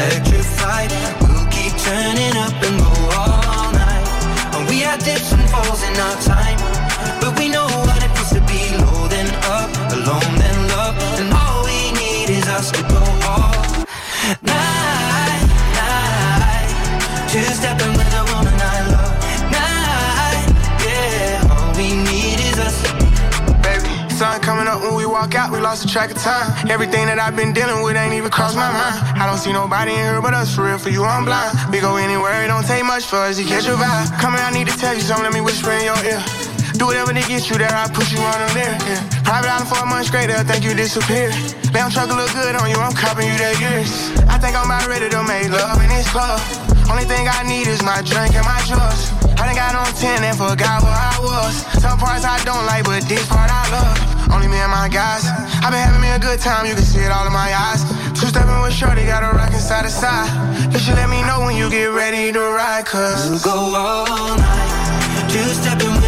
electrified. We'll keep turning up and go all night. And we had dips and falls in our time, but we know what it feels to be low then up, alone then love, and all we need is us to go all night, walk out, we lost the track of time. Everything that I've been dealing with ain't even crossed my mind. I don't see nobody in here but us, for real, for you, I'm blind. We go anywhere, it don't take much for us to catch your vibe. Come here, I need to tell you something, let me whisper in your ear. Do whatever to get you there, I push you on a lyric. Yeah. Private island for a month straight, they'll think you disappeared. Lamb truck look good on you, I'm copping you that years. I think I'm about ready to make love in this club. Only thing I need is my drink and my drugs. I done got on 10 and forgot where I was. Some parts I don't like, but this part I love. Only me and my guys. i been having me a good time, you can see it all in my eyes. Two stepping with Shorty, got a rockin' side to side. You should let me know when you get ready to ride, cause We'll go all night. Two stepping